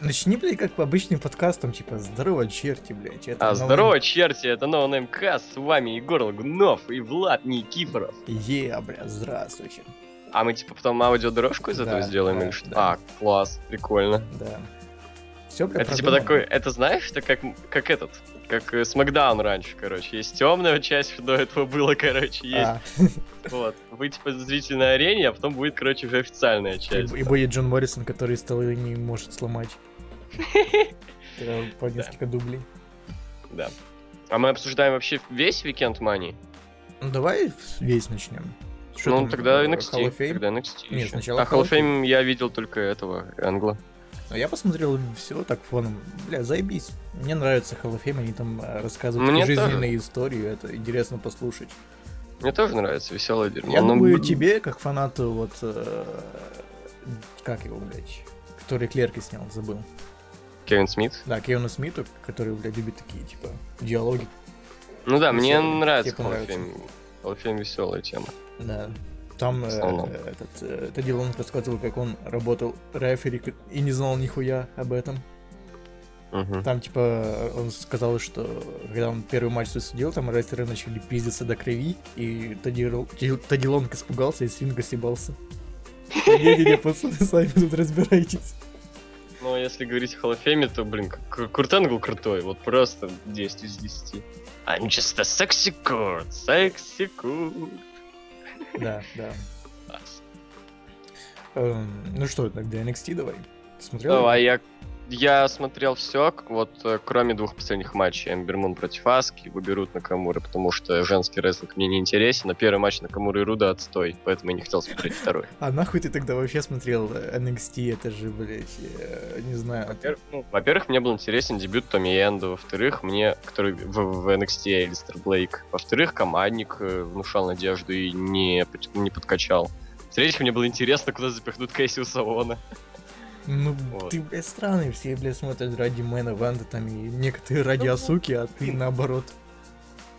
Начни, блядь, как обычным подкастом, типа, здорово, черти, блядь. Это А, новый- здорово, черти, это Name Cast, с вами Егор Лагунов и Влад Никифоров. Е, бля, здравствуйте. А мы типа потом аудиодорожку из Да, этого сделаем да, или что? да. А, класс, прикольно. Да. Все, бля, это типа продумано. такой, это знаешь, это как, как этот, как э, Смакдаун раньше, короче. Есть темная часть, до этого было, короче, есть. А, Вот. Вы типа зритель на арене, а потом будет, короче, уже официальная и, часть. и будет Джон Моррисон, который столы не может сломать. Э, По несколько дублей. Да. А мы обсуждаем вообще весь Weekend Money? Ну, давай весь начнем. Что ну, там, тогда э, NXT. Тогда NXT Нет, ещё. сначала А Hall of Fame я видел только этого, Энгла. А Я посмотрел все так фоном. Бля, заебись. Мне нравится Hall of Fame, они там э, рассказывают Мне такие тоже. жизненные истории, это интересно послушать. Мне тоже нравится веселое дерьмо. Я но, думаю, тебе, как фанату, вот... э, Как его, блядь? Который Клерки снял, забыл. Кевин Смит. Да, Кевину Смиту, который, блядь, любит такие, типа, диалоги. Ну да, мне Весёлый. нравится Тебе Hall of. Fame. Hall of Fame веселая тема. Да. Там э, э, этот, э, Тедди Лонг рассказывал, как он работал рефери и не знал нихуя об этом. Мгм. Там, типа, он сказал, что когда он первый матч свой судил, там рестлеры начали пиздиться до крови, и Тедди, Ро- Ти- Тедди Лонг испугался и с ринга съебался. Не-не-не, пацаны, сами тут разбирайтесь. Ну, если говорить о Fame, то, блин, К- Курт Энгл крутой. Вот просто 10 из 10. I'm just a sexy Kurt, sexy Kurt. Да, да. Эм, Ну что, тогда NXT давай. Смотрел? Давай, я, я смотрел все, вот э, кроме двух последних матчей. Эмбер Мун против Аски, выберут Накамура, потому что женский рестлинг мне не интересен. А первый матч Накамура и Руда отстой, поэтому я не хотел смотреть второй. А нахуй ты тогда вообще смотрел э, NXT? Это же, блядь, э, не знаю. Во-первых, ну, во-первых, мне был интересен дебют Томми Энда. Во-вторых, мне, который в, в NXT Элистер Блейк. Во-вторых, командник э, внушал надежду и не, не подкачал. В-третьих, мне было интересно, куда запихнут Кэссиу Савона. Ну, Вот. ты, блядь, странный, все, блядь, смотрят ради Мэна Ванда там, и некоторые ради Асуки, а ты наоборот.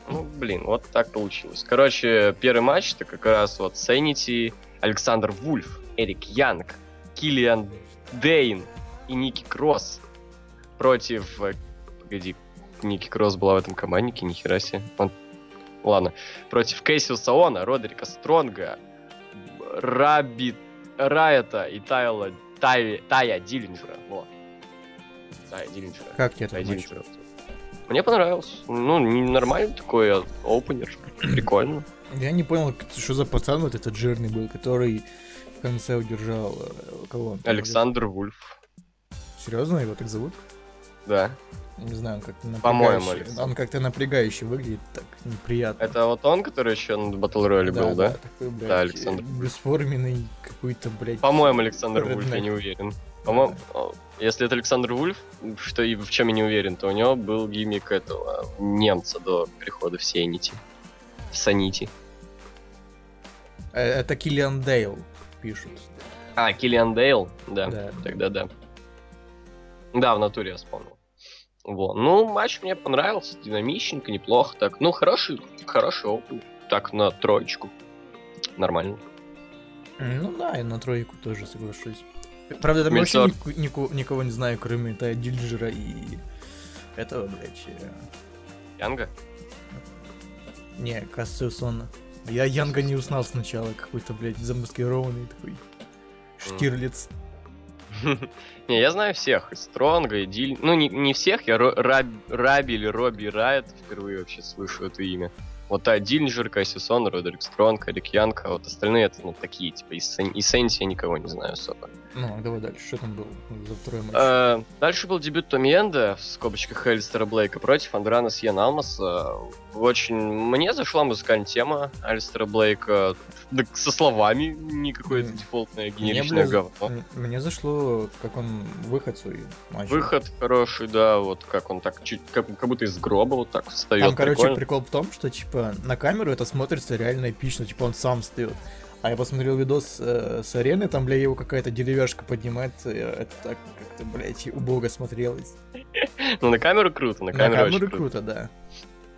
Ну, блин, вот так получилось. Короче, первый матч это как раз вот Sanity, Александр Вульф, Эрик Янг, Киллиан Дейн и Ники Кросс против... э, Погоди, Ники Кросс была в этом команднике, нихера себе. Он... Ладно. Против Кейсио Саона, Родерика Стронга, Раби Райта и Тайла... Тай... Тая Диллинджера. Во. Тая Диллинджера. Как тебе Тая? Диллинджера. Мне понравился. Ну, нормальный такой а, опенер. Прикольно. Я не понял, что за пацан вот этот жирный был, который в конце удержал э, кого Александр Вульф. Серьезно, его так зовут? Да. Не знаю, он как-то По-моему, напрягающе. Александр. Он как-то напрягающе выглядит, так неприятно. Это вот он, который еще на Battle Royale был, да? такой, блядь, Да, Александр. бесформенный какой-то, блядь. По-моему, Александр Вульф, я не уверен. По-моему, о, если это Александр Вульф, что и в чем я не уверен, то у него был гиммик этого немца до прихода в Сейнити. В Санити. Э, Это Киллиан Дейл пишут. А, Киллиан Дейл? Да, Да. тогда да. Да, в натуре я вспомнил. Вот. Ну, матч мне понравился, динамичненько, неплохо так. Ну, хороший, хороший опыт. Так, на троечку. Нормально. Ну да, и на тройку тоже соглашусь. Правда, там вообще Мельцор. нику- никого не знаю, кроме Тая Дильджера и этого, блядь, э, Янга? не, Кассиусона. Я Янга не узнал сначала, какой-то, блядь, замаскированный такой Штирлиц. Не, я знаю всех. Стронга, и Диль... Ну, не, не всех, я Раб- Раби или Робби Райт впервые вообще слышу это имя. Вот а Диллинджер, Кассисон, Родерик Стронг, Эрик Янг, а вот остальные это, ну, такие, типа, из, Сен- из Сенси я никого не знаю особо. Ну, давай дальше, что там было за второй матч? Э, Дальше был дебют Томми Энда в скобочках Элистера Блейка против Андрана Сьен Алмаса. Очень мне зашла музыкальная тема Алистера Блейка. Да, со словами не какое-то М. дефолтное Мне, генеричное бля, говно. м- Мне зашло, как он выход свой матч. Выход хороший, да, вот как он так чуть, как, как будто из гроба вот так встает. Там, короче, прикольно. прикол в том, что, типа, на камеру это смотрится реально эпично, типа, он сам встает. А я посмотрел видос э, с арены, там, бля, его какая-то деревяшка поднимает, это так как-то, блядь, убого смотрелось. Ну, на камеру круто, на На камеру, камеру очень круто. круто, да.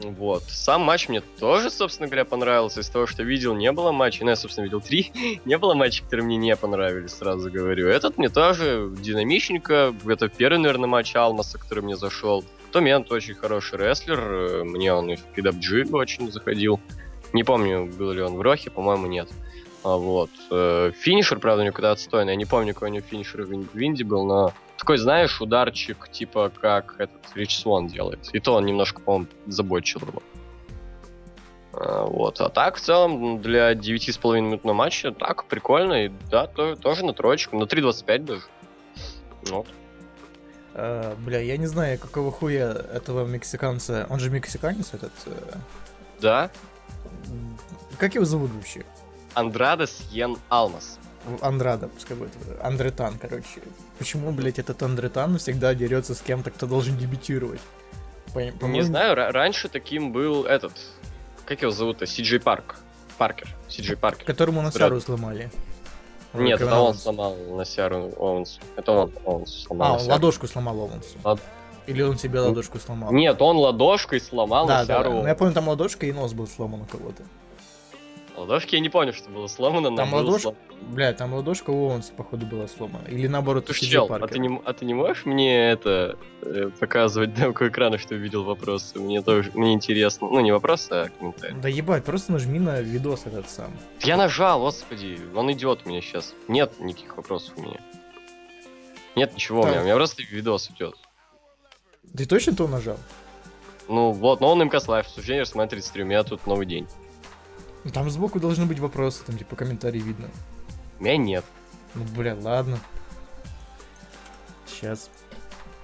Вот. Сам матч мне тоже, собственно говоря, понравился. Из того, что видел, не было матчей. Ну, я, собственно, видел три. не было матчей, которые мне не понравились, сразу говорю. Этот мне тоже динамичненько. Это первый, наверное, матч Алмаса, который мне зашел. Томент очень хороший рестлер. Мне он и в PWG очень заходил. Не помню, был ли он в Рохе, по-моему, нет. А, вот. Э, финишер, правда, никуда отстойный. Я не помню, какой у него финишер в Винди был, но такой, знаешь, ударчик, типа как этот Рич Свон делает. И то он немножко, по-моему, забочил его. А, вот. А так, в целом, для 9,5 минутного матча, так, прикольно. И да, то, тоже на троечку, на 3.25 даже. Вот. А, бля, я не знаю, какого хуя этого мексиканца. Он же мексиканец этот. Э, да. Как его зовут вообще? Андрадес Йен Алмас. Андрада, пускай будет. Андретан, короче. Почему, блядь, этот Андретан всегда дерется с кем-то, кто должен дебютировать? По- не знаю, раньше таким был этот... Как его зовут-то? Си Парк. Паркер. Си Паркер. Которому Насару сломали. Нет, это он сломал Насяру Оуэнсу. Это он Оуэнсу сломал. А, он ладошку сломал Оуэнсу. Лад... Или он себе ладошку сломал? Нет, он ладошкой сломал да, Насяру да, да. Ну, я помню, там ладошка и нос был сломан у кого-то. Ладошки я не помню, что было сломано, но Там ладошка, слом... бля, там ладошка у Оуэнса, походу, была сломана. Или наоборот, Слушай, чел, а ты, не, а ты не можешь мне это э, показывать демку экрана, что увидел вопросы? Мне тоже, мне интересно. Ну, не вопрос, а комментарий. Да ебать, просто нажми на видос этот сам. Я нажал, господи, он идет у меня сейчас. Нет никаких вопросов у меня. Нет ничего так. у меня, у меня просто видос идет. Ты точно то нажал? Ну вот, но он МКС Лайф, суждение рассматривает стрим, меня тут новый день. Ну, там сбоку должны быть вопросы, там типа комментарии видно. У меня нет. Ну, бля, ладно. Сейчас.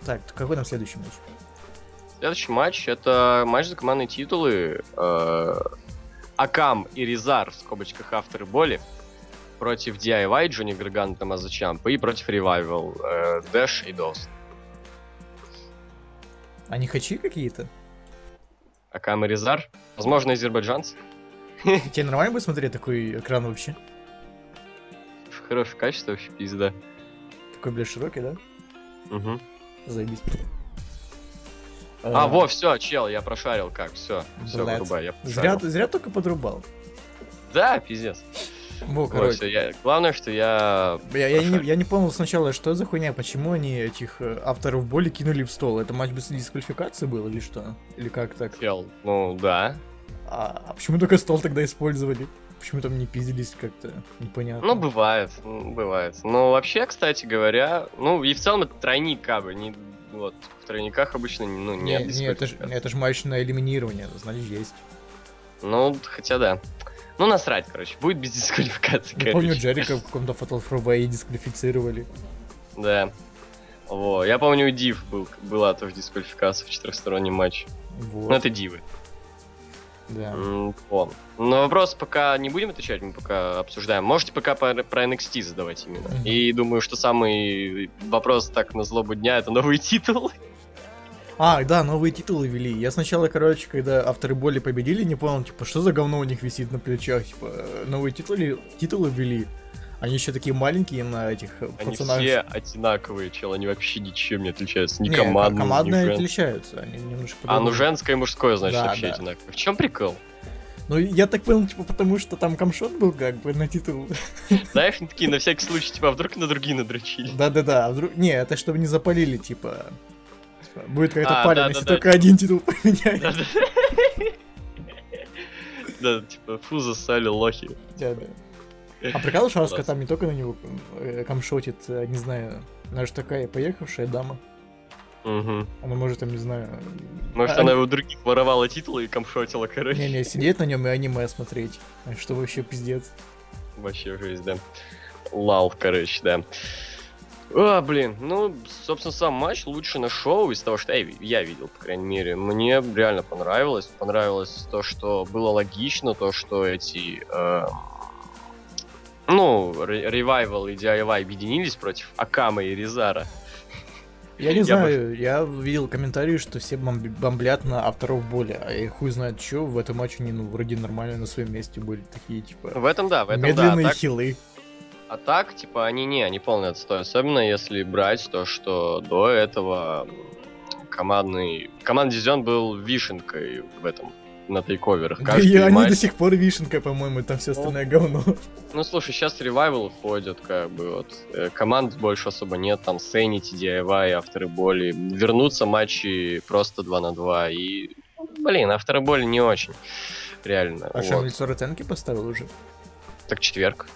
Так, какой там следующий матч? Следующий матч это матч за командные титулы. Э, Акам и Резар, в скобочках авторы боли, против DIY, Джонни Гарган, Томазо Чампа и против э, Дэш и Дос. Они хачи какие-то? Акам и Ризар? Возможно, азербайджанцы? Тебе нормально будет смотреть такой экран вообще? Хорошее качество вообще, пизда. Такой, бля, широкий, да? Угу. Заебись. А, а, во, все, чел, я прошарил как, все, все, вырубай, я Зря, зря только подрубал. Да, пиздец. Во, короче. Я... Главное, что я... Я, я, не, я не понял сначала, что за хуйня, почему они этих э, авторов боли кинули в стол. Это матч без дисквалификации был или что? Или как так? Чел, ну да. А, а почему только стол тогда использовали? Почему там не пиздились как-то? Непонятно. Ну, бывает, бывает. Но вообще, кстати говоря, ну, и в целом это тройник, как бы, не, вот, в тройниках обычно, ну, нет не, не, это же это ж матч на элиминирование, значит, есть. Ну, хотя да. Ну, насрать, короче, будет без дисквалификации, Я помню, Джерика в каком-то Fatal Four дисквалифицировали. Да. Во, я помню, у Див был, была тоже дисквалификация в четырехстороннем матче. Вот. Ну, это Дивы. Да. Вот. Но вопрос пока не будем отвечать, мы пока обсуждаем. Можете пока про, про NXT задавать именно. Mm-hmm. И думаю, что самый вопрос так на злобу дня это новые титулы. А, да, новые титулы ввели. Я сначала, короче, когда авторы боли победили, не понял, типа, что за говно у них висит на плечах, типа, новые титулы, титулы ввели. Они еще такие маленькие на этих они пацанах. Они все одинаковые, чел, они вообще ничем не отличаются. Ни не, командные, командные ни отличаются, они немножко А, ну женское и мужское, значит, да, вообще да. одинаковые. В чем прикол? Ну, я так понял, типа, потому что там камшот был, как бы, на титул. Знаешь, они такие, на всякий случай, типа, а вдруг на другие надрочили? Да-да-да, а вдруг... Не, это чтобы не запалили, типа... типа будет какая-то а, палева, да, если да, только да. один титул поменяют. Да, типа, фу, засали лохи. Да-да. А прикол, что Аска там не только на него э, камшотит, э, не знаю, она же такая поехавшая дама. Угу. Она может, там, не знаю... Может, а, она его других воровала титулы и камшотила, короче. Не-не, сидеть на нем и аниме смотреть. Что вообще пиздец. Вообще жизнь, да. Лал, короче, да. А, блин, ну, собственно, сам матч лучше на шоу из того, что я, я видел, по крайней мере. Мне реально понравилось. Понравилось то, что было логично, то, что эти... Э, ну, Revival и DIY объединились против Акама и Ризара. Я не я знаю, бы... я видел комментарии, что все бомблят на авторов боли, а я хуй знает, что в этом матче они, ну, вроде нормально на своем месте были, такие, типа... В этом да, в этом медленные да. А хилы. А так, типа, они не, они полный отстой. Особенно если брать то, что до этого командный... Командный дивизион был вишенкой в этом, на тейковерах. Да Каждый и они матч- до сих пор вишенка, по-моему, там все остальное говно. Ну, слушай, сейчас ревайвалы ходят, как бы, вот. э, Команд больше особо нет, там, Sanity, DIY, авторы боли. Вернутся матчи просто 2 на 2, и, блин, авторы боли не очень, реально. А что, вот. лицо оценки поставил уже? Так, четверг.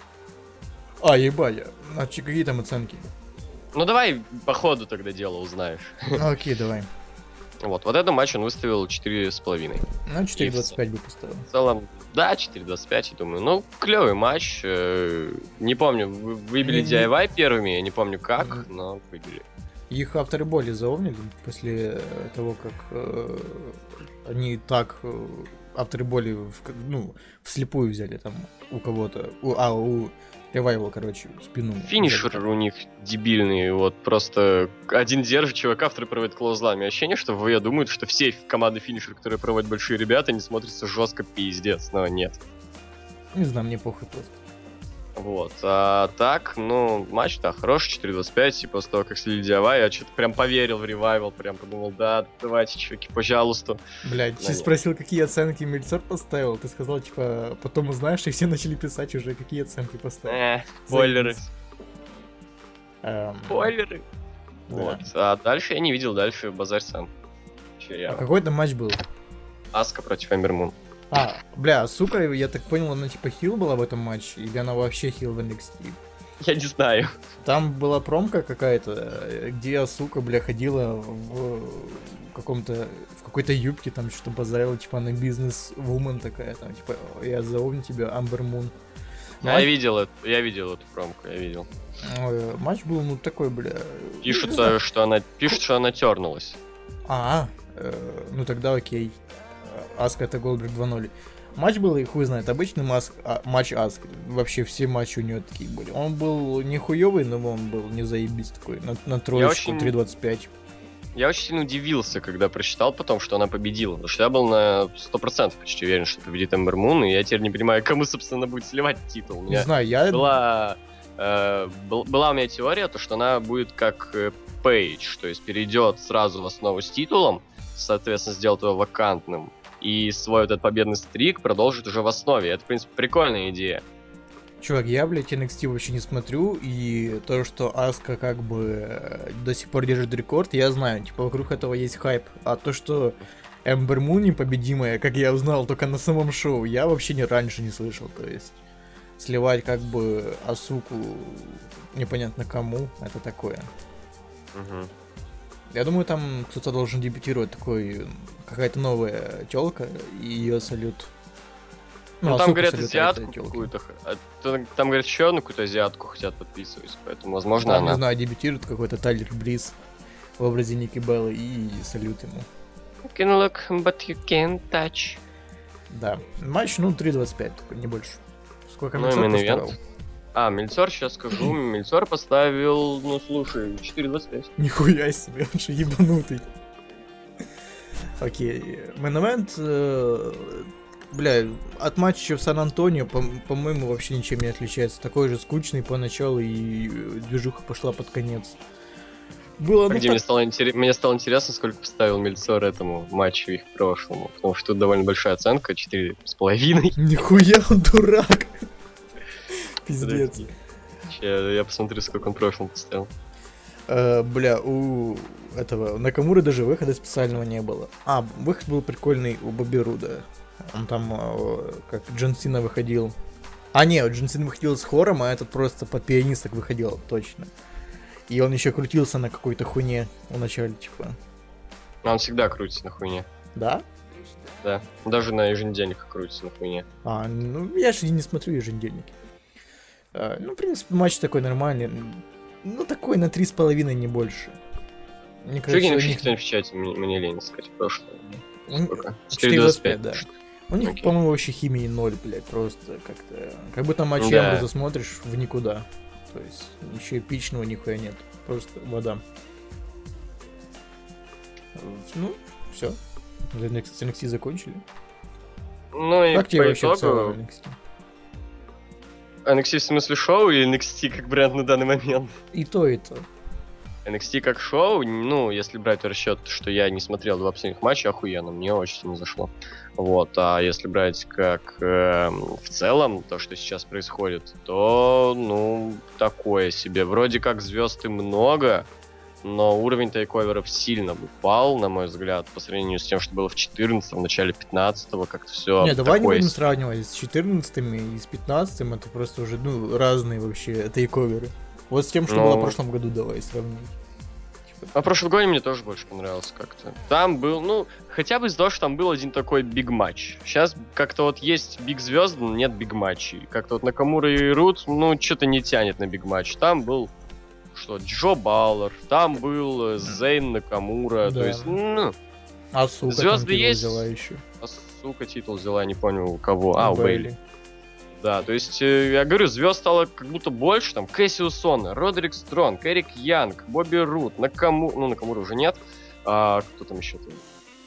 А, ебать. А че- какие там оценки? Ну, давай по ходу тогда дело узнаешь. Ну, Окей, давай. Вот, вот этот матч он выставил 4,5. Ну, 4.25 бы поставил. В целом, да, 4.25, я думаю. Ну, клевый матч. э, Не помню, вы- выбили DIY первыми, я не помню как, но выбили. Их авторы боли заовнили после того, как э, они так э, авторы боли в, ну, вслепую взяли там у кого-то, у, а у Ревайвал, короче, спину. Финишер у них дебильный, вот просто один держит, чувак, авторы проводят клоузлами. Ощущение, что в ВЕ думают, что все команды финишер, которые проводят большие ребята, они смотрятся жестко пиздец, но нет. Не знаю, мне похуй просто. Вот. А так, ну, матч, да, хороший, 4.25, и после того, как слили DIY, я что-то прям поверил в ревайвал, прям подумал, да, давайте, чуваки, пожалуйста. Блядь, ты спросил, какие оценки Мельцор поставил, ты сказал, типа, потом узнаешь, и все начали писать уже, какие оценки поставил. Э, спойлеры, Заебись. Эм, спойлеры. да. Вот. А дальше я не видел, дальше базарь сам. Че я? А какой там матч был? Аска против Эмбермун. А, бля, сука, я так понял, она типа хил была в этом матче, или она вообще хил в NXT? Я не знаю. Там была промка какая-то, где сука, бля, ходила в каком-то, в какой-то юбке, там что-то базарила, типа она бизнес-вумен такая, там, типа, я зову тебя Амбер Мун. Я видел это, я видел эту промку, я видел. Матч был, ну, такой, бля... не Пишут, э, что она, пишут, что она тернулась. А, э, ну тогда окей. Аска это Голдберг 2.0. Матч был, и хуй знает, обычный маск, а, матч Аск. Вообще все матчи у нее такие были. Он был не хуёвый, но он был не заебись такой. На, на троечку очень- 3.25. Я очень сильно удивился, когда прочитал потом, что она победила. Потому что я был на 100% почти уверен, что победит Эмбер Мун, и я теперь не понимаю, кому, собственно, будет сливать титул. У Не знаю, я... была, э, был- была у меня теория, то, что она будет как э, Пейдж, то есть перейдет сразу в основу с титулом, соответственно, сделает его вакантным, и свой вот этот победный стрик продолжит уже в основе. Это, в принципе, прикольная идея. Чувак, я, блядь, NXT вообще не смотрю, и то, что Аска как бы э, до сих пор держит рекорд, я знаю, типа, вокруг этого есть хайп. А то, что Эмбер Мун непобедимая, как я узнал только на самом шоу, я вообще не раньше не слышал, то есть сливать как бы Асуку непонятно кому, это такое. Мгм. Я думаю, там кто-то должен дебютировать такой, какая-то новая телка и ее салют. Ну, там, Асуку говорят, салют, а азиатку какую-то. а Там, там, говорят, еще одну какую-то азиатку хотят подписывать, поэтому, возможно, Там, она... не знаю, дебютирует какой-то Тайлер Близ в образе Ники Беллы и салют ему. You can look, but you can't touch. Да. Матч, ну, 3.25, такой, не больше. Сколько Ну и А, Мельцор, сейчас скажу. Мельцор поставил, ну, слушай, 4.25. Нихуя себе, он же ебанутый. Окей. Мэн э, бля, от матча в Сан-Антонио, по- по-моему, вообще ничем не отличается. Такой же скучный поначалу, и э, движуха пошла под конец. Было, ну, Где так- мне стало, интерес- мне стало интересно, сколько поставил Мельцор этому матчу их прошлому. Потому что тут довольно большая оценка, 4,5. Нихуя он дурак. Пиздец. Ща Я посмотрю, сколько он прошлому поставил. Э, бля, у этого Накамуры даже выхода специального не было. А, выход был прикольный у Бобби Руда. Он там э, как Джон Сина выходил. А, не, Джон Сина выходил с хором, а этот просто под пианисток выходил, точно. И он еще крутился на какой-то хуйне в начале, типа. Он всегда крутится на хуйне. Да? Да. Даже на еженедельниках крутится на хуйне. А, ну, я же не смотрю еженедельники. А, ну, в принципе, матч такой нормальный. Ну, такой на три с половиной, не больше. Мне кажется, у напишите них... кто-нибудь в чате, мне, мне лень сказать прошлое. Сколько? 4.25, 4.25. да. У них, Окей. по-моему, вообще химии ноль, блядь, просто как-то... Как будто матч Да. Эмброза смотришь в никуда. То есть ничего эпичного нихуя нет. Просто вода. Ну, все. NXT, закончили. Ну и как тебе вообще в целом итогу... NXT? NXT в смысле шоу или NXT как бренд на данный момент? И то, и то. NXT как шоу, ну, если брать в расчет, что я не смотрел два последних матча, охуенно, мне очень сильно зашло. Вот, а если брать как э, в целом то, что сейчас происходит, то, ну, такое себе. Вроде как звезд и много, но уровень тайковеров сильно упал, на мой взгляд, по сравнению с тем, что было в 14 в начале 15 как-то все Не, давай не будем сравнивать с 14 и с 15 это просто уже, ну, разные вообще тейковеры. Вот с тем, что ну... было в прошлом году, давай сравним. А прошлый год мне тоже больше понравился как-то. Там был, ну, хотя бы из-за того, что там был один такой биг матч. Сейчас как-то вот есть биг звезд, нет биг матчей. Как-то вот Накамура и Рут, ну, что-то не тянет на биг матч. Там был что Джо Баллар, там был э, Зейн Накамура, да. то есть, ну, а сука звезды есть. Взяла еще. А сука титул взяла, не понял у кого. А, у Бейли. Да, то есть, э, я говорю, звезд стало как будто больше, там, Кэссиус Сонна, Родерик Стронг, Эрик Янг, Бобби Рут, Накаму... ну, Накамура уже нет, а, кто там еще там?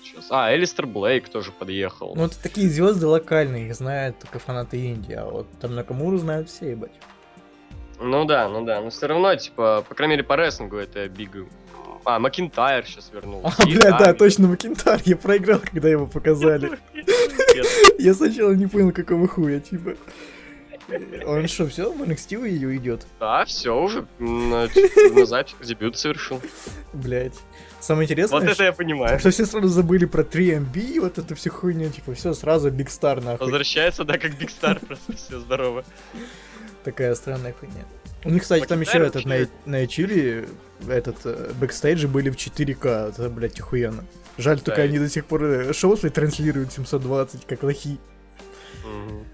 Сейчас. А, Элистер Блейк тоже подъехал. Ну, это такие звезды локальные, их знают только фанаты Индии, а вот там Накамуру знают все, ебать. Ну да, ну да, но все равно, типа, по крайней мере, по рестлингу это биг... А, Макинтайр сейчас вернулся. А, бля, да, точно, Макинтайр, я проиграл, когда его показали. Я сначала не понял, какого хуя, типа. Он что, все, в NXT ее идет? Да, все уже. На запись дебют совершил. Блять. Самое интересное, вот это я понимаю. Что все сразу забыли про 3MB, вот это все хуйня, типа, все сразу Big Star нахуй. Возвращается, да, как Big Star, просто все здорово. Такая странная хуйня. У них, кстати, там еще этот на, на Чили этот э, бэкстейджи были в 4К. Это, блядь, охуенно. Жаль, да, только и... они до сих пор э, шоу свои транслируют 720, как лохи. Угу.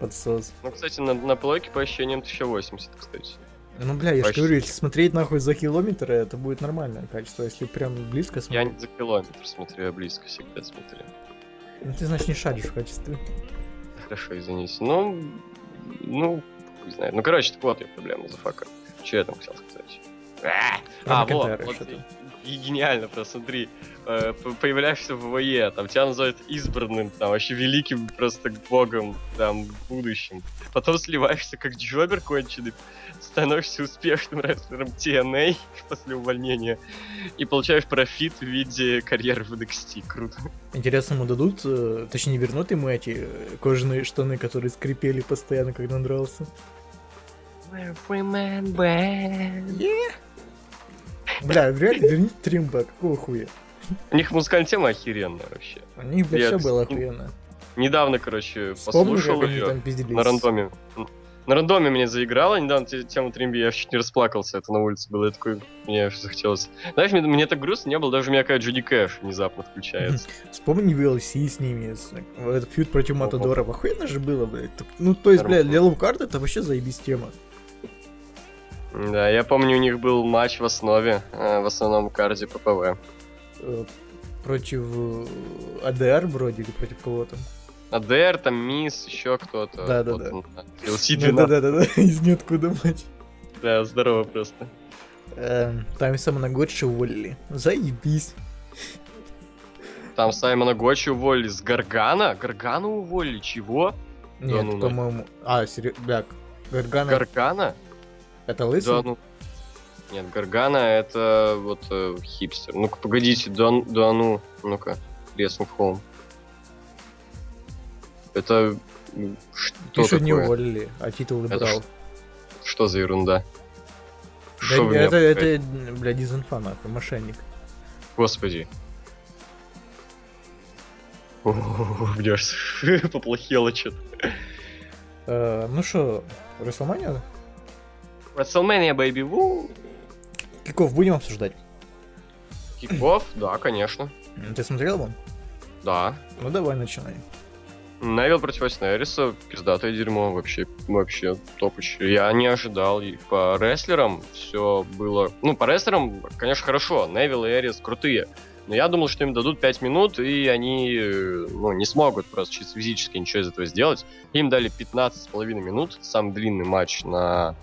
Подсос. Ну, кстати, на, на плойке по ощущениям 1080, кстати. Ну, бля, я же говорю, если смотреть нахуй за километр, это будет нормальное качество, если прям близко смотреть. Я не за километр смотрю, я близко всегда смотрю. Ну, ты, значит, не шаришь в качестве. Хорошо, извините. Ну, ну, не знаю. Ну, короче, так вот я проблема за фака. Что я там хотел сказать? А, вот, вот и гениально, просто смотри, э, появляешься в ВОЕ, там тебя называют избранным, там вообще великим просто богом, там, будущим. Потом сливаешься как джобер конченый, становишься успешным рестлером TNA после увольнения и получаешь профит в виде карьеры в NXT. Круто. Интересно, ему дадут, э, точнее вернут ему эти э, кожаные штаны, которые скрипели постоянно, когда он дрался? Yeah. Бля, реально верните Тримба, какого хуя? У них музыкальная тема охеренная вообще. У них, бля, все было охуенно. Недавно, короче, Вспомни, послушал ее на рандоме. На рандоме меня заиграла недавно тему Тримби, я чуть не расплакался, это на улице было, я такой, мне захотелось. Знаешь, мне, мне так грустно не было, даже у меня какая Джуди Кэш внезапно включается. Вспомни VLC с ними, этот фьюд против Матадора, охуенно же было, блядь. Ну, то есть, блядь, для лоукарда это вообще заебись тема. Да, я помню, у них был матч в основе, э, в основном карде ППВ. Э, против э, АДР вроде или против кого-то? АДР, там Мисс, еще кто-то. Да, да, да. Да, да, да, да, из ниоткуда матч. Да, здорово просто. Эм, там Саймона Готча уволили. Заебись. Там Саймона Готча уволили с Гаргана? Гаргана уволили? Чего? Нет, ну, по-моему... А, серьезно, Гаргана... Гаргана? Это лысый? Да, ну... Нет, Гаргана это вот э, хипстер. Ну-ка, погодите, да, да ну, ну-ка, Рестлинг Хоум. Это что Еще не уволили, а титул это брал. Что за ерунда? Да Шо это, это, это, бля, дизинфа, нахуй, мошенник. Господи. Блядь, поплохело что-то. Э, ну что, Расселмания? WrestleMania, baby, ву! Киков будем обсуждать? Киков? Да, конечно. Ты смотрел его? Да. Ну давай начинай. Невил против Эриса, пиздатое дерьмо, вообще, вообще топыч. Я не ожидал. И по рестлерам все было... Ну, по рестлерам, конечно, хорошо. Невил и Эрис крутые. Но я думал, что им дадут 5 минут, и они ну, не смогут просто чисто физически ничего из этого сделать. Им дали 15,5 минут, самый длинный матч на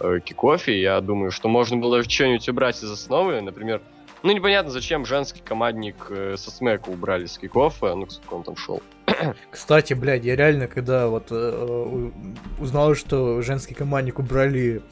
э, кикофе. Я думаю, что можно было что-нибудь убрать из основы. Например, ну непонятно, зачем женский командник э, со смека убрали с кикофа, ну, сколько он там шел. Кстати, блядь, я реально, когда вот э, узнал, что женский командник убрали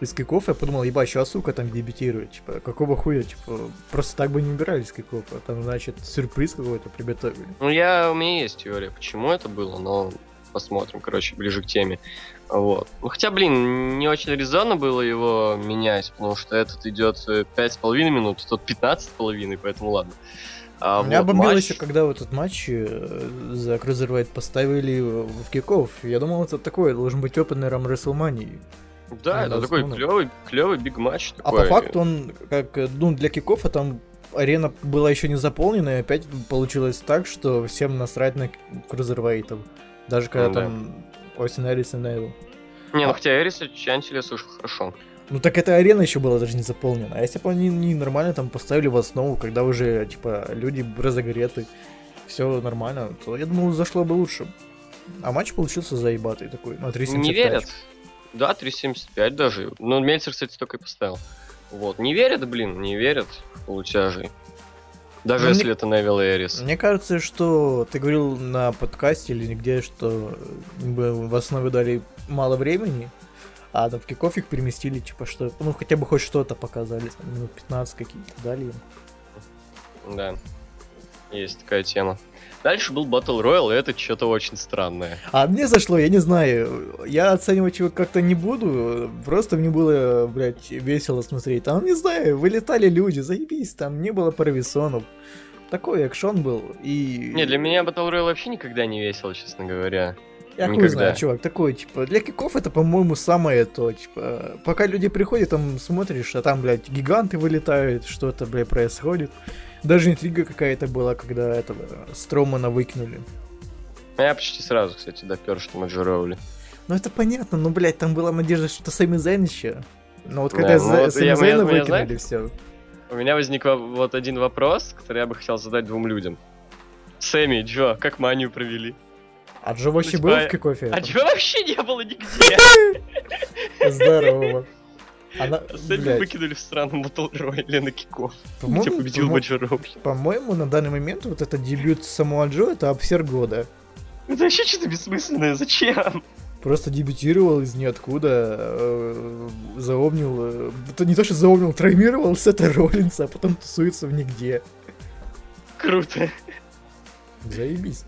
из киков, я подумал, ебать, что сука там дебютирует, типа, какого хуя, типа, просто так бы не убирали из киков, а там, значит, сюрприз какой-то приготовили. Ну, я, у меня есть теория, почему это было, но посмотрим, короче, ближе к теме. Вот. Ну, хотя, блин, не очень резонно было его менять, потому что этот идет 5,5 минут, тот 15,5, поэтому ладно. А Меня вот бомбило матч... еще, когда в этот матч э, за Cruiserweight поставили в kickoff. Я думал, это такое, должен быть opener ом WrestleMania. Да, это такой клевый, клевый big матч. А по факту он, как, ну, для kickoff, а там арена была еще не заполнена, и опять получилось так, что всем насрать на Cruiserweight. Даже когда ну, там да. Остин Эрис и Невилл. Не, ну а... хотя Эриса chant или слышал хорошо. Ну так эта арена еще была даже не заполнена. А если бы они не нормально там поставили в основу, когда уже, типа, люди разогреты, все нормально, то я думаю, зашло бы лучше. А матч получился заебатый такой, на 3.75. Не верят. Да, 3.75 даже. Ну, Мельцер, кстати, только и поставил. Вот. Не верят, блин, не верят в полутяжей. Даже ну, если мне, это Невил Эрис. Мне кажется, что ты говорил на подкасте или нигде, что в основе дали мало времени, а там в киков их переместили, типа, что, ну, хотя бы хоть что-то показали, там, минут 15 какие-то дали Да, есть такая тема. Дальше был Battle Royale, и это что-то очень странное. А мне зашло, я не знаю. Я оценивать его как-то не буду. Просто мне было, блядь, весело смотреть. Там, не знаю, вылетали люди, заебись, там не было парависонов. Такой экшон был, и... Не, для меня Battle Royale вообще никогда не весело, честно говоря. Я Никогда. хуй знаю, чувак, такой, типа, для киков это, по-моему, самое то, типа, пока люди приходят, там смотришь, а там, блядь, гиганты вылетают, что-то, блядь, происходит. Даже интрига какая-то была, когда этого Стромана выкинули. Я почти сразу, кстати, допер, что Моджо Ну это понятно, ну, блядь, там была надежда, что Сами Зайн еще. Но вот когда да, ну, Сами Зайна выкинули, все. У меня возник вот один вопрос, который я бы хотел задать двум людям. Сэмми, Джо, как манию провели? А Джо вообще ну, был типа, в kickoff е? А Джо вообще не было нигде. Здорово. Она, Сэдди выкинули в странном Battle Royale на киков. Где победил Маджо По-моему, на данный момент вот этот дебют Самуа Джо это обсер года. Это вообще что-то бессмысленное, зачем? Просто дебютировал из ниоткуда, э, заомнил, э, не то что заомнил, травмировал Сета Роллинса, а потом тусуется в нигде. Круто. Заебись.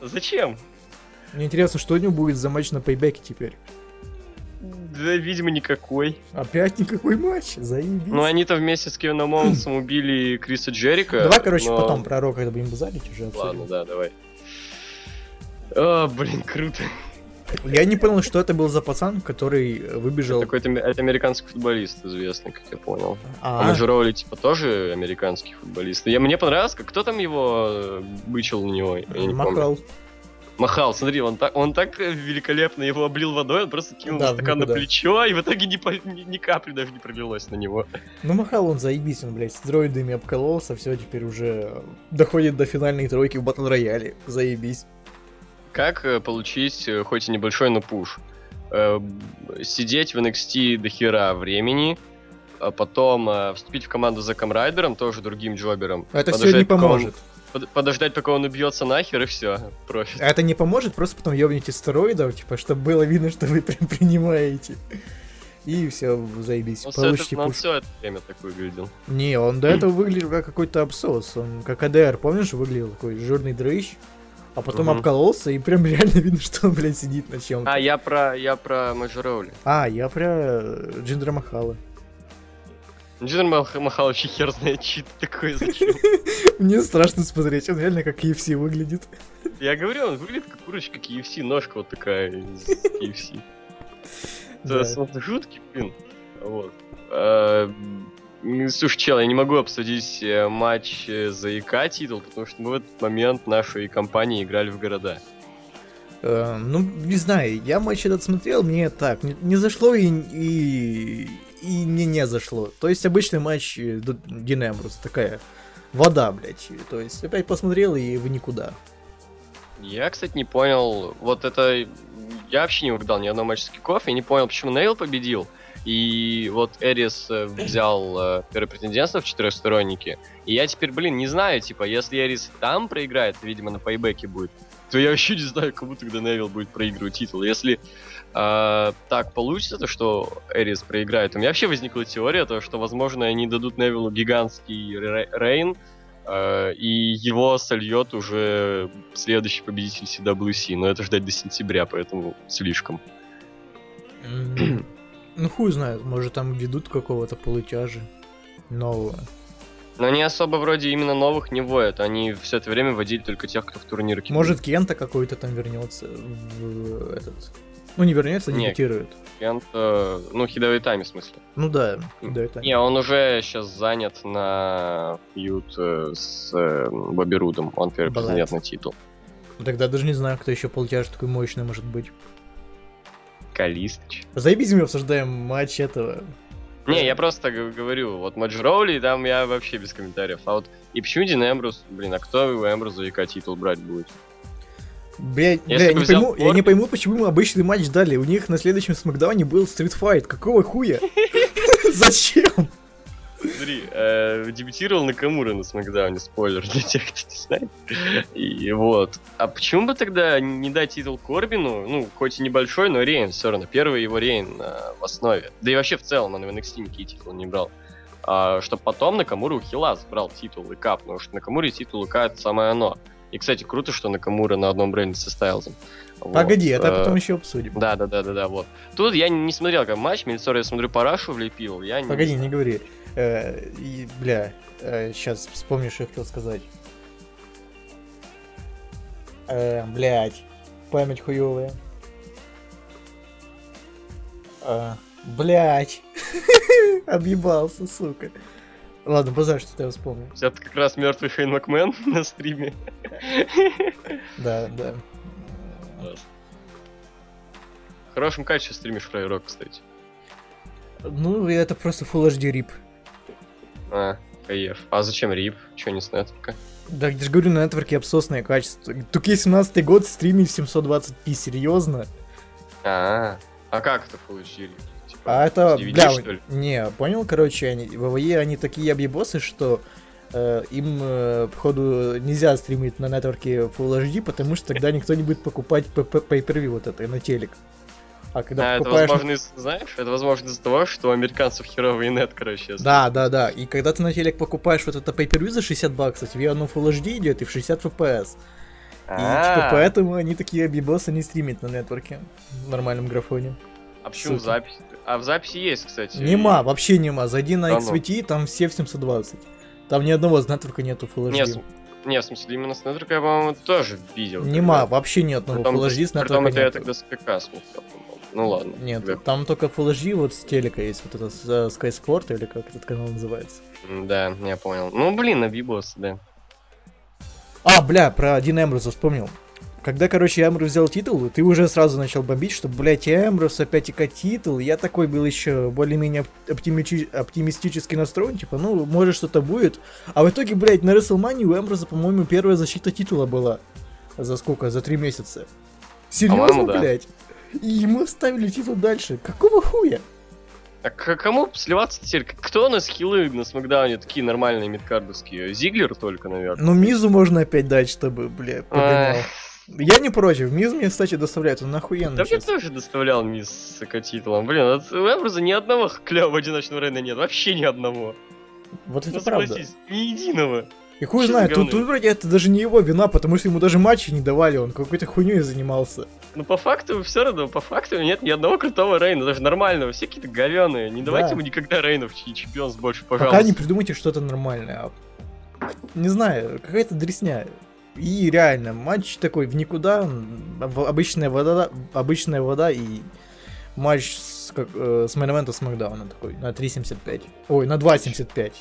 Зачем? Мне интересно, что у него будет за матч на пейбеке теперь? Да, видимо, никакой. Опять никакой матч? Заебись. Ну, они-то вместе с Кевином Оуэнсом убили Криса Джерика. Давай, короче, но... потом про Рок, когда будем базарить уже обсудим. Ладно, да, давай. О, блин, круто. Я не понял, что это был за пацан, который выбежал... Это какой-то это американский футболист, известный, как я понял. А, -а, -а. Типа, тоже американский футболист. Я, мне понравилось, как кто там его э, бычил на него, я не помню. Махал, смотри, он так, он так великолепно его облил водой, он просто кинул да, стакан на плечо, и в итоге ни, ни, ни капли даже не пролилось на него. Ну, Махал, он заебись, он, блядь, с дроидами обкололся, все, теперь уже доходит до финальной тройки в батл рояле. Заебись. Как э, получить э, хоть и небольшой, но пуш? Э, сидеть в NXT до хера времени, а потом вступить в команду за Камрайдером, тоже другим джобером. Это все не поможет. Подождать, пока он убьется нахер, и все, профит. Это не поможет, просто потом ёбните стероидов, типа, чтобы было видно, что вы прям принимаете. И все, заебись. Он Получите все это, он все это время так выглядел. Не, он до этого выглядел как какой-то абсос. Он как АДР, помнишь, выглядел такой жирный дрыщ. А потом угу. обкололся, и прям реально видно, что он, блядь, сидит на чем-то. А, я про, я про Маджороули. А, я про Джиндера Махала. Джин Махал вообще хер знает, чит такой, зачем. Мне страшно смотреть, он реально как KFC выглядит. Я говорю, он выглядит как курочка KFC, ножка вот такая из KFC. Это жуткий, блин. Вот. А, слушай, чел, я не могу обсудить э, матч э, за ИК титул, потому что мы в этот момент нашей компании играли в города. Uh, ну, не знаю, я матч этот смотрел, мне так, не, не зашло и, и и мне не зашло. То есть обычный матч э, Динамрус, такая вода, блядь. То есть опять посмотрел и в никуда. Я, кстати, не понял, вот это... Я вообще не угадал ни одного матча с киков, я не понял, почему Нейл победил. И вот Эрис э, взял э, первое претендентство в четырехстороннике. И я теперь, блин, не знаю, типа, если Эрис там проиграет, видимо, на пейбеке будет, то я вообще не знаю, кому тогда Невил будет проигрывать титул. Если э, так получится, то что Эрис проиграет, у меня вообще возникла теория, то, что, возможно, они дадут Невилу гигантский рейн, э, и его сольет уже следующий победитель CWC. Но это ждать до сентября, поэтому слишком. Ну хуй знает, может там ведут какого-то полутяжа нового. Но они особо вроде именно новых не воят. Они все это время водили только тех, кто в турнир кидает. Может Кента какой-то там вернется в этот... Ну не вернется, не дебютирует. Кент, э, ну хидовый тайм в смысле. Ну да, хидовый тайм. Не, он уже сейчас занят на фьют э, с э, Бобби Рудом. Он теперь претендент на титул. Тогда даже не знаю, кто еще полтяж такой мощный может быть. Калистыч. Заебись, мы обсуждаем матч этого. Не, я просто говорю, вот матч Роули, там я вообще без комментариев. А вот и почему Дин Эмбрус, блин, а кто у Эмбруза ВК титул брать будет? Бля, бля не пойму, я не пойму, почему мы обычный матч дали. У них на следующем смакдауне был стритфайт. Какого хуя? Зачем? Смотри, э, дебютировал Накамура на Смакдауне, спойлер для тех, кто не знает. И вот. А почему бы тогда не дать титул Корбину? Ну, хоть и небольшой, но Рейн все равно. Первый его Рейн э, в основе. Да и вообще в целом он в NXT никакие титулы не брал. А, чтобы потом Накамура у Хилас брал титул и кап, потому что Накамура и титул и это самое оно. И, кстати, круто, что Накамура на одном бренде со Стайлзом. Погоди, вот. это потом еще обсудим. Да, да, да, да, да, вот. Тут я не смотрел как матч, Мельцор, я смотрю, парашу влепил. Я Погоди, не, не говори. Э, и, бля, э, сейчас вспомню, что я хотел сказать. Э, блядь, память хуевая. Э, блядь. Объебался, сука. Ладно, базар, что я вспомнил. Это как раз мертвый Хейн Макмен на стриме. Да, да. В хорошем качестве стримишь Фрайрок, кстати. Ну, это просто Full HD RIP. А, кайф. А зачем рип? Че не с нетворка? Да, я же говорю, на нетворке обсосное качество. Туке 17 год стримить в 720p, серьезно? А, а как это получили? Типа, а это, DVD, бля, что ли? не, понял, короче, они, в ВВЕ они такие объебосы, что э, им, э, походу, нельзя стримить на нетворке Full HD, потому что тогда никто не будет покупать pay-per-view вот это на телек. А когда а, покупаешь... это возможно, из, знаешь, это возможно из-за того, что у американцев херовый нет, короче. Если... Да, да, да. И когда ты на телек покупаешь вот это pay за 60 баксов, тебе оно Full HD идет и в 60 FPS. И типа поэтому они такие объебосы не стримят на нетворке в нормальном графоне. А почему запись? А в записи есть, кстати. Нема, вообще нема. Зайди на XVT, там все в 720. Там ни одного нетворка нету Full HD. Нет, не, в смысле, именно с нетворка я, по-моему, тоже видел. Нема, вообще ни одного Full HD с нетворка Притом это я тогда с ПК смотрел. Ну ладно. Нет, тебе. там только Full HD вот с телека есть, вот это uh, Sky Sport или как этот канал называется. Да, я понял. Ну блин, на Бибос, да. А, бля, про Дин Эмбруза вспомнил. Когда, короче, Эмбрус взял титул, ты уже сразу начал бомбить, что, блядь, Эмбрус опять ика титул. Я такой был еще более-менее оптимичи- оптимистически настроен, типа, ну, может что-то будет. А в итоге, блядь, на Рестлмании у Эмбруса, по-моему, первая защита титула была. За сколько? За три месяца. Серьезно, да. блядь? И ему оставили титул дальше. Какого хуя? А к кому сливаться теперь? Кто у нас хилы на Смакдауне такие нормальные мидкардовские? Зиглер только, наверное. Ну, Мизу можно опять дать, чтобы, бля, погонял. Я не против. Миз мне, кстати, доставляет. Он охуенный Да мне тоже доставлял Миз с титулом. Блин, от Эмбруза ни одного клевого одиночного Рейна нет. Вообще ни одного. Вот это ну, правда. Ни единого. И хуй знает, тут, тут вроде это даже не его вина, потому что ему даже матчи не давали, он какой-то хуйней занимался. Ну по факту, все равно, по факту нет ни одного крутого Рейна, даже нормального, все какие-то говёные. Не давайте да. ему никогда Рейнов чемпионс больше, пожалуйста. Пока не придумайте что-то нормальное. Не знаю, какая-то дресня. И реально, матч такой в никуда, обычная вода, обычная вода и матч с, как, э, с мейн с Макдауна такой, на 3.75. Ой, на 2.75.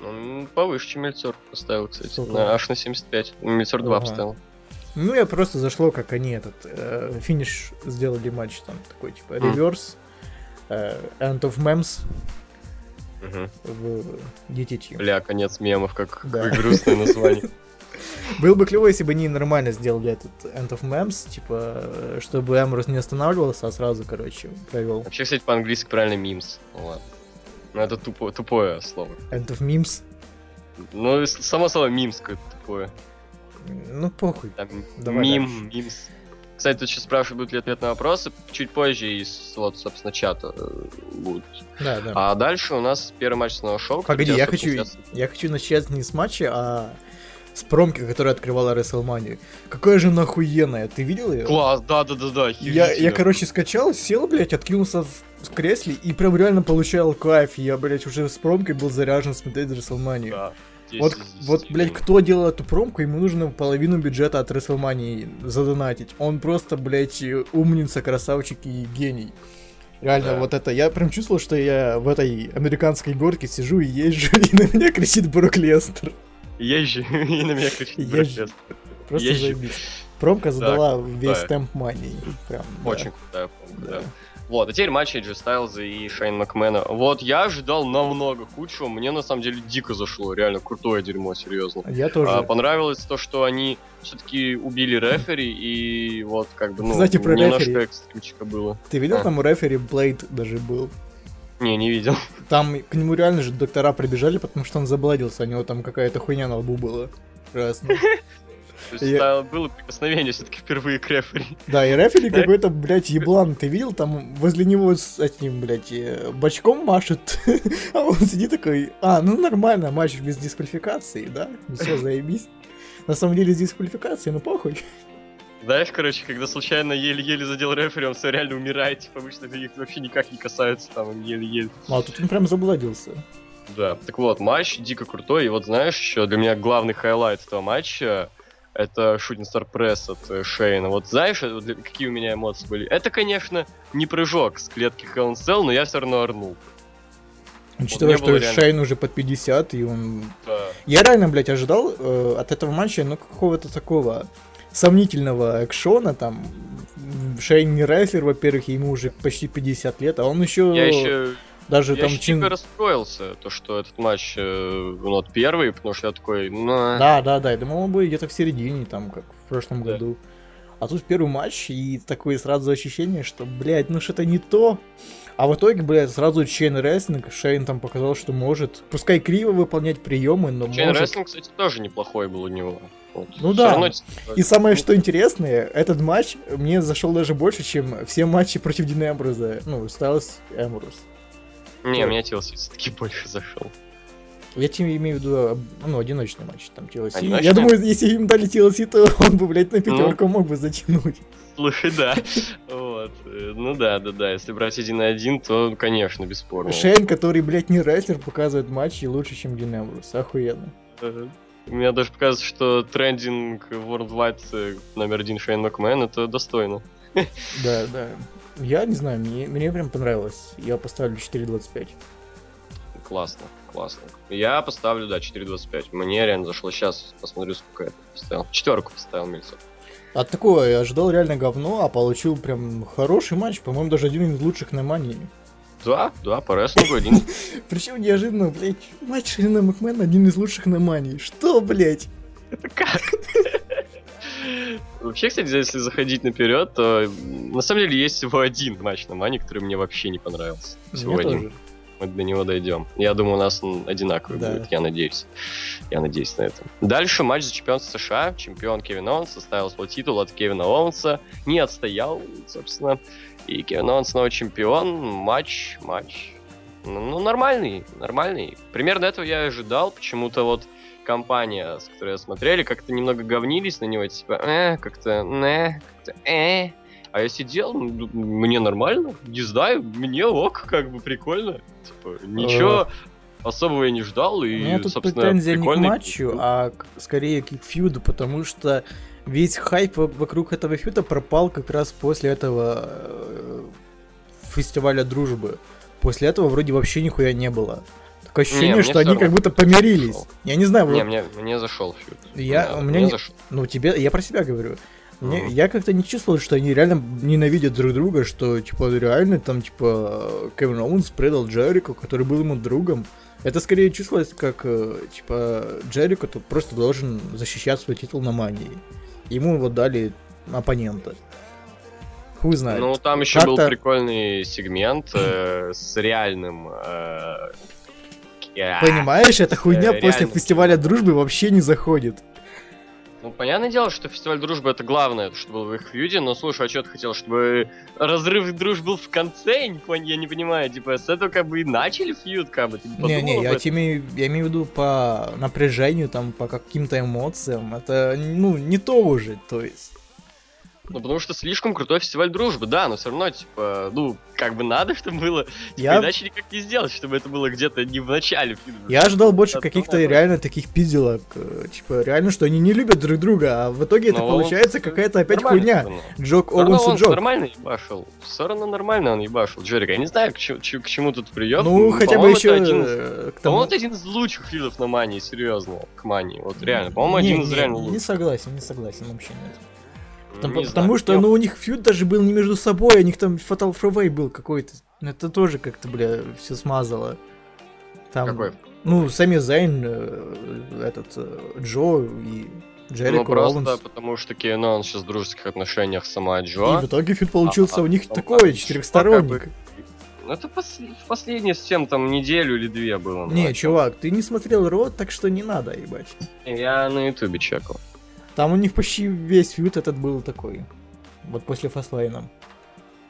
Ну, повыше, чем Мельцор поставил, кстати. Сколько? На, аж на 75. Мельцор 2 ага. поставил. Ну, я просто зашло, как они этот э, финиш сделали матч там такой, типа, реверс, э, End of Memes угу. в DTT. Бля, конец мемов, как да. грустное название. Было бы клево, если бы они нормально сделали этот End of Memes, типа, чтобы Эмрус не останавливался, а сразу, короче, провел. Вообще, кстати, по-английски правильно мимс. ладно. Ну, это тупо, тупое слово. End of memes? Ну, само слово мимс какое-то тупое. Ну, похуй. Там Давай мим, мимс. Кстати, тут сейчас спрашивают, будет ли ответ на вопросы. Чуть позже из, вот, собственно, чата э, будут. Да, да. А дальше у нас первый матч с шоу. Погоди, я хочу, сейчас- я хочу начать не с матча, а с промки, которая открывала WrestleMania. Какая же она охуенная, ты видел ее? Класс, да-да-да-да. Я, я, короче, скачал, сел, блядь, откинулся в кресле и прям реально получал кайф. Я, блядь, уже с промкой был заряжен смотреть WrestleMania. Да. Вот, 10 из вот, 10. блядь, кто делал эту промку, ему нужно половину бюджета от WrestleMania задонатить. Он просто, блядь, умница, красавчик и гений. Реально, Да. вот это, я прям чувствовал, что я в этой американской горке сижу и езжу, и на меня кричит Брук Лестер. Езжи, и на меня кричит Езжи. Просто Езжу. заебись. Промка задала весь крутая. темп мании. Прям, да, Очень крутая промка, да. да. Вот, а теперь матч AJ Styles и Шейн Макмена. Вот, я ожидал намного худшего. Мне, на самом деле, дико зашло. Реально крутое дерьмо, серьезно. Я тоже. А, понравилось то, что они все-таки убили рефери, и вот как бы, ну, Кстати, про немножко рефери. экстримчика было. Ты видел, а. там у рефери Блейд даже был? Не, не видел. Там к нему реально же доктора прибежали, потому что он забладился, у него там какая-то хуйня на лбу была. Я- да, было прикосновение все-таки впервые к рефери. Да, и рефери какой-то, блядь, еблан, ты видел? Там возле него с этим, блядь, э, бачком машет, а он сидит такой, а, ну нормально, матч без дисквалификации, да? Все, заебись. На самом деле с дисквалификацией, ну похуй. Знаешь, короче, когда случайно еле-еле задел рефери, он все реально умирает, типа, обычно их вообще никак не касается, там, еле-еле. Ну, а тут он прям забладился. Да, так вот, матч дико крутой, и вот знаешь, еще для меня главный highlight этого матча это shooting star press от э, Шейна. Вот знаешь, э, для- какие у меня эмоции были? Это, конечно, не прыжок с клетки Hell Cell, но я все равно орнул. Учитывая, не было что реально- Шейн уже под 50, и он Да. Я реально, блядь, ожидал э, от этого матча, ну, какого-то такого сомнительного экшона, там, Шейн рестлер, во-первых, ему уже почти 50 лет, а он еще, Я еще, даже я там еще чин... дико расстроился, то, что этот матч, э, ну, вот первый, потому что я такой, ну, Да, да, да, я думал, он будет где-то в середине, там, как в прошлом Да. году. А тут первый матч, и такое сразу ощущение, что, блядь, ну что-то не то. А в итоге, блядь, сразу chain wrestling, Шейн там показал, что может, пускай криво выполнять приемы, но Шейн может... рестлинг, кстати, тоже неплохой был у него. Вот. Ну да. равно, И самое что интересное, этот матч мне зашел даже больше, чем все матчи против Дина Эмброза. Ну, Стайлс Эмброз. Не, мне TLC все-таки больше зашел. Я тебе имею в виду, ну, одиночный матч, там, TLC. Одиночный? Я думаю, если им дали TLC, то он бы, блядь, Ну. на пятерку мог бы затянуть. Слушай, да. Вот. э, Ну да, да, да. Если брать один на один, то, конечно, бесспорно. Шейн, который, блядь, не рестлер, показывает матчи лучше, чем Дин Эмброз. Охуенно. Мне даже показывается, что трендинг Worldwide номер один Шейн Макмен это достойно. Да, да. Я не знаю, мне, мне прям понравилось. Я поставлю 4.25. Классно, классно. Я поставлю, да, 4.25. Мне реально зашло. Сейчас посмотрю, сколько я поставил. Четверку поставил Мельцов. От такого я ожидал реально говно, а получил прям хороший матч. По-моему, даже один из лучших на мании. Да, да, по рестлингу один. Причем неожиданно, блядь, матч Шейна Макмена один из лучших на мании. Что, блядь? Это как? Вообще, кстати, если заходить наперед, то на самом деле есть всего один матч на Мане, который мне вообще не понравился. Всего Мне один. тоже. Мы до него дойдем. Я думаю, у нас он одинаковый Да. будет, я надеюсь. Я надеюсь на это. Дальше матч за чемпионство США. Чемпион Кевин Оуэнс отстаивал свой титул от Кевина Оуэнса. Не отстоял, собственно. И Кевин Оуэнс снова чемпион. Матч, матч. Ну, ну, нормальный, нормальный. Примерно этого я и ожидал. Почему-то вот компания, с которой я смотрели, как-то немного говнились на него, типа, э, как-то, не, как-то, э. А я сидел, ну, мне нормально, не знаю, мне ок, как бы прикольно. Типа, ничего особого я не ждал, У и, меня тут собственно, претензия не к прикольный- матчу, а скорее к их фьюду, потому что весь хайп во- вокруг этого фьюда пропал как раз после этого э, фестиваля дружбы. После этого вроде вообще нихуя не было. Такое ощущение, мне что они как будто помирились. зашёл. Я не знаю, Не, мне, мне зашел фьюд. Я- Да, у меня мне не- зашел. ну тебе, я про себя говорю. Мне-. Я как-то не чувствовал, что они реально ненавидят друг друга, что, типа, реально там, типа, Кевин Оуэнс предал Джерико, который был ему другом. Это скорее чувствовалось, как, э, типа, Джерико тут просто должен защищать свой титул на мании. Ему его дали оппонента. Хуй знает. Ну, там еще был прикольный сегмент э, с реальным... э, Понимаешь, эта хуйня э, после фестиваля дружбы вообще не заходит. Ну, понятное дело, что фестиваль дружбы это главное, что было в их фьюде, но слушай, а что ты хотел, чтобы разрыв дружбы был в конце? Я не, пон- я не понимаю, типа, с этого как бы и начали фьюд, как бы, ты подумал Не-не, я, этом? те имею, я имею в виду по напряжению, там, по каким-то эмоциям. Это, ну, не то уже, то есть. Ну, потому что слишком крутой фестиваль дружбы, да, но все равно, типа, ну, как бы надо, чтобы было, типа, Я, иначе никак не сделать, чтобы это было где-то не в начале фьюда. я ожидал больше каких-то реально таких пизделок. э, Типа, реально, что они не любят друг друга, а в итоге это Ну, получается какая-то опять хуйня. Джок Оуэнс и Джок. нормально ебашил. Все равно нормально он ебашил, Джерика. Я не знаю, к, чему- ч- к чему тут прием. Ну, хотя бы еще Один, из- э, к по-моему, тому... это один из лучших фьюдов на мании, серьезно, к мании. Вот реально, по-моему, Не, один из не, реально Не лучших. согласен, не согласен вообще нет. Там- Не знаю, потому что, я- ну, у них фьюд даже был не между собой, у них там Fatal Freeway был какой-то. Это тоже как-то, бля, все смазало. Там, Какой? Ну, Сами Зейн, э, этот, э, Джо и Джерико Ну, просто потому что Кейно, он сейчас в дружеских отношениях сама И Джо. в итоге фьюд получился А, у них а, такой, а, четырехсторонник. Ну, это пос- в последние с тем там неделю или две было. Не, ну, чувак, ты не смотрел Рот, так что не надо, ебать. Я на ютубе чекал. Там у них почти весь фьюд этот был такой. Вот после Фастлайна.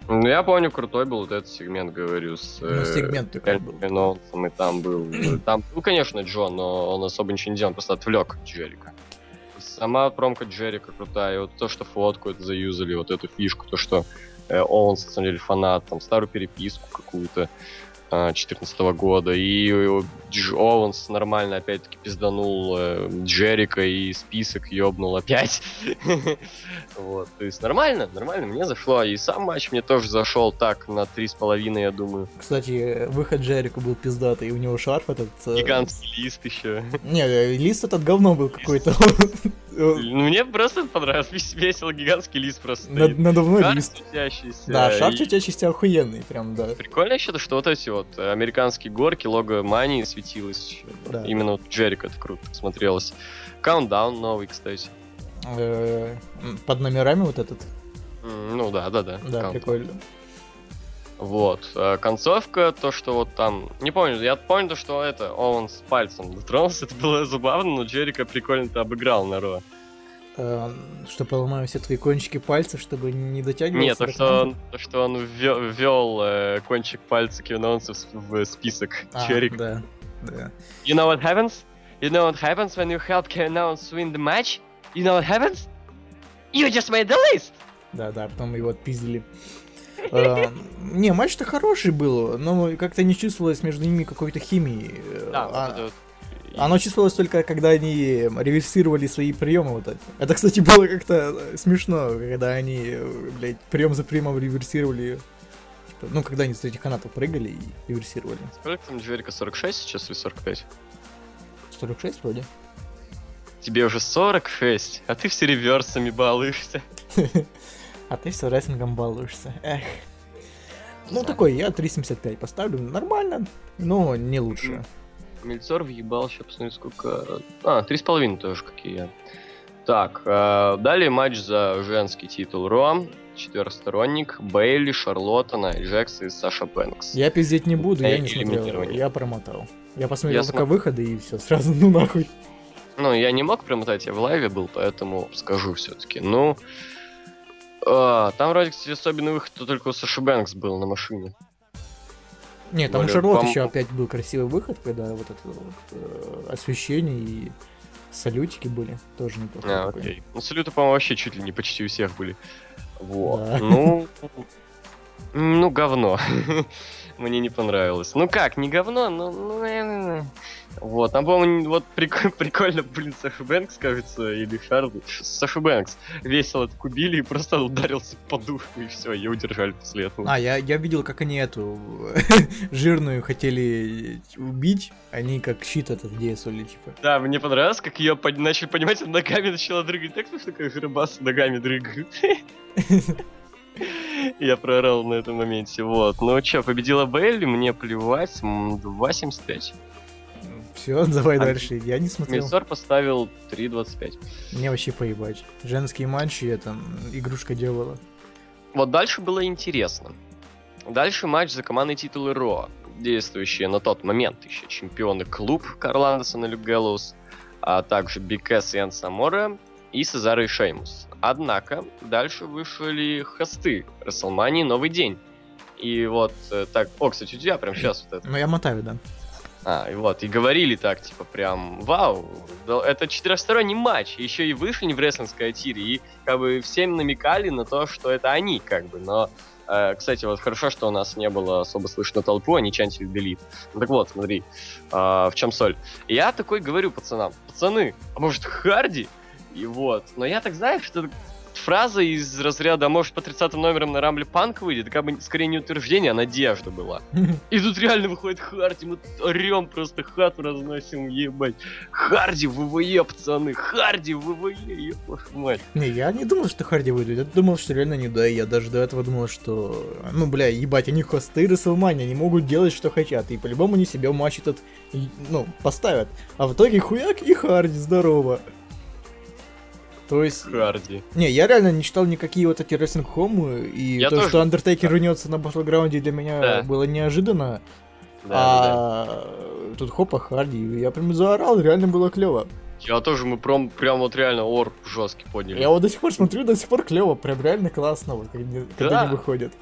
Ну, я помню, крутой был вот этот сегмент, говорю, с... Ну, э, сегмент такой был. Рейнольдсом, и там был... Там был, конечно, Джон, но он особо ничего не делал, он просто отвлек Джерика. Сама промка Джерика крутая, и вот то, что фотку это заюзали, вот эту фишку, то, что э, Оуэнс, на самом деле, фанат, там, старую переписку какую-то, 2014 года, и э, Дж Оуэнс нормально опять-таки пизданул э, Джерика и список ёбнул опять. Вот, то есть нормально, нормально, мне зашло, и сам матч мне тоже зашел так на 3,5, я думаю. Кстати, выход Джерико был пиздатый, и у него шарф этот... э, Гигантский лист еще. Не, э, лист этот говно был какой-то. Ну, мне просто понравилось, вес- весело, гигантский лист просто над- стоит. Надувной Шар лист. светящийся, Да, шар светящийся охуенный, прям, да. Прикольно еще то, что вот эти вот американские горки, лого Мании светилось. Да. Именно вот Джерик это круто смотрелось. Каунтдаун новый, кстати. Э, Под номерами вот этот. Ну да, да, да. Да, Countdown. прикольно. Вот. э, Концовка, то, что вот там... Не помню, я помню, то, что это, он с пальцем дотронулся, это было забавно, но Джерика прикольно-то обыграл на Ро. Э, Что поломаю все твои кончики пальцев, чтобы не дотягиваться. Нет, то, что он, то, что он ввел э, кончик пальца Кевина Оуэнса в, в список А, Джерика. Да, да. You know what happens? You know what happens when you help Owens win the match? You know what happens? You just made the list! Да, да, потом его отпиздили. Э, Не, матч-то хороший был, но как-то не чувствовалось между ними какой-то химии. Да, а-. Оно чувствовалось только, когда они реверсировали свои приемы вот эти. Это, кстати, было как-то э, смешно, когда они, э, блядь, прием за приемом реверсировали. Типа, ну, когда они с этих канатов прыгали и реверсировали. Сколько там Джерика? 46 сейчас или 45? 46 вроде. Тебе уже 46, а ты все реверсами балуешься. А ты все рестлингом балуешься. Эх. Ну, такой, я 3.75 поставлю. Нормально, но не лучше. Мельцор въебал, сейчас посмотрю, сколько... А, 3,5 тоже, как и я. Так, э, далее матч за женский титул Ро. Четверосторонник. Бейли, Шарлотта, Найя Джекс и Саша Бэнкс. Я пиздеть не буду, я Э, не смотрел. Я промотал. Я посмотрел Я только смо- выходы и все, сразу ну нахуй. Ну, я не мог промотать, я в лайве был, поэтому скажу все-таки. Ну, а, там вроде, кстати, особенный выход то только у Саши Бэнкс был на машине. Нет, там у Более Шарлотт еще опять был красивый выход, когда вот это вот э, освещение и салютики были. Тоже неплохо. А, окей. Ну, салюты, по-моему, вообще чуть ли не почти у всех были. Вот. Да. Ну, ну, говно. Мне не понравилось. Ну как, не говно, но... ну, э, Вот, там, по-моему, вот прик- прикольно, блин, Саша Бэнкс, кажется, или Шарл... Ш- Саша Бэнкс весело так убили и просто ударился в подушку, и все, ее удержали после этого. А, я, я видел, как они эту жирную хотели убить. Они как щит этот действовали, типа. Да, мне понравилось, как ее начали понимать, ногами начала дрыгать. Так смешно, как рыбас ногами дрыгает. Я проорал на этом моменте. Вот. Ну чё, победила Бейли, мне плевать. м, 2.75. Все, давай А дальше. Я не смотрел. Мельцор поставил 3.25. Мне вообще поебать. Женские матчи, это м, игрушка делала. Вот дальше было интересно. Дальше матч за командные титулы Raw. Действующие на тот момент еще чемпионы клуб Карл Андерсон и Люк Гэллоус, а также Биг Кэсс и Энцо Аморе и Сезаро и Шеймус. Однако, дальше вышли хосты Рестлмании «Новый день». И вот э, так... О, кстати, у тебя прям сейчас вот это. Ну, я мотаю, да. А, и вот, и говорили так, типа, прям, вау, это четырехсторонний матч, еще и вышли не в рестлинской тире, и как бы всем намекали на то, что это они, как бы, но Э, кстати, вот хорошо, что у нас не было особо слышно толпу, они чантили делит. Ну так вот, смотри, э, в чем соль. Я такой говорю пацанам, пацаны, а может Харди? И вот. Но я так знаю, что фраза из разряда «А «может по 30 номерам на Рамбле Панк выйдет», как бы скорее не утверждение, а надежда была. И тут реально выходит Харди, мы орем просто хату разносим, ебать. Харди ВВЕ, пацаны, Харди ВВЕ, ебать мать. Не, я не думал, что Харди выйдет, я думал, что реально не да, я даже до этого думал, что, ну, бля, ебать, они хосты Расселмани, они могут делать, что хотят, и по-любому они себе матч этот, ну, поставят. А в итоге хуяк и Харди, здорово. То есть... Харди. Не, я реально не читал никакие вот эти рестлинг хомы, и я то, тоже... что Андертейкер вернется на Battleground для меня да. было неожиданно. Да, а да. тут хопа Харди, я прям заорал, реально было клево. Я тоже, мы прям, прям вот реально ор жесткий подняли. Я вот до сих пор смотрю, до сих пор клево, прям реально классно, вот, когда, когда они выходят.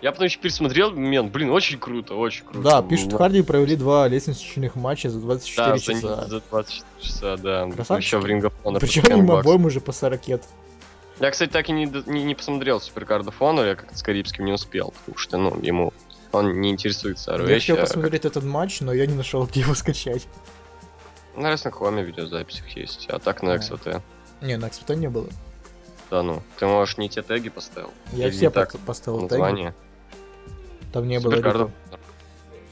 Я потом еще пересмотрел момент, блин, очень круто, очень круто. Да, пишут, Харди провели два лестничных матча за 24 да, часа. За, за 24 часа, да. Красавчик. Еще в Рингов Причем им обоим уже по 40 лет. Я, кстати, так и не, не, не посмотрел Суперкард of Honor, я как-то с Карибским не успел, потому что, ну, ему он не интересуется ROH. Я хотел а посмотреть как... этот матч, но я не нашел, где его скачать. На Wrestling Home видеозаписях есть, а так на XVT. Не, на XVT не было. Да ну, ты можешь не те теги поставил? Я все так поставил название. теги. Там не было рипов.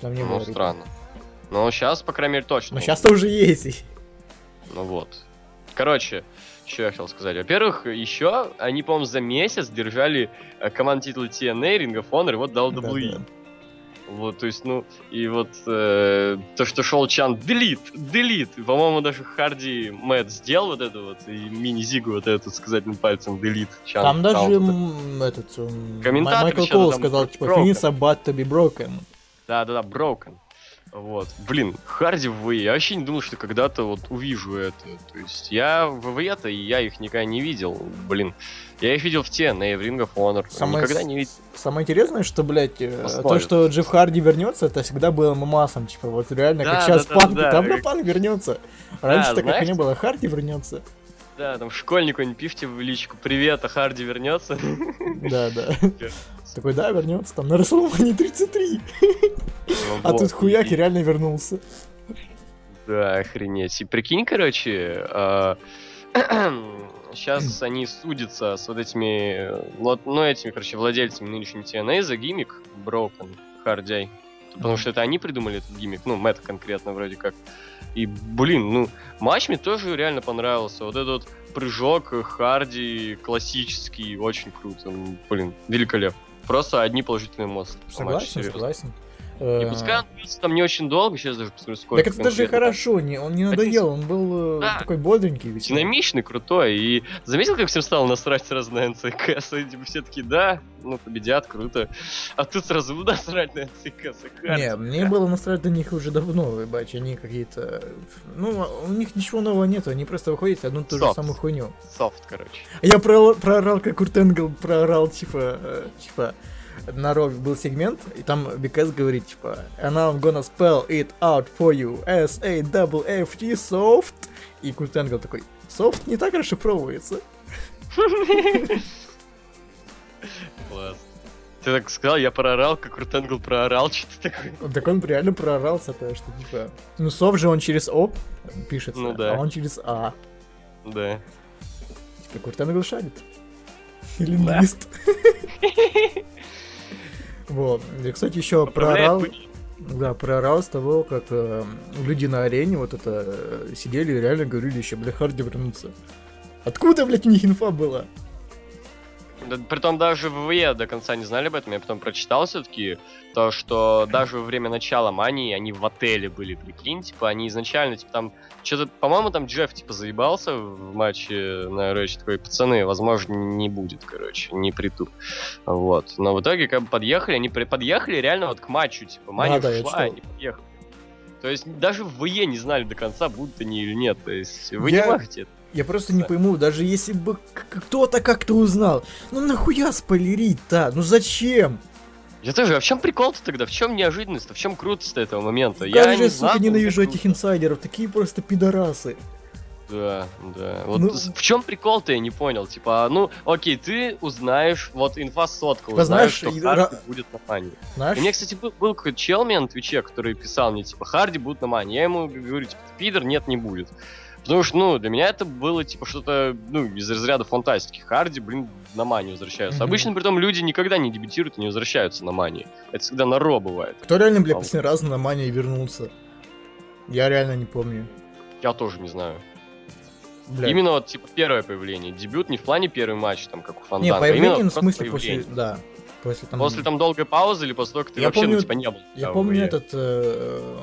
Там не ну, было странно. Но сейчас, по крайней мере, точно. Но сейчас-то уже есть. Ну вот. Короче, что я хотел сказать. Во-первых, еще они, по-моему, за месяц держали э, команд титул TNA, Ring of Honor и вот WWE. Да, да. Вот, то есть, ну, и вот э, то, что шел Чан, делит, делит. По-моему, даже Харди Мэтт сделал вот это вот, и мини-зигу вот этот сказательным пальцем делит. Чан, там даже м- этот, Комментатор Майкл Кол сказал, типа, finish about to be broken. Да-да-да, broken. Вот. Блин, Харди в ВВЕ. Я вообще не думал, что когда-то вот увижу это. То есть я в ВВЕ-то, и я их никогда не видел. Блин. Я их видел в TNA, в Ring of Honor. Самое никогда не видел. Самое интересное, что, блядь, э, Посмотрим. то, что Джефф Харди вернется, это всегда было мамасом. Типа, вот реально, да, как сейчас да, Панк, да, там да. Панк вернется. Раньше да, так как не было, Харди вернется. Да, там школьнику не пишите в личку, привет, а Харди вернется. Да, да. Такой, да, вернется, там на Расселмане 33. А тут хуяки реально вернулся. Да, охренеть. И прикинь, короче, сейчас а, они судятся с вот этими, вот, ну, этими, короче, владельцами нынешней TNA за гиммик Broken Хардяй. Потому что это они придумали этот гиммик, ну, Мэтт конкретно вроде как. И, блин, ну, матч мне тоже реально понравился. Вот этот прыжок Харди классический, очень круто. Блин, великолепно. Просто одни положительные эмоции. Согласен, матче, согласен. И э, пускай он длится там не очень долго, сейчас даже посмотрю, сколько. Так это даже хорошо, не, он не надоел, он был э, да. такой бодренький. Ведь. Динамичный, крутой. И заметил, как всем стало насрать сразу на НЦК? Типа все таки да, ну победят, круто. А тут сразу насрать на НЦК. Не, мне было насрать на них уже давно, ебать, они какие-то... Ну, у них ничего нового нет, они просто выходят одну ту же самую хуйню. Софт, короче. Я проорал, как Курт Энгл проорал, типа, э, типа, на Ро был сегмент, и там BKS говорит, типа, and I'm gonna spell it out for you, S-A-F-F-T, soft. И Курт Энгл такой, soft не так расшифровывается. Класс. Ты так сказал, я проорал, как Курт Энгл проорал, что-то такое. Так он реально проорался, то что типа... Ну, софт же он через О пишется, ну, да. а он через А. Да. Типа Курт Энгл шарит. Лингвист. Да. Вот. И, кстати, еще проорал... Да, проорал с того, как э, люди на арене вот это э, сидели и реально говорили еще, бля, Харди вернуться. Откуда, блядь, у них инфа была? Да, притом даже в ВВЕ до конца не знали об этом, я потом прочитал все-таки то, что даже во время начала Мании они в отеле были, прикинь, типа они изначально, типа там, что-то, по-моему, там Джефф, типа, заебался в матче на Рэч, такой, пацаны, возможно, не будет, короче, не приду. Вот. Но в итоге, как бы подъехали, они подъехали реально вот к матчу, типа, Мания да, ушла, они подъехали. То есть даже в ВЕ не знали до конца, будут они или нет. То есть вы я... не можете это Я просто не пойму, даже если бы кто-то как-то узнал, ну нахуя спойлерить-то? Ну зачем? Я тоже, а в чем прикол-то тогда? В чем неожиданность? В чем крутость этого момента? Как я же, не сука, знаю, ненавижу этих круто. инсайдеров, такие просто пидорасы. Да, да. Вот Ну- в чем прикол-то я не понял. Типа, ну, окей, ты узнаешь, вот инфа сотка, узнаешь, знаешь, что Харди ра- будет на мане. Знаешь? У меня, кстати, был, был какой-то чел мне на Твиче, который писал мне, типа, Харди будет на мане. Я ему говорю, типа, «Ты пидор, нет, не будет. Потому что, ну, для меня это было, типа, что-то, ну, из разряда фантастики. Харди, блин, на мане возвращаются. Мгм. Обычно, при том, люди никогда не дебютируют и не возвращаются на мане. Это всегда на Ро бывает. Кто реально, бля, А последний раз на Мане вернулся? Я реально не помню. Я тоже не знаю. Бля. Именно вот, типа, первое появление. Дебют не в плане первый матч, там, как у Не, Фанданга, а появление, ну, в смысле, появление. после, да, после там... После там долгой паузы или после того, как ты Я вообще, помню- ну, типа, не был? Я помню этот... э,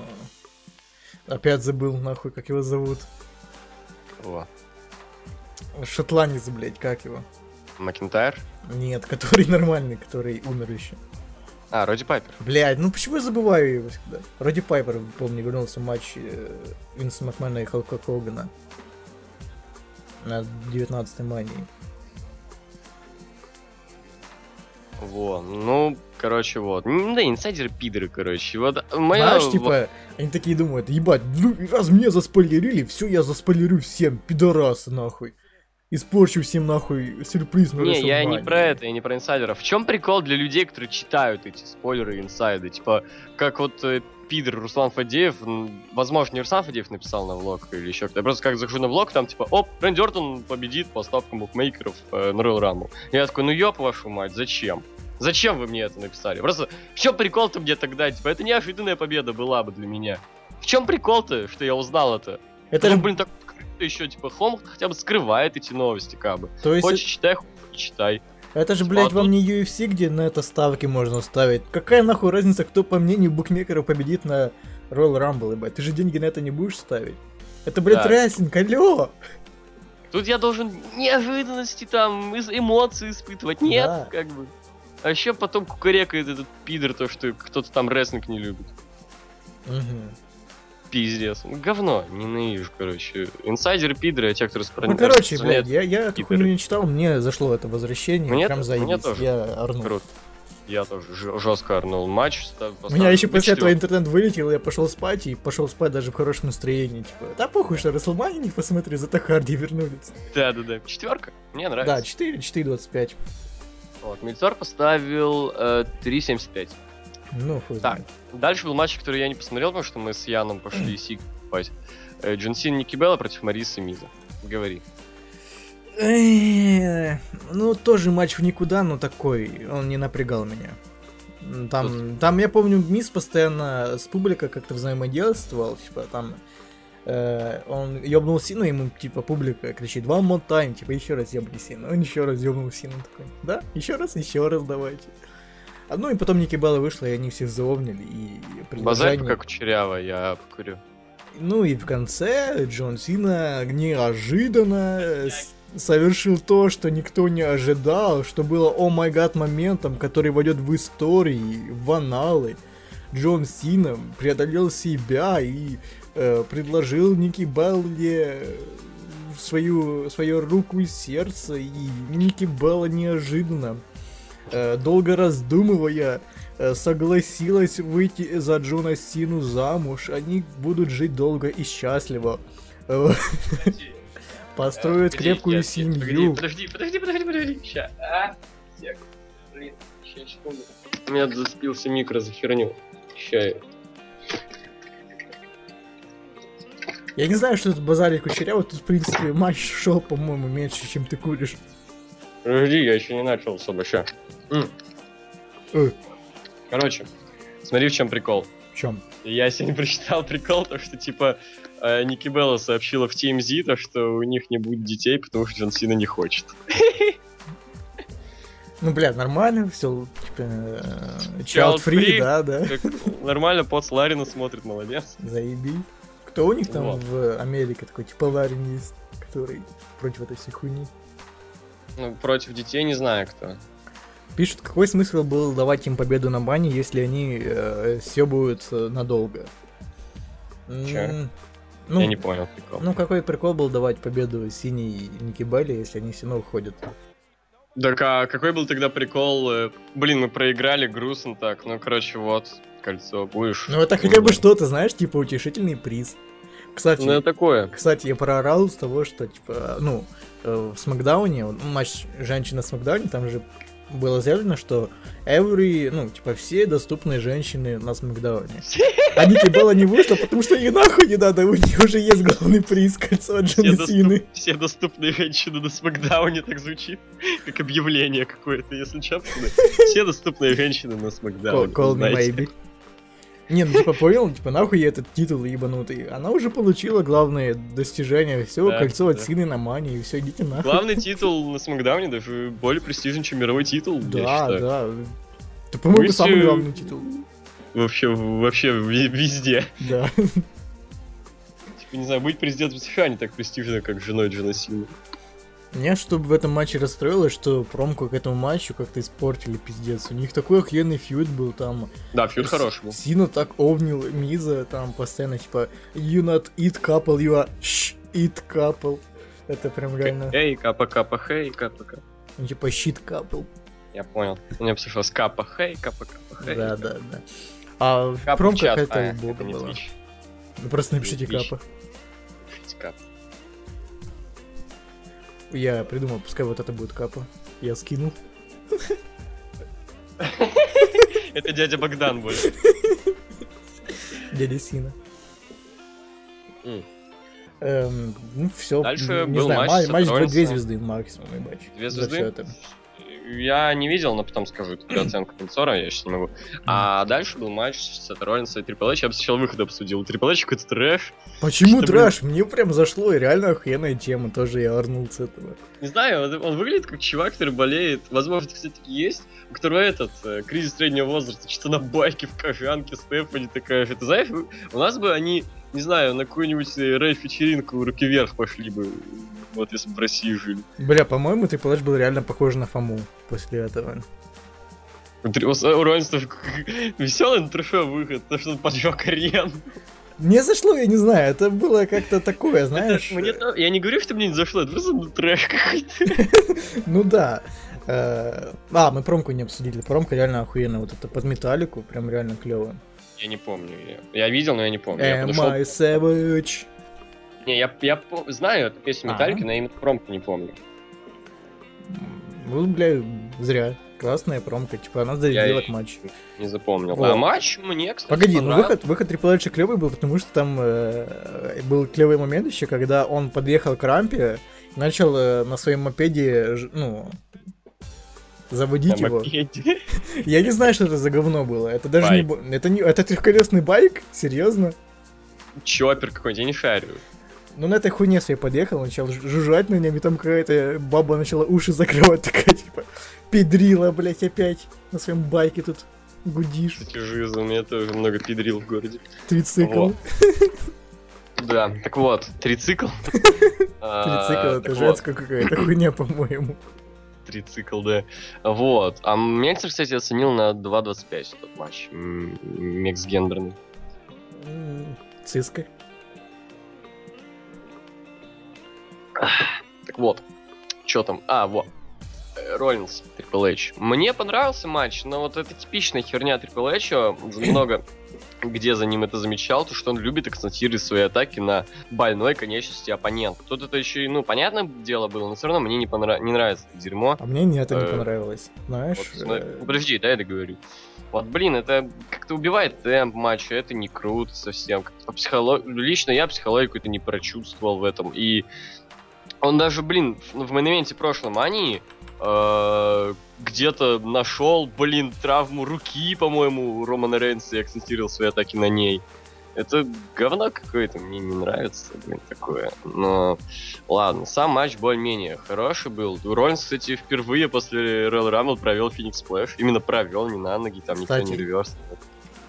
Опять забыл, нахуй, как его зовут. Во. Шотландец, блядь, как его? Макинтайр? Нет, который нормальный, который умер еще. А, Роди Пайпер. Блядь, ну почему я забываю его всегда? Роди Пайпер, помню, вернулся в матч э, Винса Макмена и Халка Когана. На 19-й мании. Во, ну, короче, вот. Да, инсайдеры пидоры, короче. Вот моя... Знаешь, типа, они такие думают, ебать, ну, раз мне заспойлерили, все, я заспойлерю всем, пидорасы, нахуй. Испорчу всем, нахуй, сюрприз на Не, я не WrestleMania». про это, я не про инсайдеров. В чем прикол для людей, которые читают эти спойлеры и инсайды? Типа, как вот э, пидор Руслан Фадеев, возможно, не Руслан Фадеев написал на влог или еще кто-то. Я просто как захожу на влог, там типа, оп, Рэнди Ортон победит по ставкам букмекеров э, на Royal Rumble. Я такой, ну ёб вашу мать, зачем? Зачем вы мне это написали? Просто, в чем прикол-то мне тогда? Типа, это неожиданная победа была бы для меня. В чем прикол-то, что я узнал это? Это ну, же, блин, так открыто еще, типа, Хом хотя бы скрывает эти новости, как бы. то есть, Хочешь читай, не читай. это же, типа, блядь, а вам тут- не UFC, где на это ставки можно ставить. Какая нахуй разница, кто, по мнению букмекеров, победит на Royal Rumble, ебать? Ты же деньги на это не будешь ставить. Это, блядь, Да. рестлинг, алло! Тут я должен неожиданности там, эмоции испытывать. Нет, Да. как бы. А еще потом кукарекает этот пидор, то, что кто-то там рестлинг не любит. Мгм. Пиздец. Ну, Говно. Ненавижу, короче. Инсайдеры, пидоры, а те, кто распространяет. Ну, короче, блядь, я, я эту хуйню не читал, мне зашло это возвращение, Мне прям заебись, мне тоже. я орнул. Круто. Я тоже жестко орнул матч. У меня еще после этого интернет вылетел, я пошел спать и пошел спать даже в хорошем настроении. Типа, да похуй, что Расселмани не посмотри, зато Харди вернулись. Да-да-да. Четверка? Мне Да, нравится. 4, 4.25. Вот, Мельцор поставил э, 3.75. Ну, хуй Так. Дальше был матч, который я не посмотрел, потому что мы с Яном пошли сик покупать. Э, Джон Син Ники Белла против Марисы Миза. Говори. Ну, тоже матч в никуда, но такой, он не напрягал меня. Там, там, я помню, Мисс постоянно с публикой как-то взаимодействовал, типа, там, э, он ёбнул Сину, ему, типа, публика кричит, one more time, типа, еще раз ёбни Сину. Он еще раз ёбнул Сину, такой, да, еще раз, еще раз давайте. А ну и потом Ники Белла вышла, и они всех заовнили, и Базарь предложение... как кучеряво, я покурю. Ну и в конце Джон Сина неожиданно э, совершил то, что никто не ожидал, что было о май гад моментом, который войдет в истории, в аналы. Джон Сина преодолел себя и э, предложил Ники Белле э, свою, свою руку и сердце, и Ники Белла неожиданно, э, долго раздумывая, э, согласилась выйти за Джона Сину замуж. Они будут жить долго и счастливо. Построят крепкую семью. Подожди, подожди, подожди, подожди. А, сек. Блин, секунду. У меня заспился микро за херню. Ща. Я не знаю, что тут базарить кучеряво. Тут, в принципе, матч шел, по-моему, меньше, чем ты куришь. Подожди, я еще не начал особо, ща. М. Э. Короче, смотри, в чем прикол. В чем? Я сегодня прочитал прикол, то что типа э, Ники Белла сообщила в TMZ, то, что у них не будет детей, потому что Джон Сина не хочет. Ну, блядь, нормально, все, типа, э, Child child free, free. да, да. Как нормально, под Ларина смотрит, молодец. Заебись. Кто у них там Вот. в Америке такой, типа, есть, который против этой всей хуйни? Ну, против детей не знаю кто. Пишут, какой смысл был давать им победу на бане, если они э, съебывают э, надолго? М, Ну, Я не понял прикол. ну какой прикол был давать победу синей Ники Белли, если они все равно уходят? Так а какой был тогда прикол? э, Блин, мы проиграли, грустно так. Ну, короче, вот, кольцо, будешь. Ну это хотя бы что-то, знаешь, типа утешительный приз. Кстати, Ну, это такое. Кстати, я проорал с того, что, типа, ну, э, в Смакдауне, матч женщина в Смакдауне, там же было заявлено, что every, ну, типа, все доступные женщины на Смакдауне. А Ники Белла не вышла, потому что ей нахуй не надо, у нее уже есть главный приз, кольцо от Все, Джона доступ- Сины. все доступные женщины на Смакдауне так звучит, как объявление какое-то, если честно. Все доступные женщины на Смакдауне. Call me знаете. maybe. Не, ну типа понял, типа нахуй ей этот титул ебанутый. Она уже получила главные достижения, все, Да, кольцо от да. Сины на Мани, и все, идите нахуй. Главный титул на Смакдауне даже более престижен, чем мировой титул, я Да, да. Это, по-моему, Быть, самый главный титул. Вообще, вообще везде. Да. Типа, не знаю, быть президентом США не так престижно, как женой Джона Сина. Меня, чтобы в этом матче расстроилось, что промку к этому матчу как-то испортили, пиздец. У них такой охуенный фьюд был там. Да, фьюд хороший был. Сина так овнил Миза, там постоянно типа You not eat couple, you are shh, eat couple. Это прям реально, Эй, капа капа хей, капа капа. ну, типа shit couple. Я понял. У меня пришло капа хей, капа капа хей. Да, да, да. А промка какая-то А, у бога это не была. Ну, Просто напишите капа. Пишите капа. Я придумал, пускай вот это будет капа. Я скинул. Это дядя Богдан будет. Дядя Сина. Эм, ну все. Дальше не был знаю, матч матч, матч две, звезды максимум, ебать. Две За звезды? это. Я не видел, но потом скажу эту оценку танцора, я сейчас не могу. А дальше был матч с Роллинса и Трипл. Я бы сначала выход обсудил. Трипл Эйч какой-то трэш. Почему Что, трэш? Мне прям зашло, и реально охуенная тема, тоже я орнул с этого. Не знаю, он, выглядит как чувак, который болеет. Возможно, кстати, есть. У которого этот, э, кризис среднего возраста, что-то на байке в кожанке, Стефани такая. Ты знаешь, у нас бы они, не знаю, на какую-нибудь э, рейв-вечеринку руки вверх пошли бы. Вот если бы в России жили. Бля, по-моему, ты Палач был реально похож на Фому после этого. У Три- У у Роллинса веселый, но трэшовый выход, потому что он поджег арену. Мне зашло, я не знаю, это было как-то такое, знаешь. Это мне то- Я не говорю, что мне не зашло, это просто трэш какой-то. Ну да. Э, А, мы промку не обсудили. Промка реально охуенная. Вот это под металлику, прям реально клево. Я не помню. Я, я видел, но я не помню. Я Am I savage? Не, я, я знаю эту песню А. Металлики, но именно промку не помню. Ну, бля, зря. Классная промка, типа она зарядила к матчу. Не запомнил. Вот. А матч мне, кстати, Погоди, ну выход, выход Triple H клевый был, потому что там э, был клевый момент еще, когда он подъехал к рампе, начал э, на своем мопеде, ну, заводить На его. мопеде. Я не знаю, что это за говно было. Это даже не, Байк. это не, это трехколесный байк, серьезно. Чоппер какой-нибудь, я не шарю. Ну на этой хуйне своей подъехал, начал жу- жужжать на нем, и там какая-то баба начала уши закрывать, такая типа, педрила, блять, опять на своем байке тут гудишь, Кстати, жиза, у меня тоже много пидрил в городе. трицикл. Да, так вот, трицикл. А, Трицикл, это женская какая-то хуйня, по-моему. Трицикл, да. Вот. А Мексер, кстати, оценил на 2.25 этот матч. Мекс-гендерный. Циска. Так вот, что там? А, вот. Э, Роллинс, Triple H. Мне понравился матч, но вот это типичная херня Triple H. Много где за ним это замечал, то что он любит акцентировать свои атаки на больной конечности оппонента. Тут это еще и, ну, понятное дело было, но все равно мне не, понра- не нравится это дерьмо. А мне нет, это не Э, понравилось. Знаешь? Вот, э, ну, подожди, дай я договорю. Вот, блин, это как-то убивает темп матча, это не круто совсем. Как-то по психоло- Лично я психологику это не прочувствовал в этом. И он даже, блин, в, моменте прошлом Ании э, где-то нашел, блин, травму руки, по-моему, у Романа Рейнса и акцентировал свои атаки на ней. Это говно какое-то, мне не нравится, блин, такое. Но ладно, сам матч более-менее хороший был. Роллинс, кстати, впервые после Royal Rumble провел Phoenix Splash. Именно провел, не на ноги, там никто Кстати. не реверс.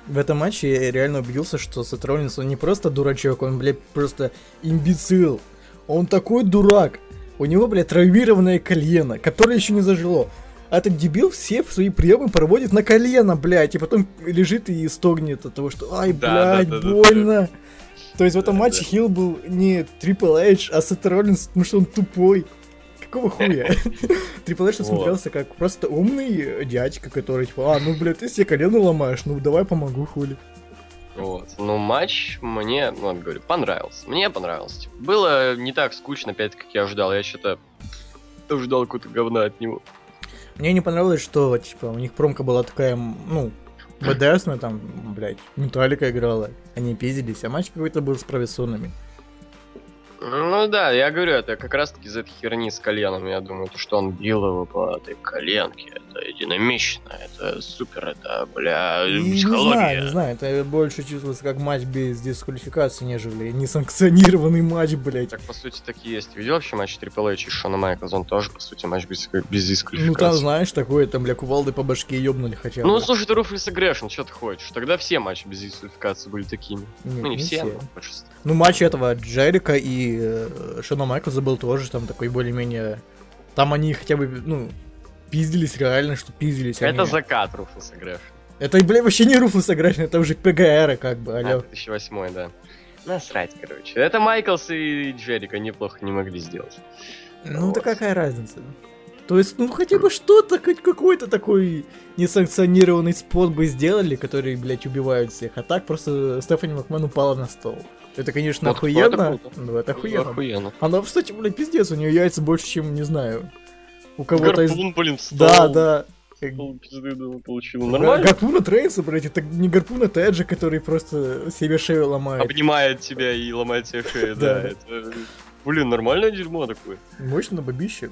В этом матче я реально убедился, что Сет Роллинс, он не просто дурачок, он, блядь, просто имбецил. Он такой дурак. У него, блядь, травмированное колено, которое еще не зажило. А этот дебил все свои приемы проводит на колено, блядь, и потом лежит и стогнет от того, что ай, Да, да, блядь, да, да, да. больно. То есть в этом Да, матче да. Хилл был не Трипл Эйдж, а Сет Роллинс, потому что он тупой. Какого хуя? Трипл Эйдж смотрелся как просто умный дядька, который типа, а, ну, блядь, ты себе колено ломаешь, ну, давай помогу, хули. Вот. Ну, матч мне, ну, я говорю, понравился. Мне понравился. Типа, было не так скучно, опять, как я ожидал. Я что-то ожидал какого-то говна от него. Мне не понравилось, что, типа, у них промка была такая, ну, БДСная, там, блядь, Металлика играла, они пиздились, а матч какой-то был с профессионами. Ну да, я говорю, это как раз таки из этой херни с коленом. Я думаю, то, что он бил его по этой коленке. Это динамично, это супер, это, бля, И не психология. знаю, не знаю, это больше чувствуется как матч без дисквалификации, нежели несанкционированный матч, блядь. Так, по сути, так и есть. Видел вообще матч Triple H и Шона Майклза? Он тоже, по сути, матч без, без дисквалификации. Ну там, знаешь, такое, там, бля, кувалды по башке ёбнули хотя бы. Ну, слушай, это Ruthless Aggression, что ты хочешь? Тогда все матчи без дисквалификации были такими. Нет, ну, не, все, но большинство. Ну, матч этого Джерика и э, Шона Майклза был тоже там такой более-менее... Там они хотя бы, ну, пиздились реально, что пиздились Это они. закат Ruthless Aggression. Это, бля, вообще не Ruthless Aggression, это уже PG эра, как бы, А, алё. 2008, да. Насрать, короче. Это Майклс и Джерика неплохо не могли сделать. Ну, Вот. да какая разница? То есть, ну, хотя бы что-то, хоть какой-то такой несанкционированный спот бы сделали, который, блядь, убивают всех. А так просто Стефани Макман упала на стол. Это, конечно, Вот, охуенно. это круто. Ну, это охуенно. Охуенно. Она, кстати, блядь, пиздец, у нее яйца больше, чем, не знаю, у кого-то из... Гарпун, блин, встал. Да, да. Пол пизды, получил. Нормально? Гарпуна Трейнса, блядь, это не гарпуна Теджа, который просто себе шею ломает. Обнимает тебя и ломает тебе шею, Да. Это, блин, нормальное дерьмо такое. Мощно бабище.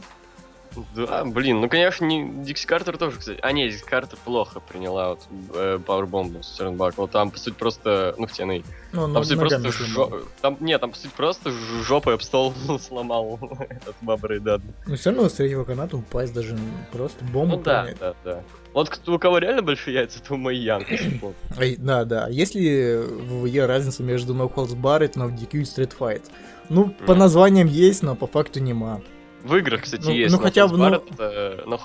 Да, блин, ну, конечно, не... Дикси Картер тоже, кстати. А, не, Дикси Картер плохо приняла вот э, пауэрбомбу с Тернбакла. Там, по сути, просто, ну, в TNA. Ну, Там, ну, по сути, просто сломал. жо... Там, нет, там, по сути, просто жопой об стол сломал этот Баба Рейдад. Но все равно с третьего каната упасть даже ну, просто бомбу Ну, да, да, да. Вот кто, у кого реально большие яйца, то янки. Вот. Ай, да, да. Есть ли в ВВЕ разница между No Holds Barred, No DQ и Street Fight? Ну, по названиям есть, но по факту нема. В играх, кстати, Ну- есть. ну, но хотя бы, ну- Barrett, э, но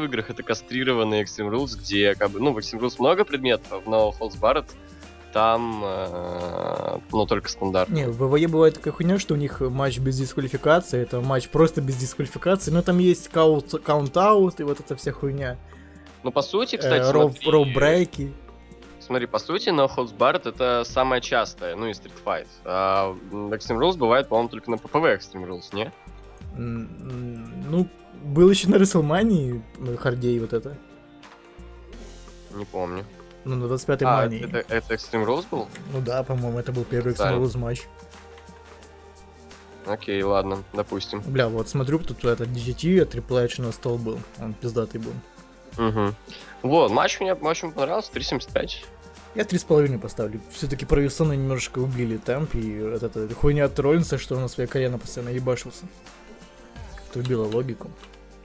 в играх это кастрированный Extreme Rules, где как бы, ну, в Extreme Rules много предметов, но Barrett там, э, ну, только стандарт. Не, в ВВЕ бывает такая хуйня, что у них матч без дисквалификации, это матч просто без дисквалификации, но там есть каунт- каунт-аут и вот эта вся хуйня. Ну, по сути, кстати, Э, роу- смотри, роу-брейки. смотри, по сути, но False Barrett это самое частое, ну, и Street Fight. А Extreme Rules бывает, по-моему, только на PPV Extreme Rules, не? Ну, был еще на Рестлмании ну, Хардей вот это. Не помню. Ну, на 25-й А, мании. это, это Extreme Rules был? Ну да, по-моему, это был первый. Extreme Rules матч. Окей, ладно, допустим. Бля, вот смотрю, тут это DGT, а Triple H на стол был. Он пиздатый был. Угу. Вот, матч мне очень понравился, 3.75. Я три с половиной поставлю. Все-таки провисоны немножечко убили темп, и вот эта хуйня от Роллинса, что он на своей колено постоянно ебашился. Как-то убило логику.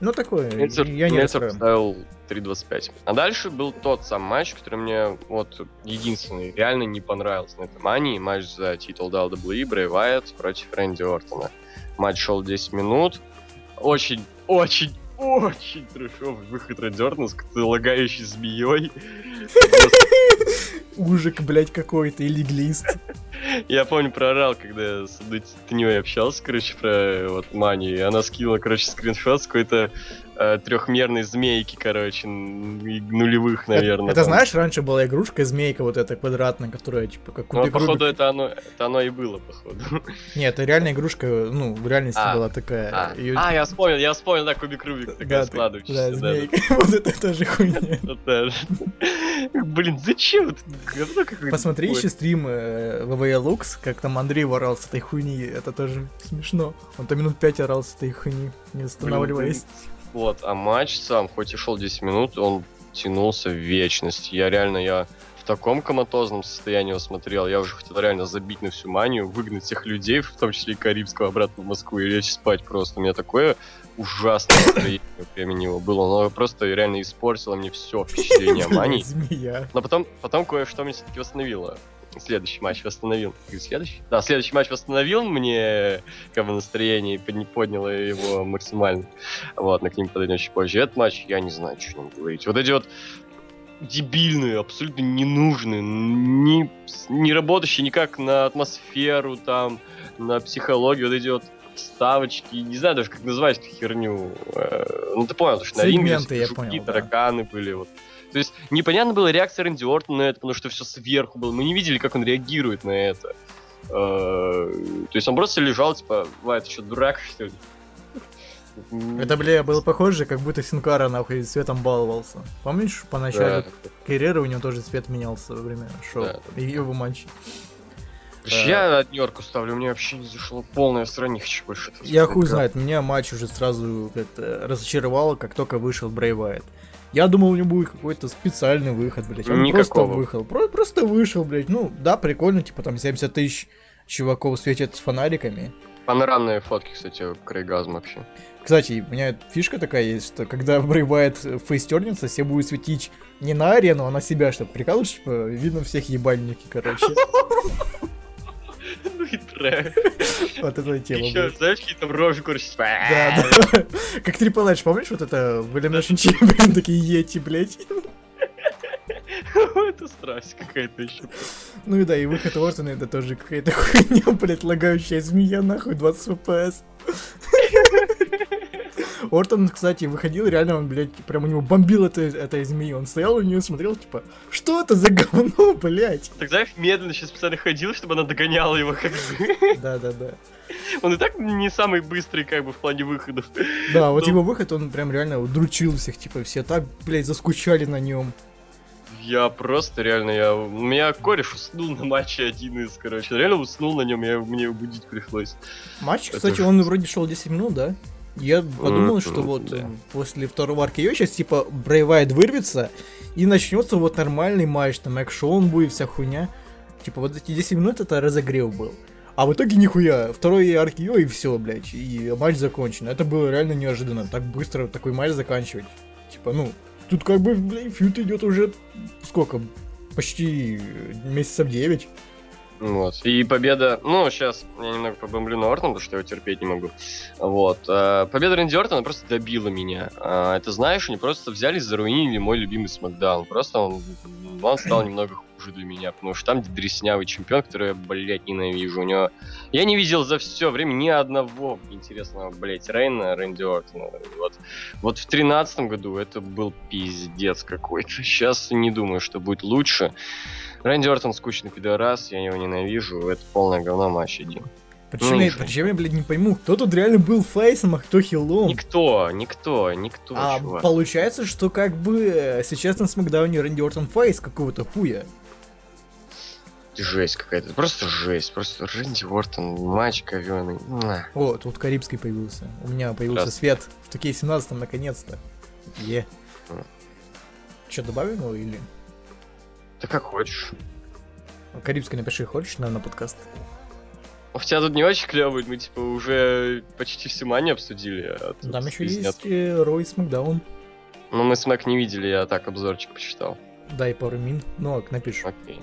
Ну такое, Мельцер, я не Мельцер поставил 3.25. А дальше был тот сам матч, который мне вот единственный реально не понравился на этой мании. Матч за титул WWE Брэй Вайт против Рэнди Ортона. Матч шел 10 минут. Очень, очень, очень трешовый выход Рэнди Ортона с лагающей змеей. Ужик, блядь, какой-то, или глист. Я помню, проорал, когда с одной теней общался, короче, про вот манию. И она скинула, короче, скриншот с какой-то э, трехмерной змейки, короче, нулевых, наверное. Это, знаешь, раньше была игрушка змейка вот эта квадратная, которая типа как Ну, кубик походу, это оно, это оно и было, походу. Нет, это реальная игрушка, ну, в реальности А, была такая. А, а, я вспомнил, я вспомнил, да, кубик Рубик, такая да, складывающаяся. да, да, да. змейка. Вот это тоже хуйня. Блин, зачем? Посмотри еще стрим э, Lux, как там Андрей ворал с этой хуйни, это тоже смешно. Он там минут пять орал с этой хуйни, не останавливаясь. Вот, а матч сам, хоть и шел 10 минут, он тянулся в вечность. Я реально, я в таком коматозном состоянии его смотрел. Я уже хотел реально забить на всю манию, выгнать всех людей, в том числе и Карибского, обратно в Москву и лечь спать просто. У меня такое ужасное настроение во время него было. Оно просто реально испортило мне все впечатление о мании. Но потом, потом кое-что мне все-таки восстановило. Следующий матч восстановил. Следующий? Да, следующий матч восстановил мне как бы настроение и подня- подняло его максимально. Вот, мы к ним подойдем чуть позже. Этот матч, я не знаю, что о нем говорить. Вот эти вот дебильные, абсолютно ненужные, не, не работающие никак на атмосферу, там, на психологию, вот эти вот ставочки, не знаю даже, как называть эту херню. Э, ну, ты понял, что на ринге я жуки, понял, да. тараканы были, вот. То есть непонятно была реакция Рэнди Ортона на это, потому что все сверху было. Мы не видели, как он реагирует на это. Э, То есть он просто лежал, типа, Вай, ты что, дурак, что ли? Это, бля, было похоже, как будто Синкара нахуй цветом баловался. Помнишь, Да, поначалу карьеры у него тоже цвет менялся во время шоу Да. и его матчей. Я однерку ставлю, мне вообще не зашло полное хочу больше Я хуй знает, меня матч уже сразу как-то разочаровало, как только вышел Брей Вайт. Я думал, у него будет какой-то специальный выход, блядь. Он Никакого. просто выхал. Про- просто вышел, блядь. Ну, да, прикольно, типа там 70 тысяч чуваков светят с фонариками. Панорамные фотки, кстати, Крейгазм вообще. Кстати, у меня фишка такая есть, что когда Брей Вайт фейстернется, все будут светить не на арену, а на себя, чтобы прикалываешь, типа, видно всех ебальники, короче. Ну и трэш. Вот эта тема, Еще, знаешь, какие там рожи корчат. Да, да. Как Трипл Эдж, помнишь вот это в Elimination Chamber, такие ети, блядь? Это страсть какая-то еще. Ну и да, и выход Ортона это тоже какая-то хуйня, блядь, лагающая змея, нахуй, 20 FPS. Ортон, кстати, выходил, реально он, блядь, прям у него бомбил это, этой змеи. Он стоял у нее, смотрел, типа, что это за говно, блядь? Так знаешь, медленно сейчас специально ходил, чтобы она догоняла его как бы. Да-да-да. Он и так не самый быстрый как бы в плане выходов. Да, вот Ну. его выход, он прям реально удручил всех, типа, все так, блядь, заскучали на нем. Я просто реально, я... У меня кореш уснул на матче один из, короче. Реально уснул на нем, я мне его будить пришлось. Матч, Это кстати, жесть. он вроде шел 10 минут, да? Я подумал, что вот э, после второго аркео сейчас типа Брейвайт вырвется и начнется вот нормальный матч, там экшон будет, вся хуйня. Типа вот эти 10 минут это разогрев был. А в итоге нихуя, второй аркео и все, блядь, и матч закончен. Это было реально неожиданно, так быстро такой матч заканчивать. Типа, ну, тут как бы, блядь, фьют идет уже сколько? Почти месяцев 9. Вот. И победа... Ну, сейчас я немного побомблю на Ортона, потому что я его терпеть не могу. Вот. а, Победа Рэнди Ортона просто добила меня. А, Это, знаешь, они просто взяли и заруинили мой любимый Смакдаун. Просто он, он стал немного хуже для меня, потому что там дреснявый чемпион, который я, блядь, ненавижу. У него... Я не видел за все время ни одного интересного, блядь, Рейна, Рэнди Ортона. Вот, вот в тринадцатом году это был пиздец какой-то. Сейчас не думаю, что будет лучше. Рэнди Ортон скучный пидорас, я его ненавижу, это полное говно матч один. Причем, Ну, я, причем я, блядь, не пойму, кто тут реально был фейсом, а кто хилом. Никто, никто, никто, А чувак. получается, что как бы э, сейчас на Смакдауне Рэнди Ортон фейс какого-то хуя. Жесть какая-то, просто жесть, просто Рэнди Ортон, матч говёный. Муа. О, тут Карибский появился. У меня появился Здравствуй. свет в такие 17 наконец-то. Е. М. Че, добавим его или? Да как хочешь. Карибский напиши, хочешь на, на подкаст? У тебя тут не очень клевый, мы типа уже почти все мани обсудили. а Там еще есть э, Рой Смакдаун. Ну мы смак не видели, я так обзорчик почитал. Дай пару мин. Ну, ок, напишу. Окей.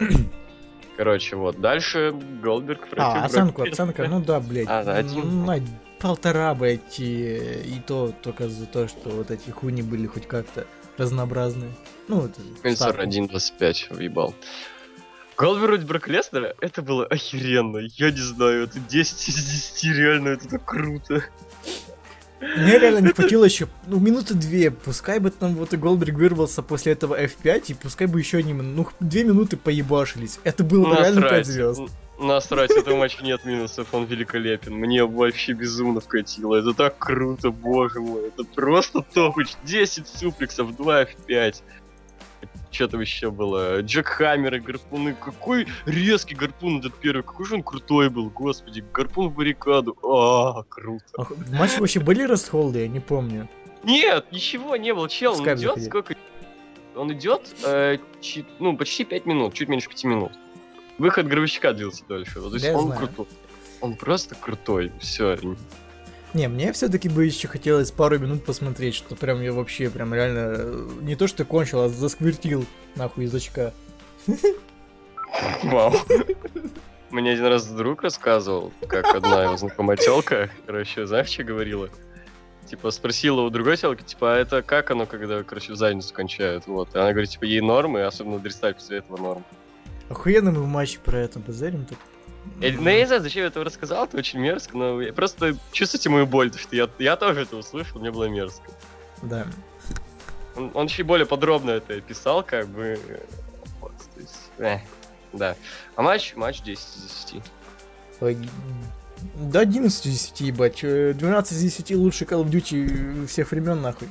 Короче, вот, дальше Голдберг против А, оценку, Питта. оценка, ну да, блядь. А, да, один. м, на полтора, блядь, и, и то только за то, что вот эти хуйни были хоть как-то разнообразные. Ну, это старт. 1.25 въебал. Против Брок Леснера, это было охеренно. Я не знаю, это 10 из 10, реально, это так круто. Мне реально не хватило еще, ну, минуты две. Пускай бы там вот и Голдберг вырвался после этого F5, и пускай бы еще не, ну, две минуты поебашились. Это было бы реально 5 Насрать. звезд. Насрать, этого матча нет минусов, он великолепен. Мне вообще безумно вкатило. Это так круто, боже мой. Это просто топыч. 10 суплексов, 2 в 5. Что там еще было? Джек Хаммер и гарпуны. Какой резкий гарпун этот первый. Какой же он крутой был, господи. Гарпун в баррикаду. А, круто. А В матче вообще были расхолды, я не помню. Нет, ничего не было, чел. Он идет сколько? Он идет, э, чи- ну, почти 5 минут, чуть меньше 5 минут. Выход гробовщика длился дольше. Вот, то есть Да, он крутой. Он просто крутой. Все. Не, мне все-таки бы еще хотелось пару минут посмотреть, что прям я вообще прям реально э, не то что кончил, а засквертил нахуй язычка. Вау. Мне один раз друг рассказывал, как одна его знакомая телка, короче, знаешь, что говорила? типа, спросила у другой телки, типа, а это как оно, когда, короче, в задницу кончают, вот. И она говорит, типа, ей нормы, особенно дристаль после этого норм. Охуенно мы в матче про это базарим тут. Я, ну, я не знаю, зачем я это рассказал, это очень мерзко, но я просто чувствуйте мою боль, потому что я, я тоже это услышал, мне было мерзко. Да. Он, он еще более подробно это писал, как бы. Вот, то есть, э, да. А матч, матч 10 из 10. Ой, Да 11 из 10, ебать. чё, 12 из 10 лучший Call of Duty всех времен, нахуй.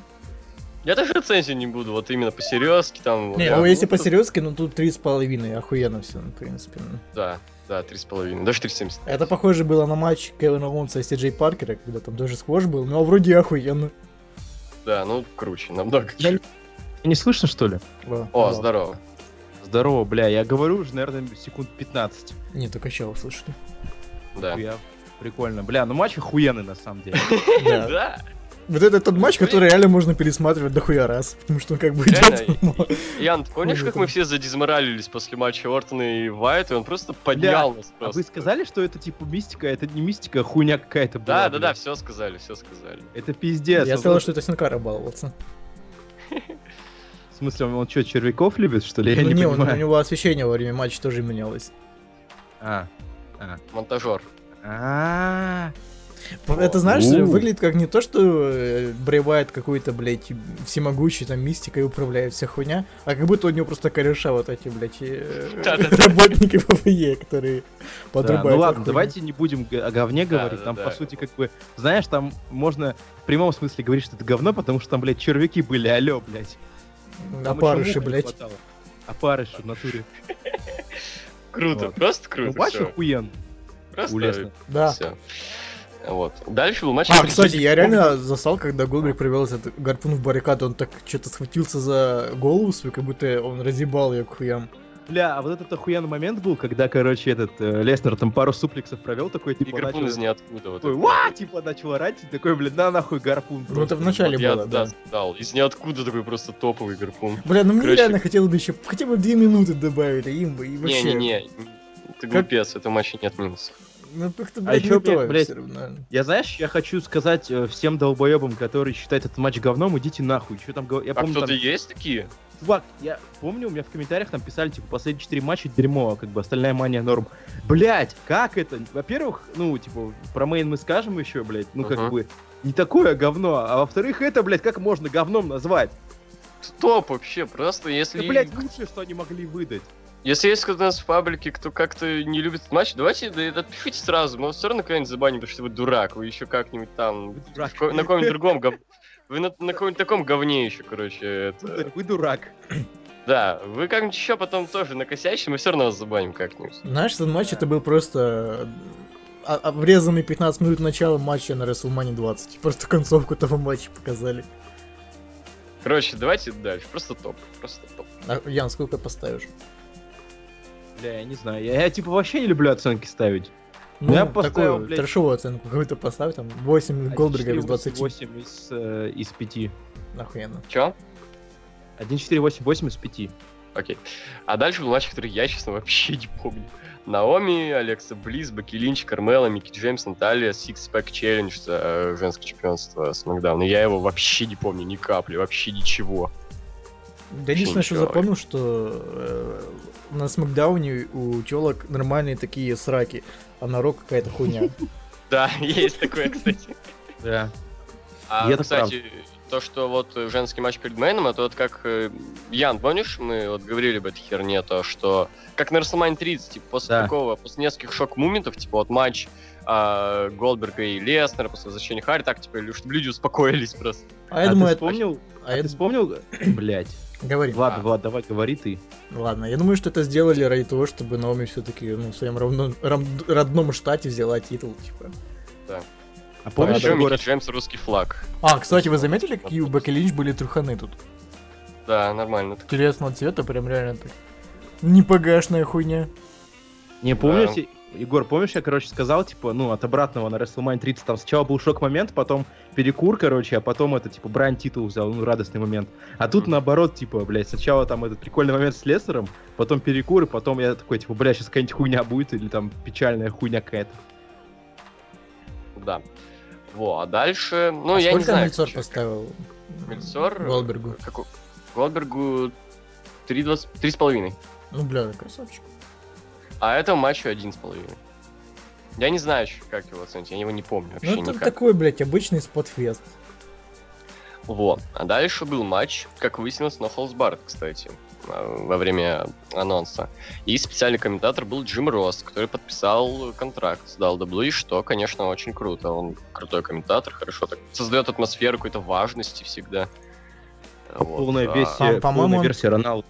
Я даже рецензию не буду, вот именно по серьезке там. Не, да, ну если ну, по тут- серьезке, ну тут 3,5, охуенно все, в принципе. ну. Да, да, 3,5, даже 3,70. Это похоже было на матч Кевина Лонса и Си Джей Паркера, когда там тоже сквош был, но вроде охуенно. Да, ну круче, намного Да, круче. Не слышно, что ли? Во, О, во. здорово. Здорово, бля, я говорю уже, наверное, секунд 15. Не, только сейчас услышали. Да. Я... Прикольно. Бля, ну матч охуенный на самом деле. Да. Вот это тот матч, который реально можно пересматривать дохуя раз, потому что он как бы идет. Ян, ты помнишь, как мы все задизморалились после матча Ортона и Вайта, и он просто поднял нас А вы сказали, что это типа мистика? Это не мистика, а хуйня какая-то была. Да, да, да, все сказали, все сказали. Это пиздец. Я сказал, что это Синкара баловался. В смысле, он, он что, червяков любит, что ли? Я Ну не не, он- у него освещение во время матча тоже менялось. А. Монтажер. А. Это, знаешь, У. выглядит как не то, что э, Брэй Уайатт какой-то, блядь, всемогущий, там, мистикой управляет вся хуйня, а как будто у него просто кореша вот эти, блядь, э, работники WWE, которые Да, подрубают. ну ладно, давайте не будем о говне говорить. Там, по сути, как бы, знаешь, там можно в прямом смысле говорить, что это говно, потому что там, блядь, червяки были, алё, блядь. Опарыши, блядь. Опарыши в натуре. Круто, просто Ну, круто. матч всё. охуен. Просто. Да. всё. Вот. Дальше был матч. А, кстати, я реально застал, когда Голдберг привел этот гарпун в баррикаду, он так что-то схватился за голову свою, как будто он разъебал ее к хуям. Бля, а вот этот охуенный момент был, когда, короче, этот э, Леснер там пару суплексов провел, такой, И типа, гарпун начал... из ниоткуда. Вот такой, это. «Ва!» типа, начал орать, и такой, блин, на нахуй гарпун. Ну, это в начале Вот я, было, да. дал. Из ниоткуда такой просто топовый гарпун. Бля, ну мне Короче- реально хотелось бы еще хотя бы две минуты добавить, а им бы и вообще... Не-не-не, ты глупец, в этом матче нет минусов. Ну, как-то, А блядь, ещё, не то, блядь, всё равно. Я, знаешь, я хочу сказать э, всем долбоебам, которые считают этот матч говном, идите нахуй. Что там, я А помню, кто-то там... есть такие? Чувак, я помню, у меня в комментариях там писали, типа, последние четыре матча дерьмо, как бы остальная мания норм. Блять, как это? Во-первых, ну, типа, про мейн мы скажем еще, блять, ну, как Ага. бы, не такое говно, а во-вторых, это, блять, как можно говном назвать? Стоп вообще, просто если... Это, блять, лучшее, что они могли выдать. Если есть кто-то у нас в паблике, кто как-то не любит этот матч, давайте да, отпишите сразу, мы все равно кого-нибудь забаним, потому что вы дурак, вы еще как-нибудь там, дурак. на каком-нибудь другом гов... Вы на, на каком-нибудь таком говне еще, короче, это... Сударь, Вы дурак. Да, вы как-нибудь еще потом тоже накосячите, мы все равно вас забаним как-нибудь. Знаешь, этот матч это был просто а- обрезанный 15 минут начала матча на WrestleMania 20. Просто концовку того матча показали. Короче, давайте дальше, просто топ, просто топ. А, Ян, сколько поставишь? Бля, я не знаю, я, я, типа, вообще не люблю оценки ставить. Ну, я поставил, такую блядь, трешовую оценку какую-то поставь, там 8 Голдберга из 20. 8 из, э, из 5. Охуенно. Чё? 1-4-8-8 из 5. Окей. А дальше был матч, который я, честно, вообще не помню. Наоми, Алекса Близ, Баки Линч, Кармела, Микки Джеймс, Наталья, Six Pack Challenge за э, женское чемпионство Смакдауна. Я его вообще не помню ни капли, вообще ничего. Я единственное, что запомнил, что э, на Смакдауне у телок нормальные такие сраки, а на Рок какая-то хуйня. Да, есть такое, кстати. Да. А, кстати, то, что вот женский матч перед мейном, это вот как... э, Ян, помнишь, мы вот говорили об этой херне, то, что... Как на WrestleMania 30, типа, после Да. такого, после нескольких шок-моментов, типа, вот матч а, Голдберга и Леснера после возвращения Харри, так, типа, чтобы люди успокоились просто. А я а думаю, ты это... вспомнил? А А я... ты вспомнил? Блять. Говори. Ладно, А. Влад, давай говори ты. Ладно, я думаю, что это сделали ради того, чтобы Наоми все-таки ну, в своем равно- рам- родном штате взяла титул, типа. А Помнишь, еще Микки Джеймс русский флаг? А, кстати, вы заметили, какие у Бекки Линч были труханы тут? Да, нормально. Интересного цвета, прям реально так. Непогашная хуйня. Не, помните, Егор, помнишь, я, короче, сказал, типа, ну, от обратного на WrestleMania 30, там сначала был шок-момент, потом перекур, короче, а потом это, типа, Брайан титул взял, ну, радостный момент. А тут наоборот, типа, блядь, сначала там этот прикольный момент с Леснером, потом перекур, и потом я такой, типа, бля, сейчас какая-нибудь хуйня будет, или там печальная хуйня какая-то. Да. Во, а дальше, ну, А я не Сколько знаю. Мельцор чё- поставил Мельцор? Голдбергу? Каку- Голдбергу 3,20 3,5. Ну, бля, красавчик. А этому матчу 1,5. Я не знаю, как его оценить, я его не помню вообще Ну, это никак. такой, блядь, обычный спотфест. Вот. А дальше был матч, как выяснилось, на Холсбард, кстати, э, во время анонса. И специальный комментатор был Джим Росс, который подписал контракт с WWE, что, конечно, очень круто. Он крутой комментатор, хорошо так создает атмосферу какой-то важности всегда. Вот. Полная А, версия, по- по-моему, полная он- версия Роналду.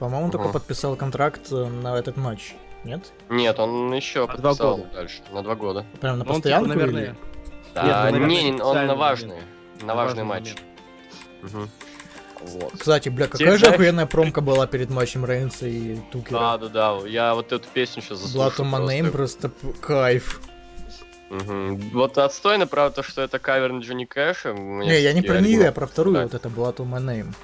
По-моему, он только Ага. подписал контракт э, на этот матч. Нет? Нет, он еще На два подписал года. дальше, на два года. Прям на Ну, он, типа, постоянку наверное, или- Да, Нет, наверное, не, он на момент. важные. На важный важный матч. Мгм. Вот. Кстати, бля, Тебе какая же знаешь- охуенная промка была перед матчем Рейнса и Тукера. Да, да, да. Я вот эту песню сейчас Blood заслушал. on my name просто п- кайф. Мгм. Вот отстойно, правда, то, что это кавер на Джонни Кэша. Не, я не про нее, я про вторую, вот это Blood on my name.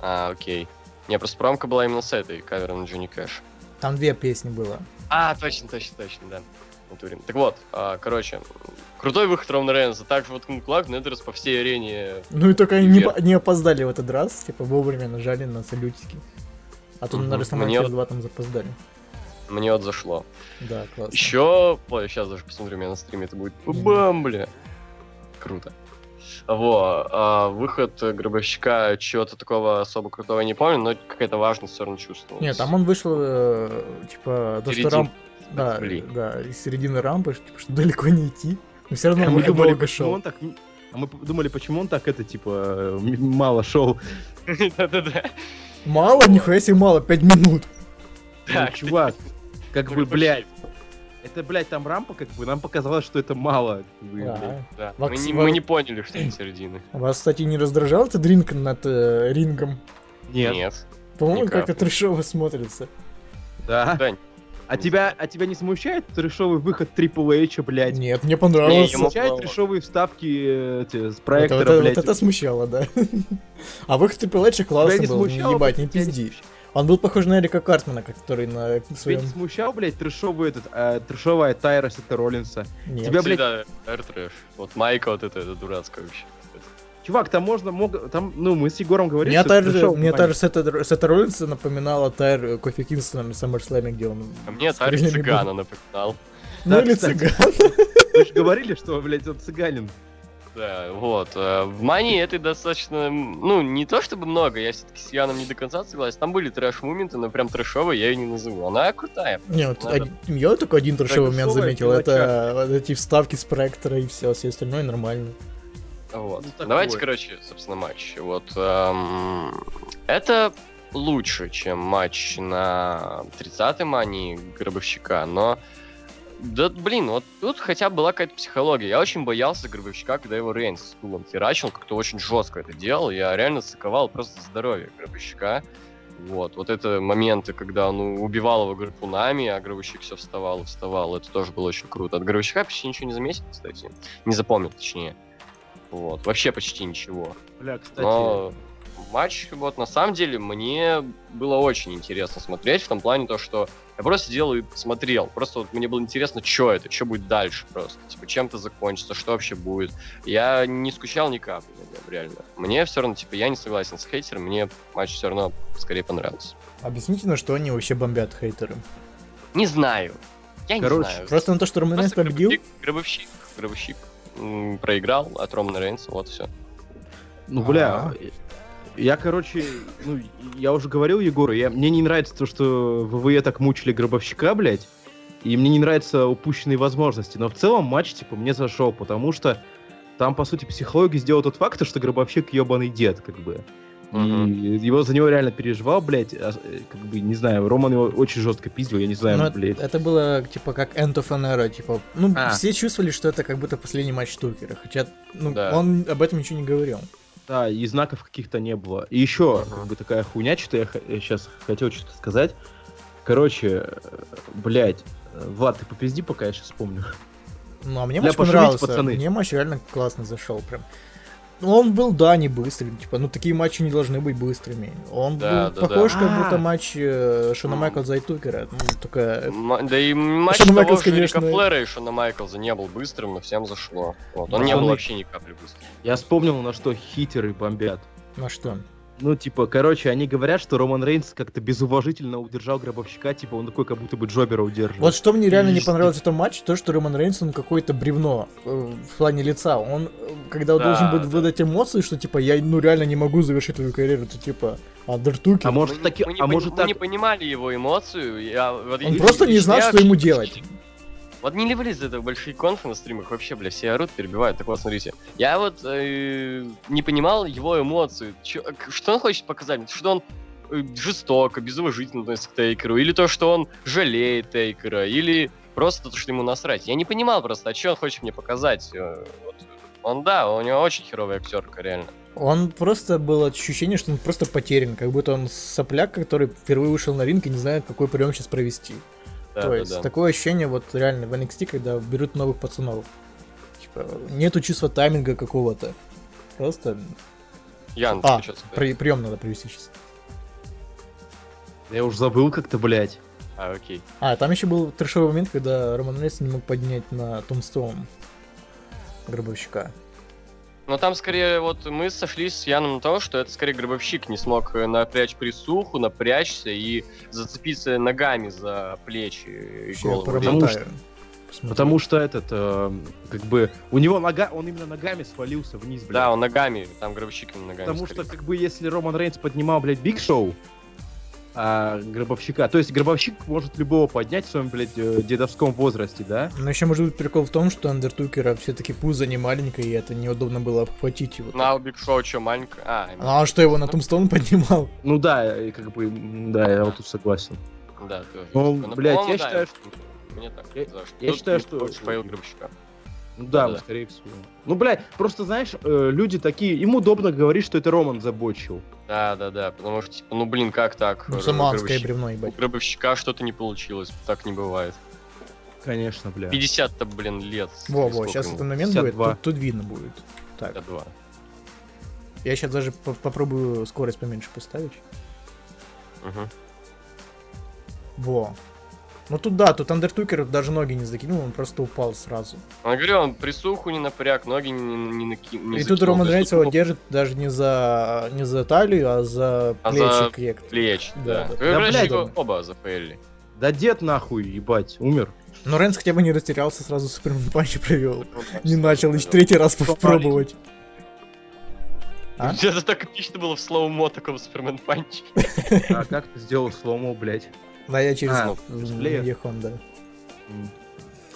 А, окей. Не, просто промка была именно с этой, кавер на Джонни Кэш. Там две песни было. А, точно, точно, точно, да. Натуре. Так вот, а, короче, крутой выход Романа Рейнса. Также вот Клак Недерс по всей арене. Ну и только они не, не опоздали в этот раз, типа вовремя нажали на салютики. А то Мгм. на Мне WrestleMania вот- 2 там запоздали. Мне вот зашло. Да, классно. Еще, ой, сейчас даже посмотрю, у меня на стриме это будет. Бам, бля. Круто. Во, а, выход гробовщика чего-то такого особо крутого я не помню, но какая-то важность все равно чувствовалась. Нет, там он вышел, э, типа, то, что Середин- рамп... Да, да, из середины рампы, типа, что далеко не идти. Но все равно А он мы думали, долго почему шел. он так... А мы думали, почему он так это, типа, мало шел. Да-да-да. Мало, нихуя себе мало, 5 минут. Ну, Так, чувак, как бы, блядь, это, блядь, там рампа, как бы, нам показалось, что это мало. как бы, блядь. Да. Да. Вакс- Мы, не, мы не поняли, что это середины. Вас, кстати, не раздражал этот ринг над э, рингом? Нет. По-моему, Ни как-то трешово смотрится. Да. Да, А тебя, а тебя не смущает трешовый выход Triple H, блядь? Нет, мне Не, понравилось. ему- Смущает трешовые вставки эти, с Вот проектора, это, вот блядь? это смущало, да. А выход Triple H Тебя классно не был, не смущало, ебать, не тебя не пизди. Он был похож на Эрика Картмана, который на Тебя своем... не смущал, блядь, трешовый этот, э, трешовая тайра Сета Роллинса? Нет. тебя, блядь- Всегда R-трэш. Вот майка вот это, это дурацкая вообще. Чувак, там можно, мог, там, ну, мы с Егором говорили, Мне что та же, трешовый мне момент. та же Сета, Сета Роллинса напоминала Тайр э, Кофи Кингстона на SummerSlam, где он... А мне крыльями Цыгана напоминал. Ну Да, или кстати. цыган. Вы же говорили, что, блядь, он цыганин. Да, вот. э, В Мании это достаточно, ну, не то чтобы много, я все-таки с Яном не до конца согласен. Там были трэш-моменты, но прям трэшовые я ее не назову. Она крутая. Не, вот Надо. один- я только один трешовый момент Трэшовая заметил, это вот эти вставки с проектора и все, все остальное нормально. Вот. Ну. Давайте, короче, собственно, матч. Вот. эм, это лучше, чем матч на 30-й мании Гробовщика, но да, блин, вот тут хотя бы была какая-то психология. Я очень боялся Гробовщика, когда его Рейнс с стулом херачил, как-то очень жестко это делал. Я реально саковал просто здоровье Гробовщика. Вот, вот это моменты, когда он убивал его гарпунами, а Гробовщик все вставал и вставал, это тоже было очень круто. От Гробовщика почти ничего не заметил, кстати. Не запомнил, точнее. Вот, вообще почти ничего. Бля, кстати, Но матч, вот на самом деле, мне было очень интересно смотреть, в том плане то, что я просто сидел и смотрел. Просто вот мне было интересно, что это, что будет дальше просто. Типа, чем это закончится, что вообще будет. Я не скучал ни капли, реально. Мне все равно, типа, я не согласен с хейтером, мне матч все равно скорее понравился. Объясните, на что они вообще бомбят хейтеры. Не знаю. Я Короче, не знаю. Просто на то, что Роман Рейнс победил? гробовщик, гробовщик, проиграл от Романа Рейнса, вот все. ну, бля, А. я, короче, ну, я уже говорил Егору, я, мне не нравится то, что ВВЕ так мучили Гробовщика, блядь, и мне не нравятся упущенные возможности, но в целом матч, типа, мне зашел, потому что там, по сути, психология сделала тот факт, что Гробовщик ебаный дед, как бы. И его за него реально переживал, блядь, а, э, как бы, не знаю, Роман его очень жестко пиздил, я не знаю, Ну, это, блядь. это было, типа, как End of an Era, типа, ну, А. все чувствовали, что это как будто последний матч Тукера, хотя, ну, Да. он об этом ничего не говорил. Да, и знаков каких-то не было. И еще, Ага. как бы такая хуйня, что я, сейчас хотел что-то сказать. Короче, э, блядь, э, Влад, ты попизди, пока я сейчас вспомню. Ну, а мне Бля, матч понравился, пацаны. мне матч реально классно зашел прям. Ну, он был, да, не быстрым, типа, ну такие матчи не должны быть быстрыми. Он Да, был да, да. похож, как будто А. матч э, Шона. Майклза и Тукера. Ну, только... М- Да и матч Шон того Майклс, же Рика конечно. Флэра и Шона Майклза не был быстрым, но всем зашло. Вот. Он не Пацаны. был вообще ни капли быстрым. Я вспомнил, на что хитеры бомбят. На что? Ну, типа, короче, они говорят, что Роман Рейнс как-то безуважительно удержал гробовщика, типа, он такой, как будто бы Джобера удерживает. Вот что мне реально не И- понравилось в этом матче, то, что Роман Рейнс, он какое-то бревно э, в плане лица. Он, когда Да, должен будет да. выдать эмоции, что, типа, я, ну, реально не могу завершить твою карьеру, то, типа, Андертуки. А может, мы, таки, мы не, а пони- может мы так... не понимали его эмоцию. Я, вот Он я- просто не я знал, что вообще ему делать. Вот не люблю из этого большие конфы на стримах, вообще, бля, все орут, перебивают. Так вот, смотрите. Я вот э, не понимал его эмоций. Чё- что он хочет показать? Что он э, жестоко, безуважительно относится к Тейкеру, или то, что он жалеет Тейкера, или просто то, что ему насрать. Я не понимал просто, а что он хочет мне показать. Э, вот. Он, да, у него очень херовая актерка, реально. Он просто было ощущение, что он просто потерян, как будто он сопляк, который впервые вышел на ринг и не знает, какой прием сейчас провести. Да, То да, есть да. такое ощущение вот реально в NXT, когда берут новых пацанов. Типа, нету чувства тайминга какого-то. Просто Ян, А, при, прием надо привести сейчас. Я уж забыл как-то, блядь. А, окей. А, там еще был трешовый момент, когда Роман Рейнс не мог поднять на Томстоун гробовщика. Но там скорее вот мы сошлись с Яном на том, что это скорее гробовщик не смог э, напрячь присуху, напрячься и зацепиться ногами за плечи и голову. Потому. Посмотрю. Потому что этот, э, как бы, у него нога, он именно ногами свалился вниз, блядь. Да, он ногами, там гробовщик именно ногами. Потому скорее. что, как бы, если Роман Рейнс поднимал, блядь, Биг Шоу, а гробовщика, то есть гробовщик может любого поднять в своем, блядь, э, дедовском возрасте, да? Но еще может быть прикол в том, что Андертейкера все-таки пузо не маленькое, и это неудобно было обхватить его. На Биг Шоу что, маленькая? А, А он что, его на Tombstone поднимал? Ну да, и как бы, да, я вот тут согласен. да, тоже. Ну, Ну, блядь, по-моему, я да, считаю, Мне так Я- считаю, что- фейл гробовщика. Ну да, Да-да. скорее всего. Ну, блядь, просто, знаешь, э, люди такие, им удобно говорить, что это Роман забочил. Да, да, да, потому что, типа, ну, блин, как так? Ну, самоанское бревно, У ебать. гробовщика что-то не получилось, так не бывает. Конечно, бля. 50-то, блин, лет. Во-во, Сколько сейчас ему? этот момент будет, 52. тут, тут видно будет. Так, 52. я сейчас даже по- попробую скорость поменьше поставить. Мгм. Во. Ну тут да, тут Андертукер даже ноги не закинул, он просто упал сразу. Он говорю, он присуху не напряг, ноги не, не, наки- не и тут закинул. Роман То есть Рейнс тут, его держит даже не за, не за талию, а за А плечи за крепко. Плеч, Да, да. да. Вы, Да, блядь, его он- оба зафейлили. Да дед нахуй, ебать, умер. Но Рейнс хотя бы не растерялся, сразу Superman Punch провел. Ну, Не начал еще третий раз попробовать. А? Это так эпично было в slow-mo таком Superman Punch. А как ты сделал slow-mo, блядь? Да, я через А, м, косплеер. Ехон, да. М.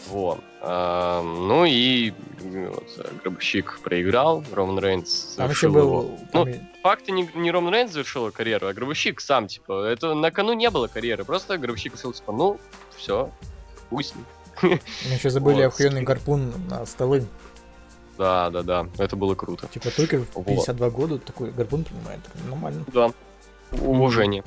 Вот. А, ну и вот, гробовщик проиграл, Роман Рейнс Там завершил был... его. там Ну, и- Факт не, не Роман Рейнс завершил карьеру, а гробовщик сам, типа, это на кону не было карьеры, просто гробовщик решил, типа, ну, все, пусть. Мы еще забыли Вот. охуенный гарпун на столы. Да, да, да, это было круто. Типа только в Вот. 52 года такой гарпун принимает. Нормально. Да. Уважение.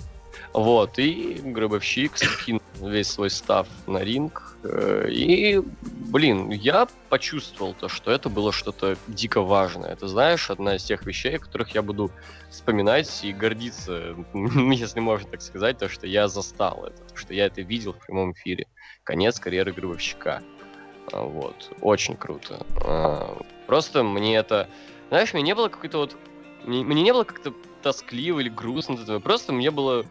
Вот, и гробовщик скинул весь свой став на ринг. э, И, блин, я почувствовал то, что это было что-то дико важное. Это, знаешь, одна из тех вещей, о которых я буду вспоминать и гордиться, если можно так сказать, то, что я застал это, то, что я это видел в прямом эфире. Конец карьеры гробовщика. А, Вот, очень круто. А, Просто мне это... Знаешь, мне не было какой-то вот... Мне, не было как-то тоскливо или грустно. Просто мне было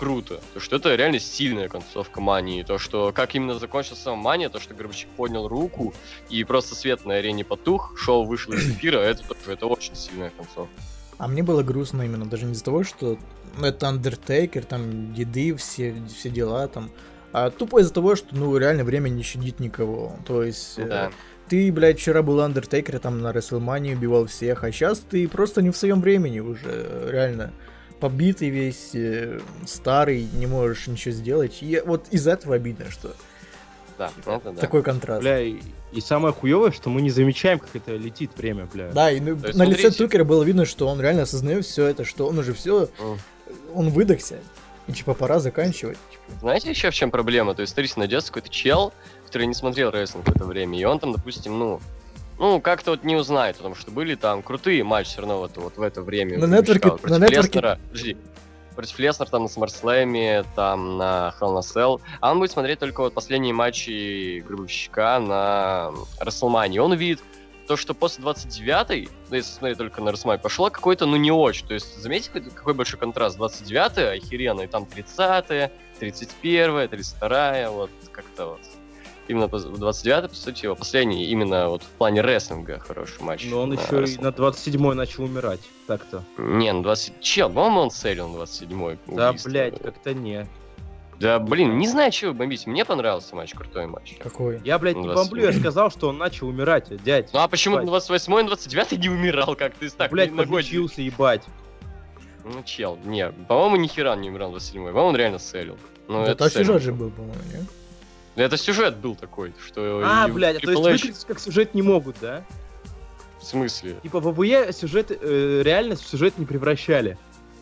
круто. То, что это реально сильная концовка Мании. То, что как именно закончился сам Мания, то, что Гробовщик поднял руку, и просто свет на арене потух, шоу вышло из эфира, это тоже, это очень сильная концовка. А мне было грустно именно даже не из-за того, что ну, это Андертейкер, там деды, все, все дела там. А тупо из-за того, что, ну, реально время не щадит никого. То есть, э, Да. ты, блядь, вчера был Андертейкер, там на Рестлмании убивал всех, а сейчас ты просто не в своем времени уже, э, реально. Побитый весь, э, старый, не можешь ничего сделать. И вот из этого обидно, что Да, это да. такой контраст. Бля, и, и самое хуевое, что мы не замечаем, как это летит время, бля. Да, и ну, на лице смотрите. Тукера было видно, что он реально осознает все это, что он уже все, М. он выдохся. И типа пора заканчивать. типа. Знаете еще в чем проблема? То есть, смотрите, найдется какой-то чел, который не смотрел рестлинг в это время, и он там, допустим, ну, ну, как-то вот не узнает, потому что были там крутые матчи все равно вот, вот в это время. На нетворке-. Против на Леснера, подожди, против Леснера там на SummerSlam, там на Hell a Cell. А он будет смотреть только вот последние матчи Гробовщика на Расселмане. Он увидит то, что после 29-й, ну, если смотреть только на WrestleMania, пошло какой-то, ну, не очень. То есть, заметьте, какой, какой большой контраст. 29-е, охеренно, и там 30-е, 31-е, 32-е, вот как-то вот. Именно по- 29-й, по сути, его последний, именно вот в плане рестлинга хороший матч. Но он на еще и Wrestle- на 27-й начал умирать. Так-то. Не, ну 20... Чел, по-моему, он селил на 27-й. Да, блядь, как-то не. Да, блин, не знаю, чего вы бомбите. Мне понравился матч, крутой матч. Какой? Я, блядь, не бомблю, я сказал, что он начал умирать, дядь. Ну а почему на 28 и 29 не умирал, как ты так Блядь, подлечился, ебать. Ну, чел, не, по-моему, ни хера не умирал на 27 по-моему, он реально селил. Ну, Да, это же был, по-моему, нет? Это сюжет был такой, что... А, блядь, то есть выкрутить как сюжет не могут, да? В смысле? Типа в ВВЕ сюжет, э, реальность в сюжет не превращали.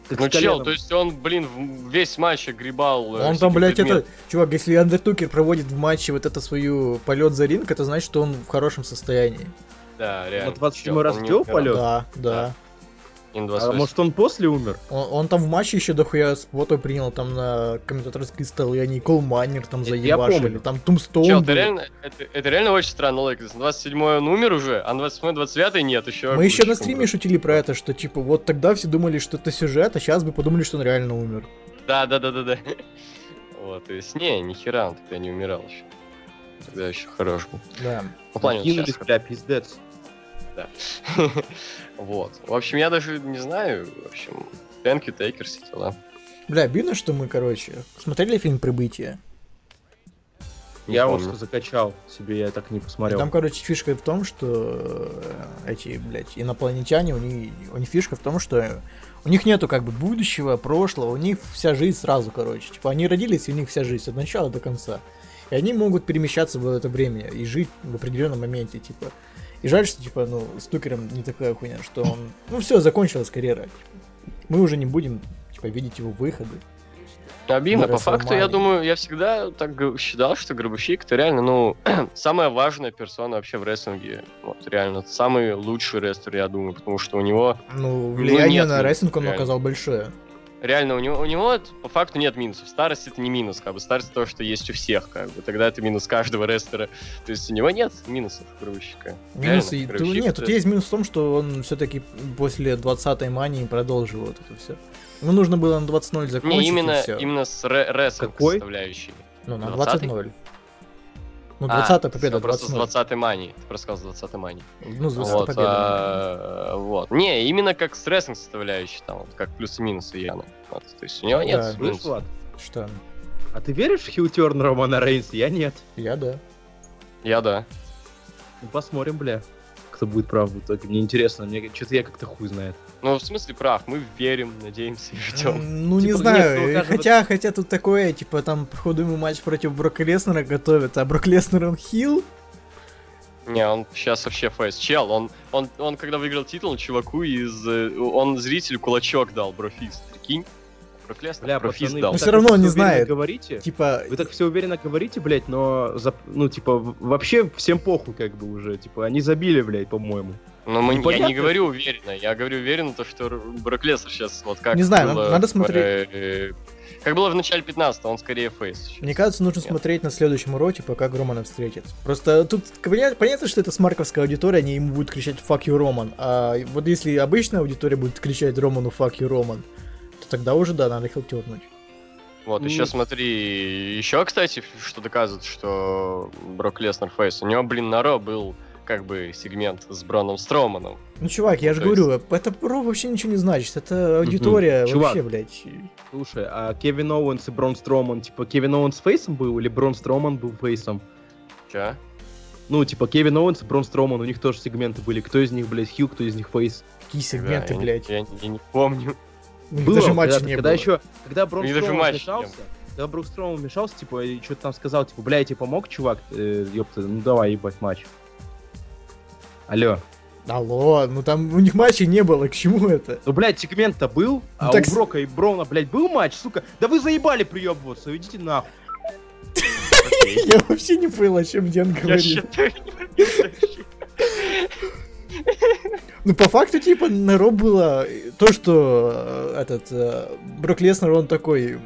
Как Ну, чел, то есть он, блин, весь матч огребал... э, Он там, блядь, предметы. это... Чувак, если Андертукер проводит в матче вот это свою полет за ринг, это значит, что он в хорошем состоянии. Да, реально. На 27 чел, раз делал полет? Да, да. На А 28. может он после умер? Он, он там в матче еще дохуя спота принял, там на комментаторские столы, они Колмайнер там Это заебашили, там Тумстоун Чел, это реально, это, это реально очень странно, лайк. На 27 он умер уже, а на 28 29 нет, еще. Мы еще на стриме шутили про это, что типа вот тогда все думали, что это сюжет, а сейчас бы подумали, что он реально умер. Да, да, да, да, да. Вот, то есть, не, ни хера он тогда не умирал еще. Тогда еще хорош был. Да. По Кинулись, сейчас бля, пиздец. Вот. В общем, я даже не знаю. В общем, thank you, takers, все дела. Бля, обидно, что мы, короче, смотрели фильм «Прибытие». Не Я вот помню. что закачал себе, я так не И посмотрел. там, короче, фишка в том, что э, эти, блядь, инопланетяне, у них, у них фишка в том, что у них нету как бы будущего, прошлого, у них вся жизнь сразу, короче. Типа они родились, и у них вся жизнь от начала до конца. И они могут перемещаться в это время и жить в определенном моменте, типа. И жаль, что, типа, ну, с Тукером не такая хуйня, что он... Ну, все, закончилась карьера. Мы уже не будем, типа, видеть его выходы. Обидно, по факту, я думаю, я всегда так считал, что Гробовщик это реально, ну, самая важная персона вообще в рестлинге. Вот, реально, самый лучший рестлер, я думаю, потому что у него, Ну, влияние нет, на ну, рестлинг он реально. оказал большое. Реально, у него, у него по факту нет минусов. Старость это не минус, как бы, старость то, что есть у всех, как бы, тогда это минус каждого рестлера. То есть у него нет минусов Гробовщика. Минус, Реально, тут, нет, тут это- есть минус в том, что он все-таки после 20-й мании продолжил вот это все. Ему нужно было на 20-0 закончить, Не, именно, именно с ре- рестлинг Какой? составляющей. Ну, на 20-й? 20-0. Ну, А, 20-я победа, всё, просто с 20-0. 20 мании. Ты просто сказал с 20 мании. Ну, с 20 Вот, победа. а, вот. Не, именно как с рестлинг составляющей, там, вот, как плюсы и минусы Яны. Вот, то есть у него нет Да. Минусов. Влад, Что? а ты веришь в хилтерн Романа Рейнса? Я нет. Я да. Я да. Ну, посмотрим, бля. Кто будет прав в итоге. Мне интересно, мне что-то я как-то хуй знает. Ну, в смысле, прав, мы верим, надеемся и ждем. Ну, не Типа, знаю, нет, ну, хотя, хотя тут такое, типа, там, походу, ему матч против Брока Леснера готовят, а Брок Леснер он хил? Не, он сейчас вообще фейс. Чел, он, он, он когда выиграл титул, чуваку из... э, Он зрителю кулачок дал, брофист. Прикинь? Брок Леснер Бля, брофист пацаны, дал. так всё равно он не знает. говорите. Типа, Вы так все уверенно говорите, блядь, но, ну, типа, вообще всем похуй, как бы, уже. Типа, они забили, блядь, по-моему. Но мы, Ну, я понятно. не говорю уверенно, я говорю уверенно, то, что Брок Леснер сейчас вот как Не знаю, было надо- в, смотреть. э, как было в начале 15 он скорее фейс. сейчас. Мне кажется, нужно Нет. смотреть на следующем уроке, пока Романа встретит. Просто тут поня- понятно, что это смарковская аудитория, они ему будут кричать «fuck you, Роман». А вот если обычная аудитория будет кричать Роману «fuck you, Роман», то тогда уже, да, надо хилтернуть. Вот, еще смотри, еще, кстати, что доказывает, что Брок Леснер фейс. У него, блин, на Ро был как бы сегмент с Броном Строуманом. Ну, чувак, я же говорю, это про вообще ничего не значит. Это аудитория Чувак. вообще, блядь. Слушай, а Кевин Оуэнс и Брон Строман, типа, Кевин Оуэнс фейсом был или Брон Строман был фейсом? Че? Ну, типа, Кевин Оуэнс и Брон Строман, у них тоже сегменты были. Кто из них, блядь, Хью, кто из них фейс? Какие сегменты, я, не- блядь. Я, я не помню. У них Было, даже матча когда, не когда было. еще, когда Брон Строман вмешался, когда Брон Строман вмешался, типа, и что-то там сказал, типа, бля, я тебе помог, чувак, э, ёпта, ну давай, ебать, матч. Алло. Алло, ну там у них матчей не было, к чему это? Ну, блядь, сегмент-то был, а так у Брока и Брона, блядь, был матч, сука. Да вы заебали приебываться, идите нахуй. Я вообще не понял, о чем Ден говорит. Ну, по факту, типа, на Ро было то, что э, этот э, Брок Леснер, он такой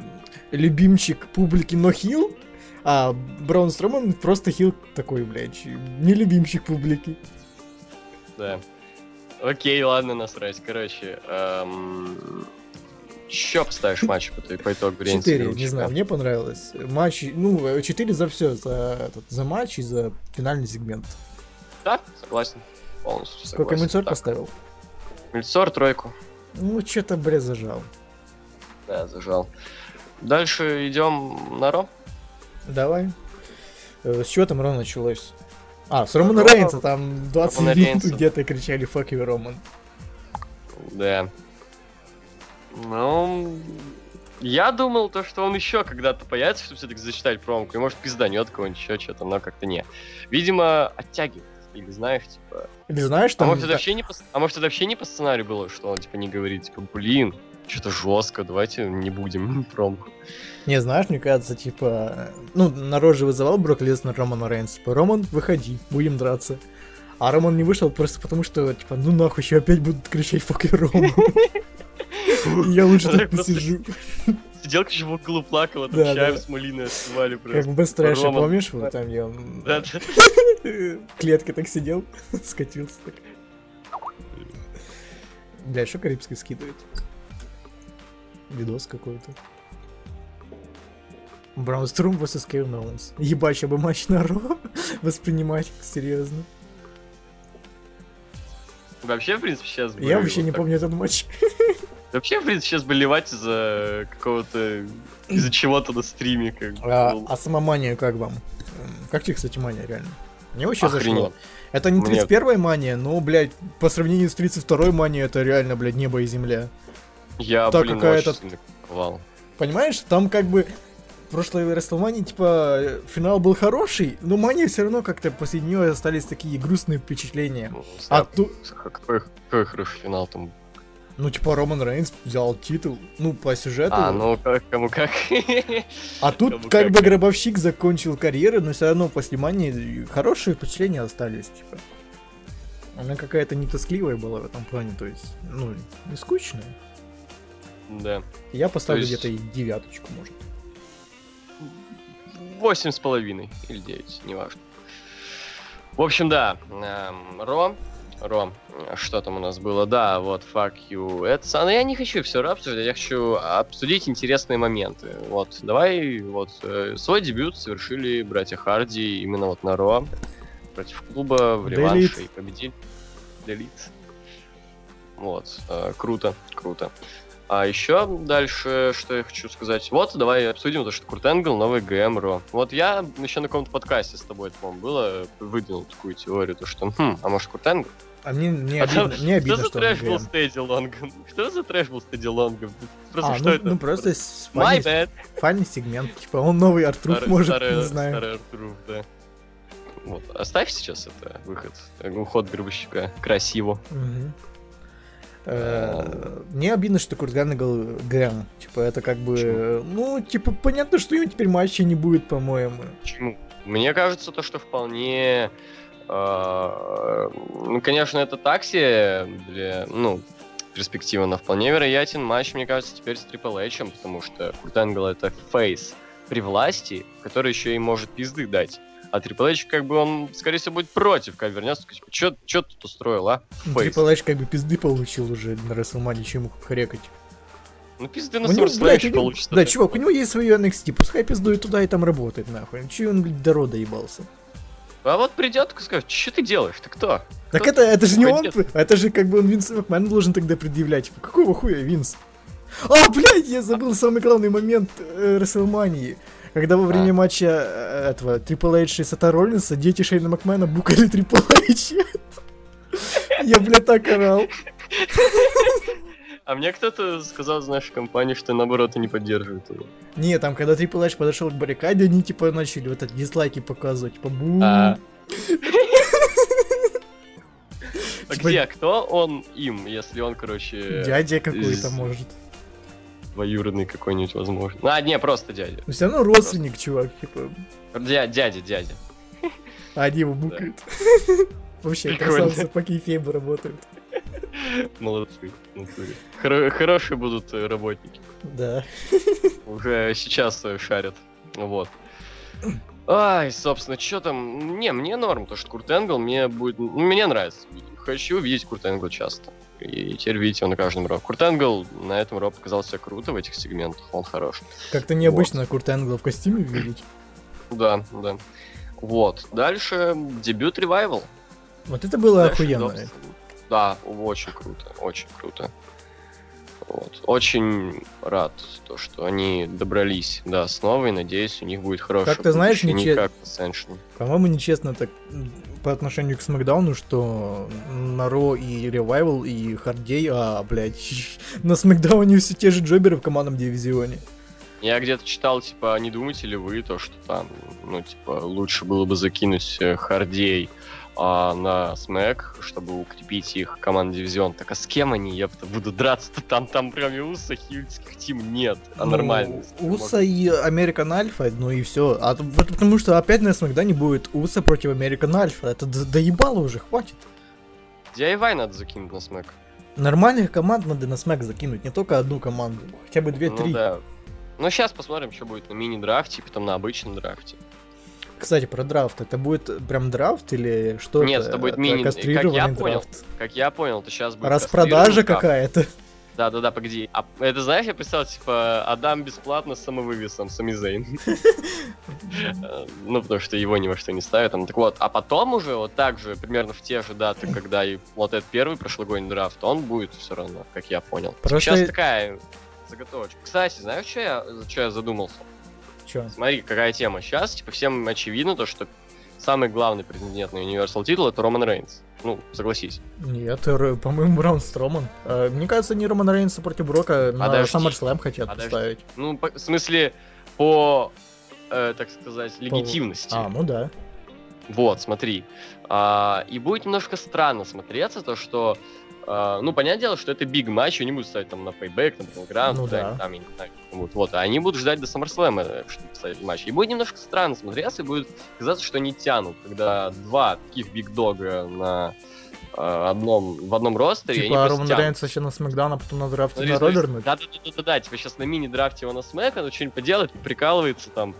любимчик публики, но хил, а Браун Строман просто хил такой, блядь, не любимчик публики. Да. Окей, ладно, насрать. Короче, эм... Чё поставишь матч по, по итогу времени? Четыре, не знаю, мне понравилось. Матч, ну, четыре за все, за, этот, за матч и за финальный сегмент. Да, согласен. Полностью Сколько согласен. Мельцор Так, поставил? Мельцор тройку. Ну, что-то, бля, зажал. Да, зажал. Дальше идем на Ро. Давай. Э, С чего там Ро началось? А, с Романа Ро- Рейнса, там 20 Романа минут Рейнса. где-то кричали «Fuck you, Роман». Да. Ну, я думал, то, что он еще когда-то появится, чтобы все-таки зачитать промку, и может пизданет кого-нибудь еще что-то, но как-то не. Видимо, оттягивает. Или знаешь, типа... Или знаешь, А там... может, это вообще не по... а может, это вообще не по сценарию было, что он, типа, не говорит, типа, блин, что-то жестко, давайте не будем промку. Не, знаешь, мне кажется, типа... Ну, народ же вызывал Брок Леснер Романа Рейнса. Типа, Роман, выходи, будем драться. А Роман не вышел просто потому, что, типа, ну нахуй, еще опять будут кричать «Fuck you, Роман». Я лучше Так посижу. Сидел, конечно, в углу плакал, а там чаем с малиной отсывали Как просто. Best Trash, Роман. помнишь? Вот там я да. в клетке так сидел, скатился так. Бля, что Карибский скидывает? Видос какой-то. Браунструм vs Кевин Оуэнс. Ебать, я бы матч на Ро воспринимать серьезно. Вообще, в принципе, сейчас бы... Я вообще вот не так- помню этот матч. Вообще, в принципе, сейчас бы ливать из-за какого-то... Из-за чего-то на стриме, как бы. А, а сама мания как вам? Как тебе, кстати, мания, реально? Мне вообще Охренеть. зашло. Это не Мне- 31 мания, но, блядь, по сравнению с 32 манией, это реально, блядь, небо и земля. Я, так блин, сильно кайфовал. Понимаешь, там как бы в прошлой WrestleMania, типа, финал был хороший, но мания все равно как-то после нее остались такие грустные впечатления. Ну, А снап- тут, Какой, какой хороший финал там. ну, типа, Роман Рейнс взял титул, ну, по сюжету. А, ну как, кому как. А тут кому как как. бы Гробовщик закончил карьеру, но все равно после мании хорошие впечатления остались, типа. Она какая-то не тоскливая была в этом плане, то есть, ну, не скучная. Да. Я поставлю есть- где-то девяточку, может. Восемь с половиной или девять, неважно. В общем, да. эм, Ро. Ро. Что там у нас было? Да, вот, fuck you. Это, но я не хочу все обсуждать, я хочу обсудить интересные моменты. Вот, давай, вот, э, свой дебют совершили братья Харди именно вот на Ро. Против клуба в реванше и победили. Elite. Вот, э, круто, круто. А еще дальше, что я хочу сказать. Вот, давай обсудим то, что Курт Энгл новый ГМ Ро. Вот я еще на каком-то подкасте с тобой, по-моему, было, выдвинул такую теорию, то что, хм, а может Курт Энгл? А мне, мне А там- обидно, мне обидно, что за трэш был GM. с Тедди Лонгом? Что за трэш был с Тедди Лонгом? Просто А, что ну, это? ну просто My фанни, bad. фанни сегмент. Типа он новый Артруф Старый- может, старый- не знаю. старый Артуруф, да. Вот, оставь сейчас это выход, э, уход гробовщика. Красиво. Мгм. Э, Мне обидно, что Курт Ганнегал ГМ. Типа, это как бы... Почему? Ну, типа, понятно, что ему теперь матча не будет, по-моему. Почему? Мне кажется, то, что вполне... э, ну, конечно, это такси для, ну, перспектива, но вполне вероятен матч, мне кажется, теперь с Triple H, потому что Курт Энгл это фейс при власти, который еще и может пизды дать. А Triple H, как бы, он, скорее всего, будет против, когда вернется, типа, тут устроил, а? Ну, Фейс. Triple H как бы пизды получил уже на чем ему хрекать. Ну, пизды на него- получится. Да, чувак, у него есть свое NXT, пускай пиздует туда и там работает, нахуй. Че он, блядь, до рода ебался? А вот придет и скажет, что ты делаешь, ты кто? Так Кто это, это же не он, это же как бы он Винс Макмен должен тогда предъявлять. Типа, какого хуя, Винс? А, блядь, я забыл самый главный момент э, Расселмании. Когда во время А. матча э, этого Triple H и Сета Роллинса дети Шейна Макмена букали Triple H. Я, блядь, так орал. А мне кто-то сказал из нашей компании, что наоборот и не поддерживает его. Не, там, когда Triple H подошел к баррикаде, они, типа, начали вот эти дизлайки показывать. Типа, бу. А. А Типа- где? Кто он им, если он, короче, Дядя какой-то, может. Двоюродный какой-нибудь, возможно? А, не, просто дядя. Но все равно родственник, чувак, типа. Дя- дядя, дядя. А они его букают. Вообще, красавцы по кейфейбу работают. Молодцы. Хорошие будут э, работники. Да. Уже сейчас э, шарят. Вот. Ай, собственно, что там? Не, мне норм, то что Курт Энгл мне будет... ну, Мне нравится. Хочу видеть Курт Энгла часто. И теперь видите его на каждом ро. Курт Энгл на этом ро показался круто в этих сегментах, он хорош. Как-то необычно Курт Энгла в костюме видеть. Да, да. Вот. Дальше дебют Ревайвал. Вот это было Дальше охуенно. Да, очень круто, очень круто. Вот. Очень рад, то, что они добрались до основы, и надеюсь, у них будет хорошее Как ты знаешь, будущее, не ниче- как Ascension. По-моему, нечестно так по отношению к Смакдауну, что на Ро и Ревайвал, и Хардей, а, блядь, на Смакдауне все те же джоберы в командном дивизионе. Я где-то читал, типа, а не думаете ли вы то, что там, ну, типа, лучше было бы закинуть э, Хардей а, на Смэк, чтобы укрепить их командный дивизион. Так а с кем они, я будут драться-то там, там кроме Уса, хильских тим нет, а Ну, нормально. Уса и Американ Альфа, ну и все. А потому что опять на Смакдауне будет Уса против Американ Альфа. Это доебало уже, хватит. DIY надо закинуть на Смэк. Нормальных команд надо на Смэк закинуть, не только одну команду. Хотя бы Ну две-три. да. Ну, сейчас посмотрим, что будет на мини-драфте, потом на обычном драфте. Кстати, про драфт. Это будет прям драфт или что Нет, это будет мини- как я кастрированный понял, драфт? Как я понял, то сейчас будет... Распродажа какая-то. Да-да-да, погоди. А это знаешь, я представил, типа, Адам бесплатно с самовывесом, Самизейн. Э, Ну, потому что его ни во что не ставят. там. Так вот, а потом уже, вот так же, примерно в те же даты, когда и вот этот первый прошлогодний драфт, он будет все равно, как я понял. Сейчас такая заготовочка. Кстати, знаешь, что я, что я задумался? Чё? Смотри, какая тема. Сейчас, типа, всем очевидно то, что самый главный претендент на Universal титул это Роман Рейнс. Ну, согласись. Нет, р- по-моему, Braun Строман. Э, Мне кажется, не Роман Рейнса против Брока на Подожди. SummerSlam хотят Подожди. поставить. Ну, по- в смысле, по, э, так сказать, легитимности. А, ну да. Вот, смотри. А, и будет немножко странно смотреться то, что... а, ну, понятное дело, что это биг матч, они будут ставить там на Payback, на Battleground, Ну да. там, я не знаю, вот, вот. А они будут ждать до SummerSlam, э, чтобы поставить матч. И будет немножко странно смотреться, и будет казаться, что они тянут, когда два таких биг дога на а, одном, в одном ростере, и они Типа Роман. Рейнса сейчас на Смакдаун, а потом на драфте Смотри, на смотри, Робернуть. Да, да, да, да, да, типа сейчас на мини-драфте его на смэк, он что-нибудь поделает, прикалывается там.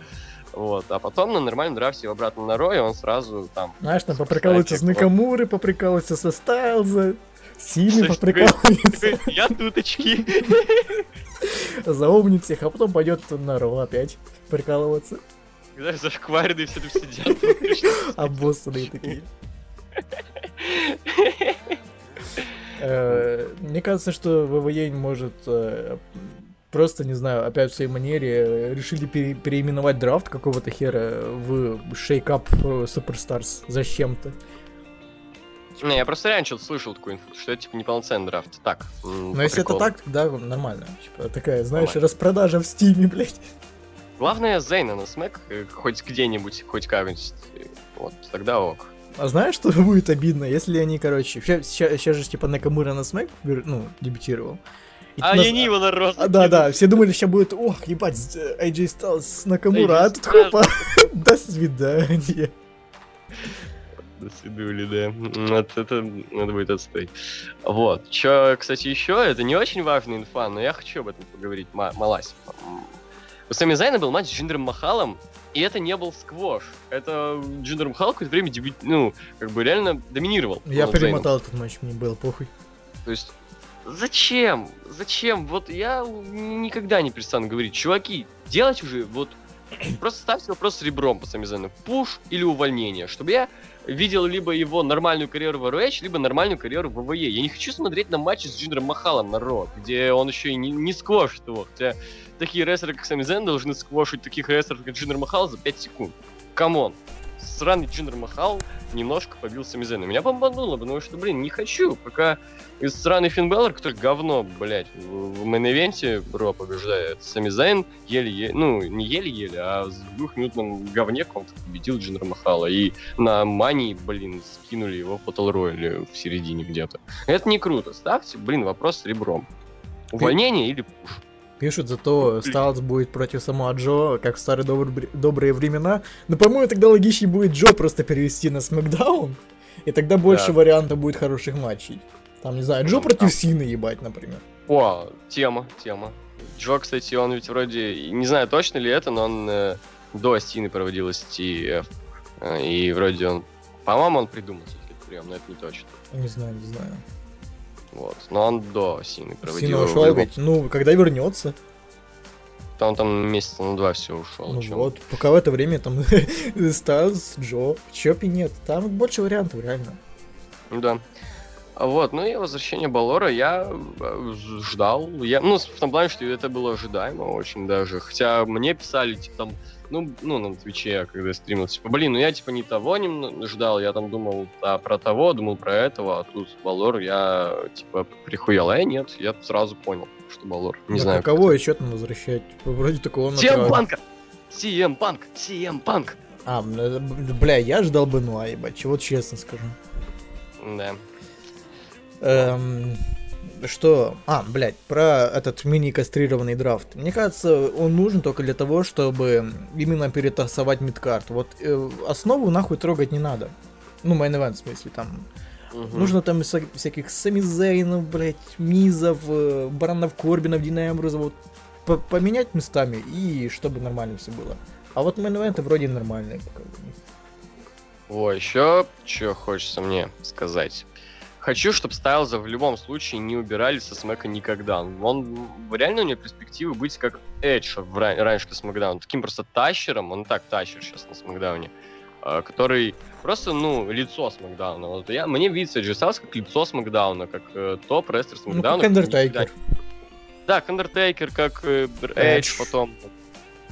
Вот, а потом на нормальном драфте его обратно на Рой, он сразу там. Знаешь, там поприкалывается с. Накамуры, поприкалывается со Стайлза, Слышь, поприкалывается, Я туточки. заумнит всех, а потом пойдет на Ро опять прикалываться. Знаешь, зашкваренные все там сидят. Обоссанные такие. Э, Мне кажется, что ВВЕ может э, просто, не знаю, опять в своей манере решили пере- переименовать драфт какого-то хера в Shake Up э, Superstars зачем-то. Не, я просто реально что-то слышал такую инфу, что это типа неполноценный драфт. Так. Но если это так, тогда нормально. Типа, такая, знаешь, распродажа в Steam е, блядь. Главное, Зейна на смэк, э, хоть где-нибудь, хоть как-нибудь. э, Вот, тогда ок. А знаешь, что будет обидно, если они, короче, сейчас, же типа Накамура на смэк, ну, дебютировал. И А нас- они его на рост. А, да, да, все думали, сейчас будет, ох, ебать, э, AJ Styles с Накамура, а тут хопа, до свидания. До свидули, да. М, Вот это надо будет отстоять. Вот. Чё, кстати, еще, это не очень важная инфа, но я хочу об этом поговорить. Ма- Малась. М, У Сами Зайна был матч с Джиндером Махалом, и это не был сквош. Это Джиндер Махал какое-то время дебют, ну, как бы реально доминировал. Я перемотал этот матч, мне было похуй. То есть, зачем? Зачем? Вот я никогда не перестану говорить, чуваки, делать уже, вот, просто ставьте вопрос с ребром по Сами Зейну. Push или увольнение, чтобы я видел либо его нормальную карьеру в ROH, либо нормальную карьеру в WWE. Я не хочу смотреть на матчи с Джиндером Махалом на Raw, где он еще и не, не сквошит его. Хотя такие рестлеры, как Сами Зейн, должны сквошить таких рестлеров, как Джиндер Махал за 5 секунд. Come on. Сраный Джиндер Махал немножко побил Сами Зейна. Меня бомбануло, потому что, блин, не хочу, пока из сраный Финн Балор, который говно, блядь, в, main event-е Raw побеждает. Сами Зейн еле-еле, ну, не еле-еле, а с двухминутным говне он победил Джиндера Махала. И на Мании, блин, скинули его в Battle Royale в середине где-то. Это не круто. Ставьте, блин, вопрос с ребром. Увольнение или пуш? Пишут, зато Стайлз будет против самого Джо, как в старые добр- добрые времена. Но, по-моему, тогда логичнее будет Джо просто перевести на Смакдаун, и тогда больше Да. вариантов будет хороших матчей. Там, не знаю, Джо Ну, против Сины, ебать, например. О, тема, тема. Джо, кстати, он ведь вроде, не знаю точно ли это, но он э, до Стины проводил STF. Э, и вроде он, по-моему, он придумал этот прием, но это не точно. Не знаю, не знаю. Вот. Но он до Сины проводил. Сина ушел ведь. Ну, когда вернется. Он там месяца на два все ушел. Ну чё. вот, пока в это время там Стас, Джо, Чопи нет. Там больше вариантов, реально. Да. Вот, ну и возвращение Балора я э, ждал. Я, ну, в том плане, что это было ожидаемо очень даже. Хотя мне писали, типа, там, ну, ну, на Твиче, когда я стримил, типа, блин, ну я, типа, не того не ждал, я там думал а, про того, думал про этого, а тут Балор я, типа, прихуел. А я нет, я сразу понял, что Балор. Не Да знаю. Каково еще там возвращать? Типа, Вроде такого CM. Панка! CM Панк! CM Панк! А, бля, бля, я ждал бы Нуа, ебать, чего честно скажу. Да. Эм, что? А, блядь, про этот мини-кастрированный драфт. Мне кажется, он нужен только для того, чтобы именно перетасовать мидкарт. Вот э, основу нахуй трогать не надо. Ну, event в смысле, там. Мгм. Нужно там вся- всяких Самизейнов, блядь, Мизов, э, Баранов Корбинов, Дина Эмбруза, вот по- поменять местами, и чтобы нормально все было. А вот мейн вроде нормальные. О, еще что хочется мне сказать. Хочу, чтобы Стайлза в любом случае не убирали со Смэка никогда. Он реально у него перспективы быть как Эдж в ра- раньше на Смакдаун. Таким просто тащером, он так тащер сейчас на Смакдауне, а, который просто, ну, лицо Смакдауна. Вот я, мне видится Эдж Стайлз как лицо Смакдауна, как э, топ-рестлер Ну, Смакдауна. как который Undertaker. Да, как Undertaker, как э, Эдж. Потом.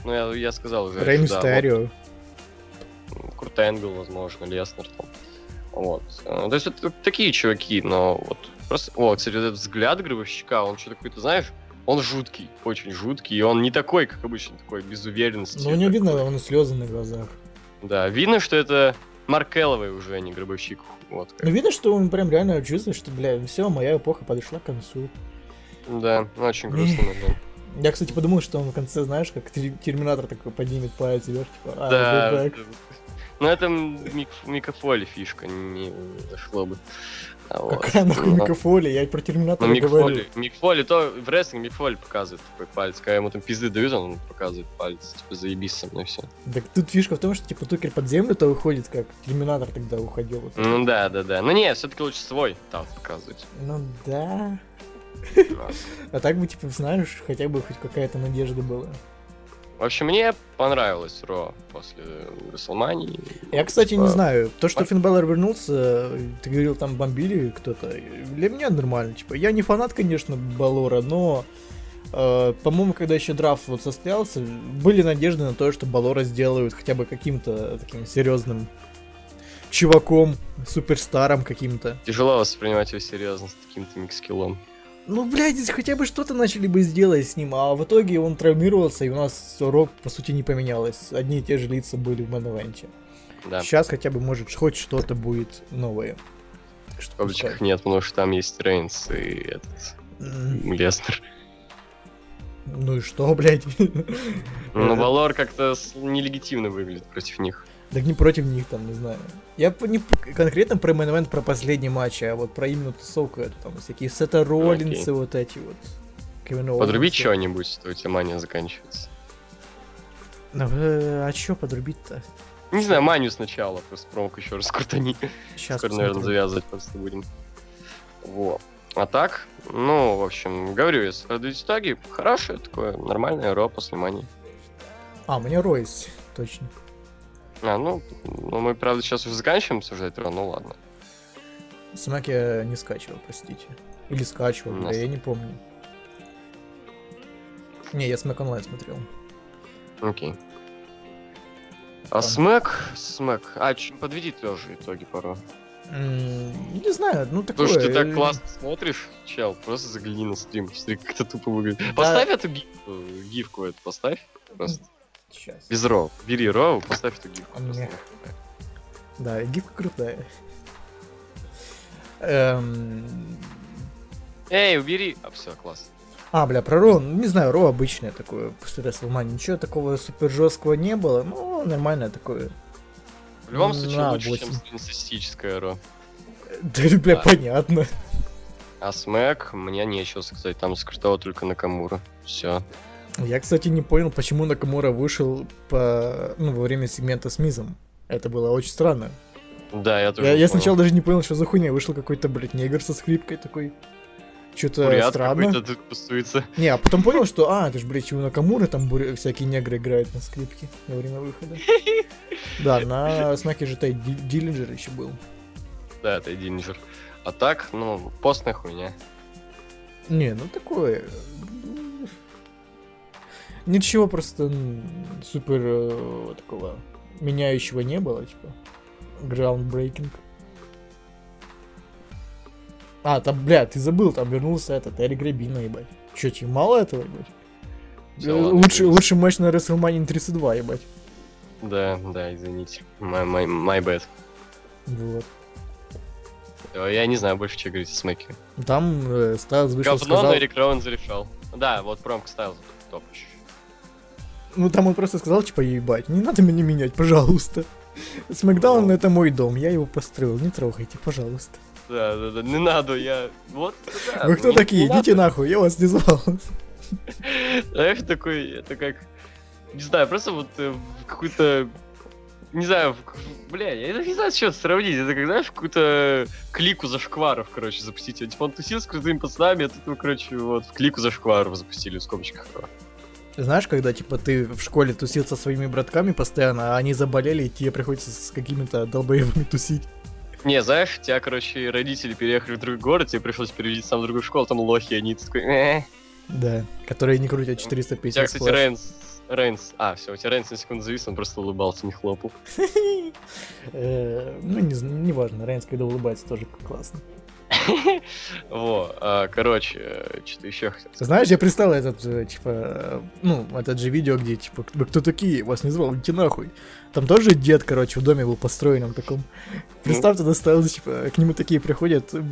Ну, я, я сказал уже. Рэй Эдж, да, вот. Мистерио. Курт Энгл, возможно, Леснер там. Вот. Э, То есть это такие чуваки, но вот просто... О, кстати, вот этот взгляд гробовщика, он что-то какой-то, знаешь, он жуткий, очень жуткий, и он не такой, как обычно, такой без уверенности. Ну, у него такой. видно, он слезы на глазах. Да, видно, что это Марк Элловой уже, а не гробовщик. Вот. как. Ну, видно, что он прям реально чувствует, что, бля, все, моя эпоха подошла к концу. Да, очень грустно, момент. Я, кстати, подумал, что он в конце, знаешь, как Тер- Терминатор такой поднимет палец вверх, типа, а, Да. We're back». Ну, это Мик, Микафоли фишка, не зашло бы. А вот. Какая нахуй Ну, Микафоли, я про Ну, Терминатора Мик говорю. Фоли, Мик Фоли, то в рестлинге Мик Фоли показывает такой палец. Когда ему там пизды дают, он показывает палец. Типа, заебись со мной все. Так тут фишка в том, что, типа, Тукер под землю-то уходит, как Терминатор тогда уходил. Вот. Ну да, да, да. Ну не, все-таки лучше свой там показывать. Ну, да. А так бы, типа, знаешь, хотя бы хоть какая-то надежда была. В общем, мне понравилось Ро после Расселмании. Я, кстати, не Типа, знаю, то, что Финн вернулся, ты говорил, там бомбили кто-то, для меня нормально, типа, я не фанат, конечно, Балора, но, э, по-моему, когда еще драфт вот состоялся, были надежды на то, что Балора сделают хотя бы каким-то таким серьезным чуваком, суперстаром каким-то. Тяжело воспринимать его серьезно с таким-то микскиллом. Ну, блядь, хотя бы что-то начали бы сделать с ним, а в итоге он травмировался, и у нас рок, по сути, не поменялось. Одни и те же лица были в мэн Да. Сейчас хотя бы, может, хоть что-то будет новое. Что В кавычках нет, потому что там есть Рейнс и этот М, Леснер. Ну и что, блядь? Э. Валор как-то нелегитимно выглядит против них. Так не против них там, не знаю. Я не конкретно про мэн про последний матч, а вот про именно тусовку эту, там всякие Сета Роллинсы, вот эти вот. Подрубить что-нибудь, то у тебя мания заканчивается. Ну, а чё подрубить-то? Не знаю, манию сначала, просто промок еще раз крутани. Сейчас Скоро, наверное, завязывать просто будем. Во. А так, ну, в общем, говорю, если подводить итоги, хорошее такое, нормальное ро после мании. А, меня Ройс, точно. А, ну, ну, мы, правда, сейчас уже заканчиваем обсуждать ро, ну ладно. Смак я не скачивал, простите. Или скачивал, нас- я не помню. Не, я Смак онлайн смотрел. Окей. А Там. смэк, смэк. А, подведи тоже итоги. М, Не знаю, ну такое... Потому что ты так э, классно смотришь, чел, просто загляни на стрим, смотри, как это тупо выглядит. Поставь эту гифку, гифку эту, поставь. Просто. Сейчас. Без роу. Бери роу, поставь эту гифку. А просто. мне. Да, гифка крутая. Эм, Эй, убери. А, все, класс. А, бля, про Ро, ну, не знаю, Ро обычное такое, после Расселмани. Ничего такого супер жесткого не было, ну, нормальное такое. В любом На случае, лучше, чем восемь. среднестатистическое ро. Да, бля, Да. понятно. А Смэк, мне нечего сказать, там скрытого только Накамура. Все. Я, кстати, не понял, почему Накамура вышел по, ну, во время сегмента с Мизом. Это было очень странно. Да, я тоже Я, я сначала даже не понял, что за хуйня. Вышел какой-то, блядь, негр со скрипкой такой. Что-то странно. тут тусуется. Не, а потом понял, что, а, это же, блядь, у Накамуры там буря- всякие негры играют на скрипке во время выхода. Да, на смаке же Тай Ди- Диллинджер еще был. Да, это Динджер. А так, ну, постная хуйня. Не, ну такое... Ничего просто супер э, такого меняющего не было, типа. Groundbreaking. А, там, бля, ты забыл, там вернулся этот Эрик Гребина, ебать. Чё, тебе мало этого, ебать? Всё, Э, ладно, извините. лучший матч на WrestleMania 32, ебать. Да, да, извините. My, my, my bad. Вот. Э, Я не знаю больше, что говорить о Смэке. Там э, Стайлз вышел, Говно, сказал... но Эрик Роуэн зарешал. Да, вот промка Стайлз топ. Ну, там он просто сказал, типа, ебать, не надо меня менять, пожалуйста. Смакдаун это мой дом, я его построил, не трогайте, пожалуйста. Да, да, да, не надо, я... Вот, да, Вы кто не- такие? не надо. Идите нахуй, я вас не звал. Знаешь, такой, это как, не знаю, просто вот э, какую-то, не знаю, бля, я не знаю, с чем сравнить. Это как, знаешь, какую-то клику зашкваров, короче, запустить. Типа он тусил с крутыми пацанами, а тут короче, вот в клику зашкваров запустили в скобочках. Знаешь, когда, типа, ты в школе тусил со своими братками постоянно, а они заболели, и тебе приходится с какими-то долбоебами тусить. Не, знаешь, тебя, короче, родители переехали в другой город, тебе пришлось перевести сам в другую школу, там лохи, они такой, «Э». Да, которые не крутят У тебя, 450 кстати, сплэш. Рейнс, Рейнс, а, все, у тебя Рейнс на секунду завис, он просто улыбался, не хлопал. Э, Ну, не важно, Рейнс, когда улыбается, тоже классно. Во, а, короче, что-то еще хотел. Знаешь, я представил этот, э, типа, э, ну, этот же видео, где, типа, вы кто такие, вас не звал, идите нахуй. Там тоже дед, короче, в доме был построенном таком. Представь, тогда Стайлз, типа, к нему такие приходят, э,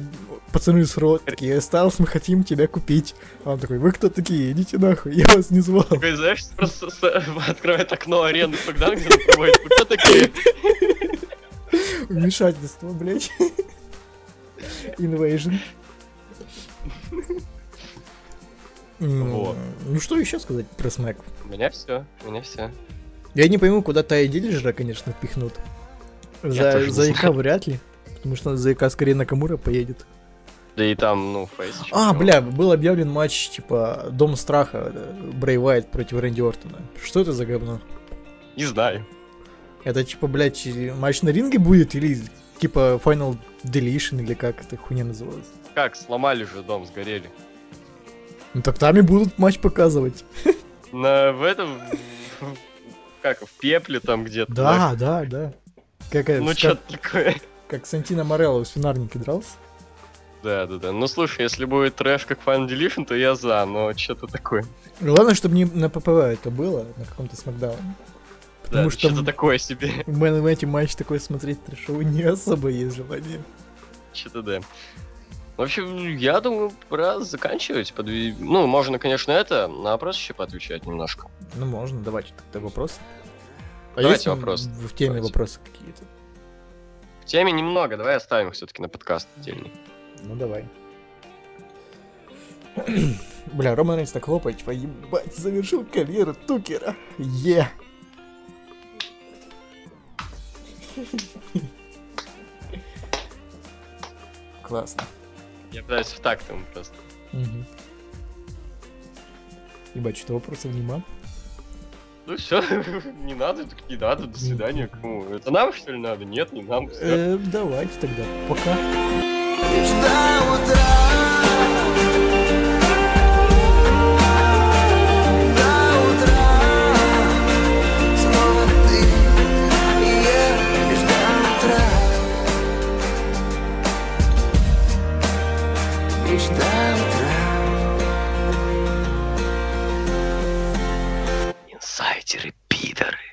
пацаны с рот, такие, Стайлз, мы хотим тебя купить. А он такой, вы кто такие, идите нахуй, я вас не звал. Такой, знаешь, просто с- открывает окно проводит. Вы кто такие? Вмешательство, блядь. Invasion. Вот. Ну что еще сказать про Смэк? У меня все, у меня все. Я не пойму, куда Тая Диллинджера, конечно, впихнут. За, за ИК вряд ли. Потому что за ИК скорее Накамура поедет. Да и там, ну, фейс. А, бля, был объявлен матч, типа, Дом Страха, э, Брей Уайт против Рэнди Ортона. Что это за говно? Не знаю. Это, типа, блядь, матч на ринге будет или, типа, Final Deletion, или как эта хуйня называется? Как, сломали же дом, сгорели. Ну так там и будут матч показывать. На, в этом, как, в пепле там где-то. Да, да, да. Как, Ну, что такое. как Сантино Морелло в свинарнике дрался. Да, да, да. Ну, слушай, если будет трэш как Final Deletion, то я за, но что-то такое. Главное, чтобы не на ППВ это было, на каком-то смакдауне. Потому Да, что что-то такое себе. в мэн эти матч такой смотреть трэшовый не особо есть желание. Что-то да. В общем, я думаю, пора заканчивать. Подви- Ну, можно, конечно, это, на вопрос еще поотвечать немножко. Ну, можно, давайте тогда вопросы. А Давайте есть вопросы. В теме Давайте. вопросы какие-то? В теме немного, давай оставим их все-таки на подкаст отдельный. Ну, давай. Бля, Роман Рейнс так хлопает, типа, ебать, завершил карьеру Тукера. Е. Классно. Я пытаюсь в такт ему просто. Мгм. Ебать, что вопросов нема? Ну все, не надо, так не надо, до свидания. Кому? Это нам что ли надо? Нет, не нам. Э, давайте тогда, пока. До утра